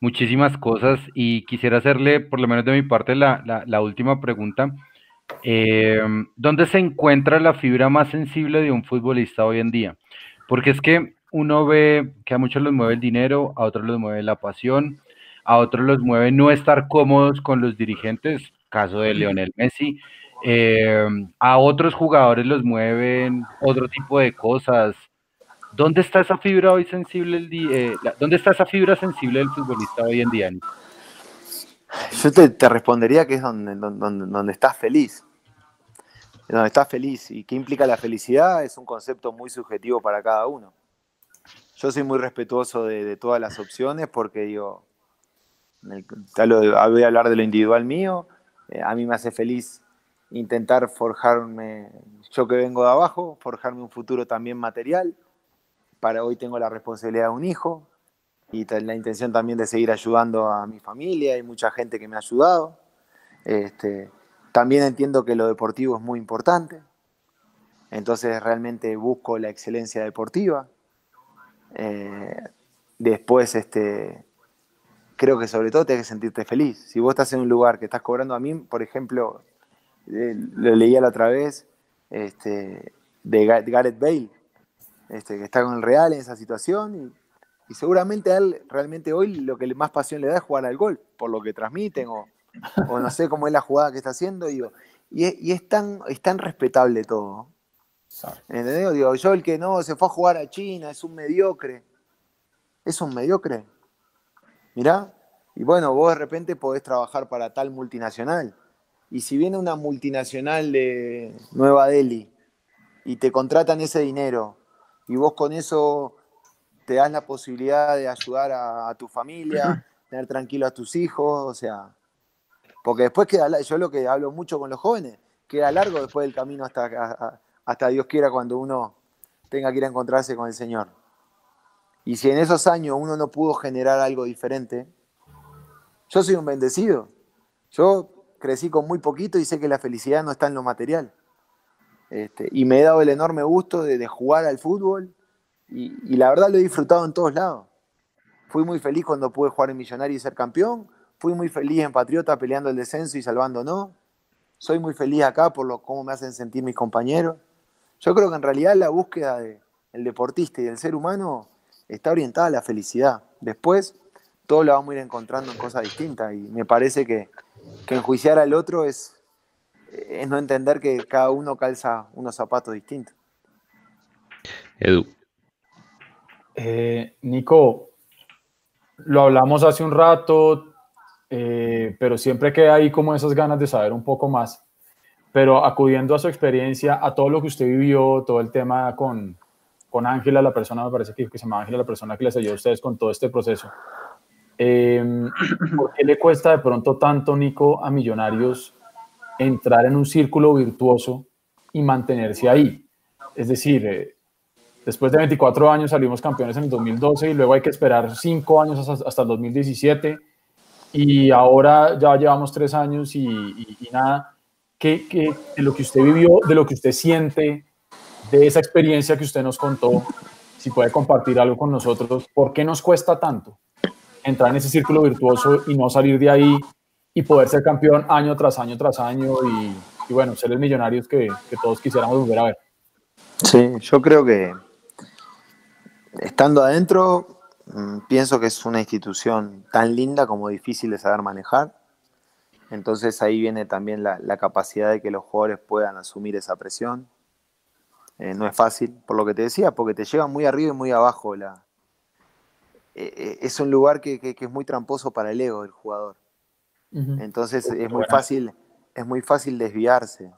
muchísimas cosas y quisiera hacerle, por lo menos de mi parte, la, la- última pregunta. Eh, ¿dónde se encuentra la fibra más sensible de un futbolista hoy en día? Porque es que uno ve que a muchos los mueve el dinero, a otros los mueve la pasión, a otros los mueve no estar cómodos con los dirigentes, caso de Lionel Messi, eh, a otros jugadores los mueven otro tipo de cosas. ¿Dónde está esa fibra hoy sensible? Eh, ¿Dónde está esa fibra sensible del futbolista hoy en día? Yo te, te respondería que es donde, donde, donde- estás feliz. Donde estás feliz. ¿Y qué implica la felicidad? Es un concepto muy subjetivo para cada uno. Yo soy muy respetuoso de, todas las opciones porque digo, el- voy a hablar de lo individual mío. eh, a mí me hace feliz intentar forjarme, yo que vengo de abajo, forjarme un futuro también material. Para hoy tengo la responsabilidad de un hijo, y la intención también de seguir ayudando a mi familia, hay mucha gente que me ha ayudado. Este, también entiendo que lo deportivo es muy importante, entonces realmente busco la excelencia deportiva. Eh, después, este, creo que sobre todo tienes que sentirte feliz. Si vos estás en un lugar que estás cobrando a mí, por ejemplo, eh, lo leía la otra vez, este, de Ga- Gareth Bale, este, que está con el Real en esa situación y y seguramente a él realmente hoy lo que más pasión le da es jugar al gol, por lo que transmiten o, o no sé cómo es la jugada que está haciendo. Digo, y es, y es tan, es tan respetable todo. ¿Entendés? Digo, yo el que no se fue a jugar a China es un mediocre. Es un mediocre. Mirá. Y bueno, vos de repente podés trabajar para tal multinacional. Y si viene una multinacional de Nueva Delhi y te contratan ese dinero y vos con eso te das la posibilidad de ayudar a, a tu familia, [clears throat] tener tranquilo a tus hijos, o sea, porque después queda, yo lo que hablo mucho con los jóvenes, queda largo después del camino hasta, hasta Dios quiera cuando uno tenga que ir a encontrarse con el Señor. Y si en esos años uno no pudo generar algo diferente, yo soy un bendecido. Yo crecí con muy poquito y sé que la felicidad no está en lo material. Este, y me he dado el enorme gusto de, jugar al fútbol y, la verdad lo he disfrutado en todos lados. Fui muy feliz cuando pude jugar en Millonario y ser campeón. Fui muy feliz en Patriota peleando el descenso y salvándonos. Soy muy feliz acá por lo, cómo me hacen sentir mis compañeros. Yo creo que en realidad la búsqueda del deportista y del ser humano está orientada a la felicidad. Después, todo lo vamos a ir encontrando en cosas distintas y me parece que, que enjuiciar al otro es, es no entender que cada uno calza unos zapatos distintos. Edu. Eh, Nico, lo hablamos hace un rato, eh, pero siempre queda ahí como esas ganas de saber un poco más. Pero acudiendo a su experiencia, a todo lo que usted vivió, todo el tema con, con Ángela, la persona, me parece que, se llama Ángela, la persona que les ayudó a ustedes con todo este proceso. Eh, ¿Por qué le cuesta de pronto tanto, Nico, a Millonarios entrar en un círculo virtuoso y mantenerse ahí. Es decir, eh, después de 24 años salimos campeones en el 2012 y luego hay que esperar 5 años hasta, el 2017 y ahora ya llevamos 3 años y, nada. ¿Qué, qué, de lo que usted vivió, de lo que usted siente, de esa experiencia que usted nos contó, si puede compartir algo con nosotros, ¿por qué nos cuesta tanto entrar en ese círculo virtuoso y no salir de ahí y poder ser campeón año tras año tras año y, bueno, ser el millonario que, todos quisiéramos volver a ver. Sí, yo creo que estando adentro, mm, pienso que es una institución tan linda como difícil de saber manejar. Entonces ahí viene también la, la capacidad de que los jugadores puedan asumir esa presión. Eh, no es fácil, por lo que te decía, porque te lleva muy arriba y muy abajo. La, eh, es un lugar que, que, que, es muy tramposo para el ego del jugador. Entonces es muy fácil, es muy fácil desviarse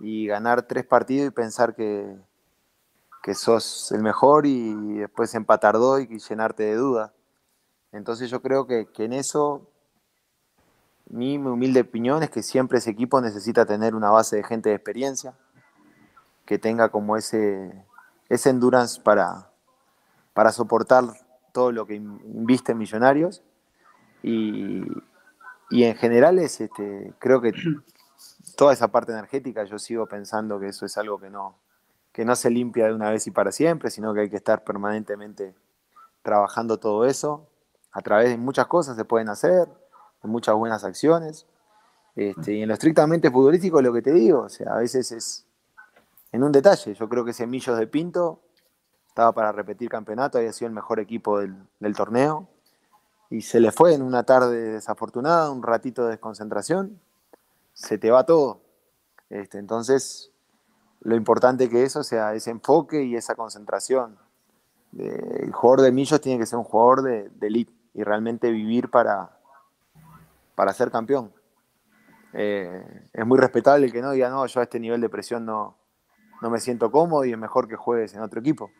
y ganar tres partidos y pensar que, que sos el mejor y después empatar dos y llenarte de dudas. Entonces yo creo que, en eso mi humilde opinión es que siempre ese equipo necesita tener una base de gente de experiencia, que tenga como ese, ese endurance para, para soportar todo lo que inviste en Millonarios y, y en general es, este, creo que [clears throat] toda esa parte energética yo sigo pensando que eso es algo que no, que no se limpia de una vez y para siempre, sino que hay que estar permanentemente trabajando todo eso. A través de muchas cosas se pueden hacer, de muchas buenas acciones. Este, y en lo estrictamente futbolístico, lo que te digo, o sea, a veces es en un detalle. Yo creo que Semillos de Pinto estaba para repetir campeonato, había sido el mejor equipo del, torneo y se le fue en una tarde desafortunada, un ratito de desconcentración, se te va todo. Este, entonces, lo importante que eso sea ese enfoque y esa concentración. el jugador de Millos tiene que ser un jugador de, elite y realmente vivir para, para ser campeón. Eh, es muy respetable que no diga, no, yo a este nivel de presión no, no me siento cómodo y es mejor que juegues en otro equipo.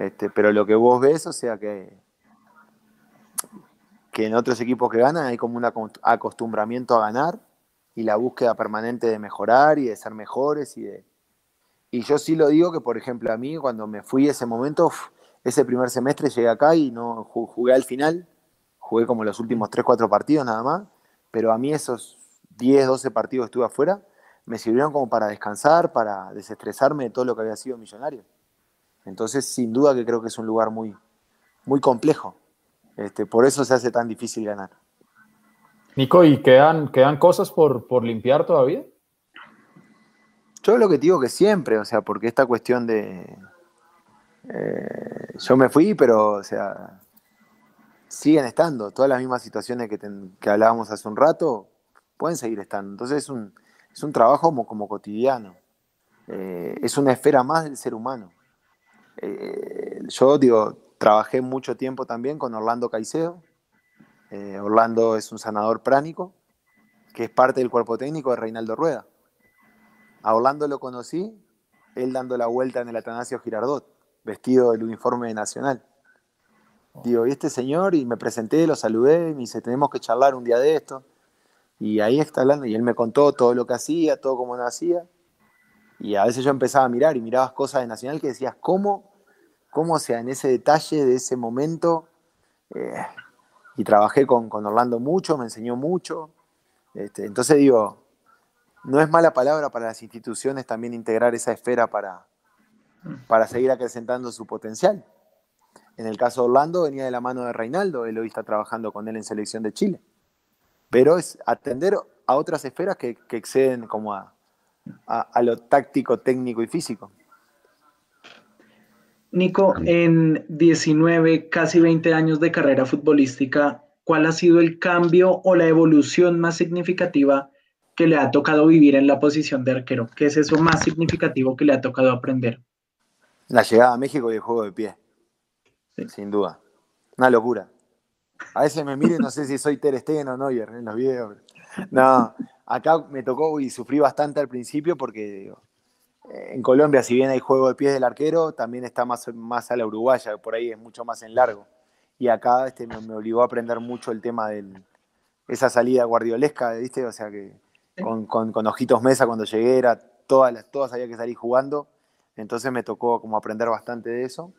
Este, pero lo que vos ves, o sea, que, que en otros equipos que ganan hay como un acostumbramiento a ganar y la búsqueda permanente de mejorar y de ser mejores y de... Y yo sí lo digo que, por ejemplo, a mí cuando me fui ese momento, ese primer semestre llegué acá y no jugué al final, jugué como los últimos 3, 4 partidos nada más, pero a mí esos 10, 12 partidos que estuve afuera me sirvieron como para descansar, para desestresarme de todo lo que había sido millonario. Entonces, sin duda que creo que es un lugar muy, muy complejo. Este, por eso se hace tan difícil ganar. Nico, ¿y quedan, quedan cosas por, por limpiar todavía? Yo lo que digo que siempre, o sea, porque esta cuestión de... Eh, yo me fui, pero, o sea, siguen estando. Todas las mismas situaciones que, que hablábamos hace un rato pueden seguir estando. Entonces es un, es un trabajo como, como cotidiano. Eh, es una esfera más del ser humano. Eh, yo digo, Trabajé mucho tiempo también con Orlando Caicedo. Eh, Orlando es un sanador pránico, que es parte del cuerpo técnico de Reinaldo Rueda. A Orlando lo conocí, él dando la vuelta en el Atanasio Girardot, vestido del uniforme nacional. Digo, y este señor, y me presenté, lo saludé, y me dice, tenemos que charlar un día de esto. Y ahí está hablando, y él me contó todo lo que hacía, todo cómo no hacía. Y a veces yo empezaba a mirar y mirabas cosas de Nacional que decías, ¿cómo cómo, sea, en ese detalle de ese momento, eh, y trabajé con, con, Orlando mucho, me enseñó mucho. Este, entonces digo, no es mala palabra para las instituciones también integrar esa esfera para, para seguir acrecentando su potencial. En el caso de Orlando venía de la mano de Reinaldo, él hoy está trabajando con él en selección de Chile. Pero es atender a otras esferas que, exceden como a, a, lo táctico, técnico y físico. Nico, en 19, casi 20 años de carrera futbolística, ¿cuál ha sido el cambio o la evolución más significativa que le ha tocado vivir en la posición de arquero? ¿Qué es eso más significativo que le ha tocado aprender? La llegada a México y el juego de pie. Sí. Sin duda. Una locura. A veces me miro y no sé si soy Ter Stegen o Neuer en los videos. No, acá me tocó y sufrí bastante al principio porque digo, en Colombia, si bien hay juego de pies del arquero, también está más, más a la uruguaya, por ahí es mucho más en largo. Y acá este, me, me obligó a aprender mucho el tema de esa salida guardiolesca, ¿viste? O sea que con, con, con, ojitos mesa cuando llegué, era todas, las, todas había que salir jugando. Entonces me tocó como aprender bastante de eso.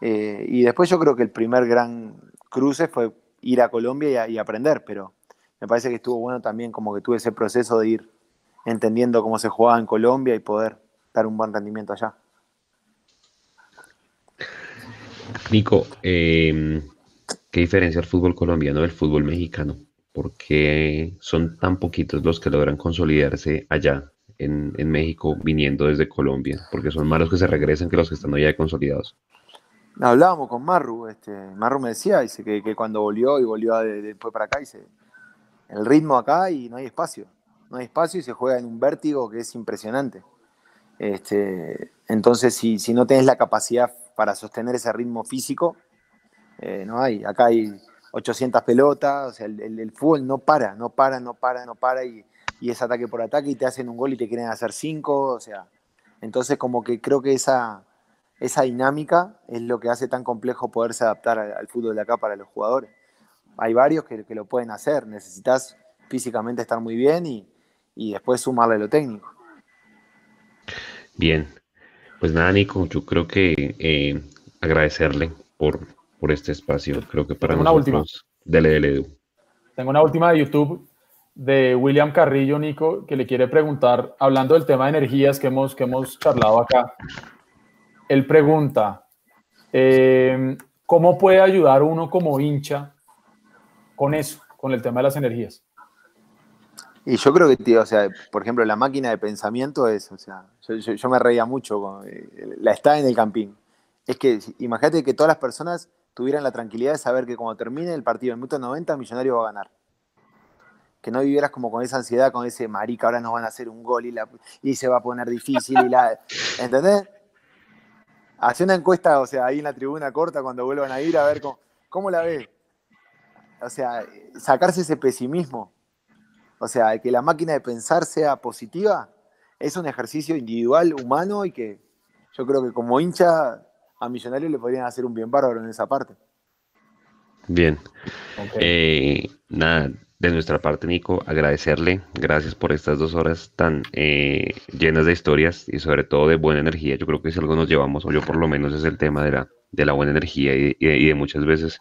Eh, y después yo creo que el primer gran cruce fue ir a Colombia y, a, y aprender, pero me parece que estuvo bueno también como que tuve ese proceso de ir entendiendo cómo se jugaba en Colombia y poder dar un buen rendimiento allá. Nico, eh, ¿qué diferencia el fútbol colombiano del fútbol mexicano? ¿Por qué son tan poquitos los que logran consolidarse allá en, en México viniendo desde Colombia? Porque son más los que se regresan que los que están allá consolidados. Hablábamos con Marru, este, Marru me decía dice que, que cuando volvió y volvió de, después para acá, dice, el ritmo acá y no hay espacio, no hay espacio y se juega en un vértigo que es impresionante. Este, entonces, si, no tenés la capacidad para sostener ese ritmo físico, eh, no hay. Acá hay 800 pelotas, o sea, el, fútbol no para, no para, no para, no para, y, y, es ataque por ataque, y te hacen un gol y te quieren hacer cinco, o sea. Entonces, como que creo que esa, dinámica es lo que hace tan complejo poderse adaptar al, fútbol de acá para los jugadores. Hay varios que, que, lo pueden hacer, necesitas físicamente estar muy bien y, y después sumarle lo técnico. Bien, pues nada, Nico, yo creo que eh, agradecerle por, por este espacio. Creo que para Tengo nosotros. Una última. Dele, dele, Edu. Tengo una última de YouTube de William Carrillo, Nico, que le quiere preguntar, hablando del tema de energías que hemos, que hemos charlado acá. Él pregunta, eh, ¿cómo puede ayudar uno como hincha con eso, con el tema de las energías? Y yo creo que, tío, o sea, por ejemplo, la máquina de pensamiento es, o sea, yo, yo, yo me reía mucho, con, eh, la está en el campín. Es que imagínate que todas las personas tuvieran la tranquilidad de saber que cuando termine el partido en el minuto 90, Millonario va a ganar. Que no vivieras como con esa ansiedad, con ese marica, ahora nos van a hacer un gol y, la, y se va a poner difícil. Y la, [laughs] ¿Entendés? Hace una encuesta, o sea, ahí en la tribuna corta cuando vuelvan a ir a ver cómo, cómo la ves. O sea, sacarse ese pesimismo o sea, que la máquina de pensar sea positiva es un ejercicio individual, humano y que yo creo que como hincha a Millonarios le podrían hacer un bien bárbaro en esa parte. Bien. Okay. Eh, nada, de nuestra parte, Nico, agradecerle. Gracias por estas dos horas tan eh, llenas de historias y sobre todo de buena energía. Yo creo que si algo nos llevamos, o yo por lo menos, es el tema de la, de la buena energía y, y, y de muchas veces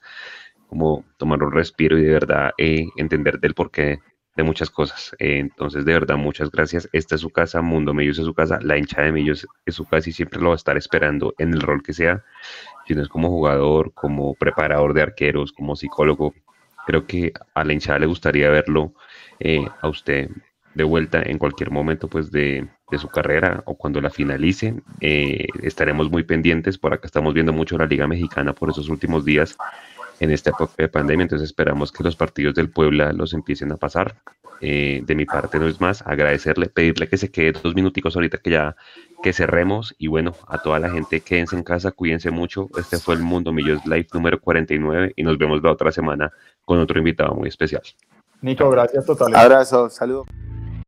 como tomar un respiro y de verdad eh, entender del porqué de muchas cosas. Eh, entonces, de verdad, muchas gracias. Esta es su casa, Mundo Millos es su casa, la hincha de Millos es su casa y siempre lo va a estar esperando en el rol que sea, si no es como jugador, como preparador de arqueros, como psicólogo. Creo que a la hinchada le gustaría verlo eh, a usted de vuelta en cualquier momento pues de, de su carrera o cuando la finalice. Eh, estaremos muy pendientes, por acá estamos viendo mucho la Liga Mexicana por esos últimos días en esta época de pandemia, entonces esperamos que los partidos del Puebla los empiecen a pasar. Eh, de mi parte no es más, agradecerle, pedirle que se quede dos minuticos ahorita que ya que cerremos y bueno, a toda la gente quédense en casa, cuídense mucho. Este fue el Mundo Millos Live número 49 y nos vemos la otra semana con otro invitado muy especial. Nico, gracias totalmente. Abrazo, saludos.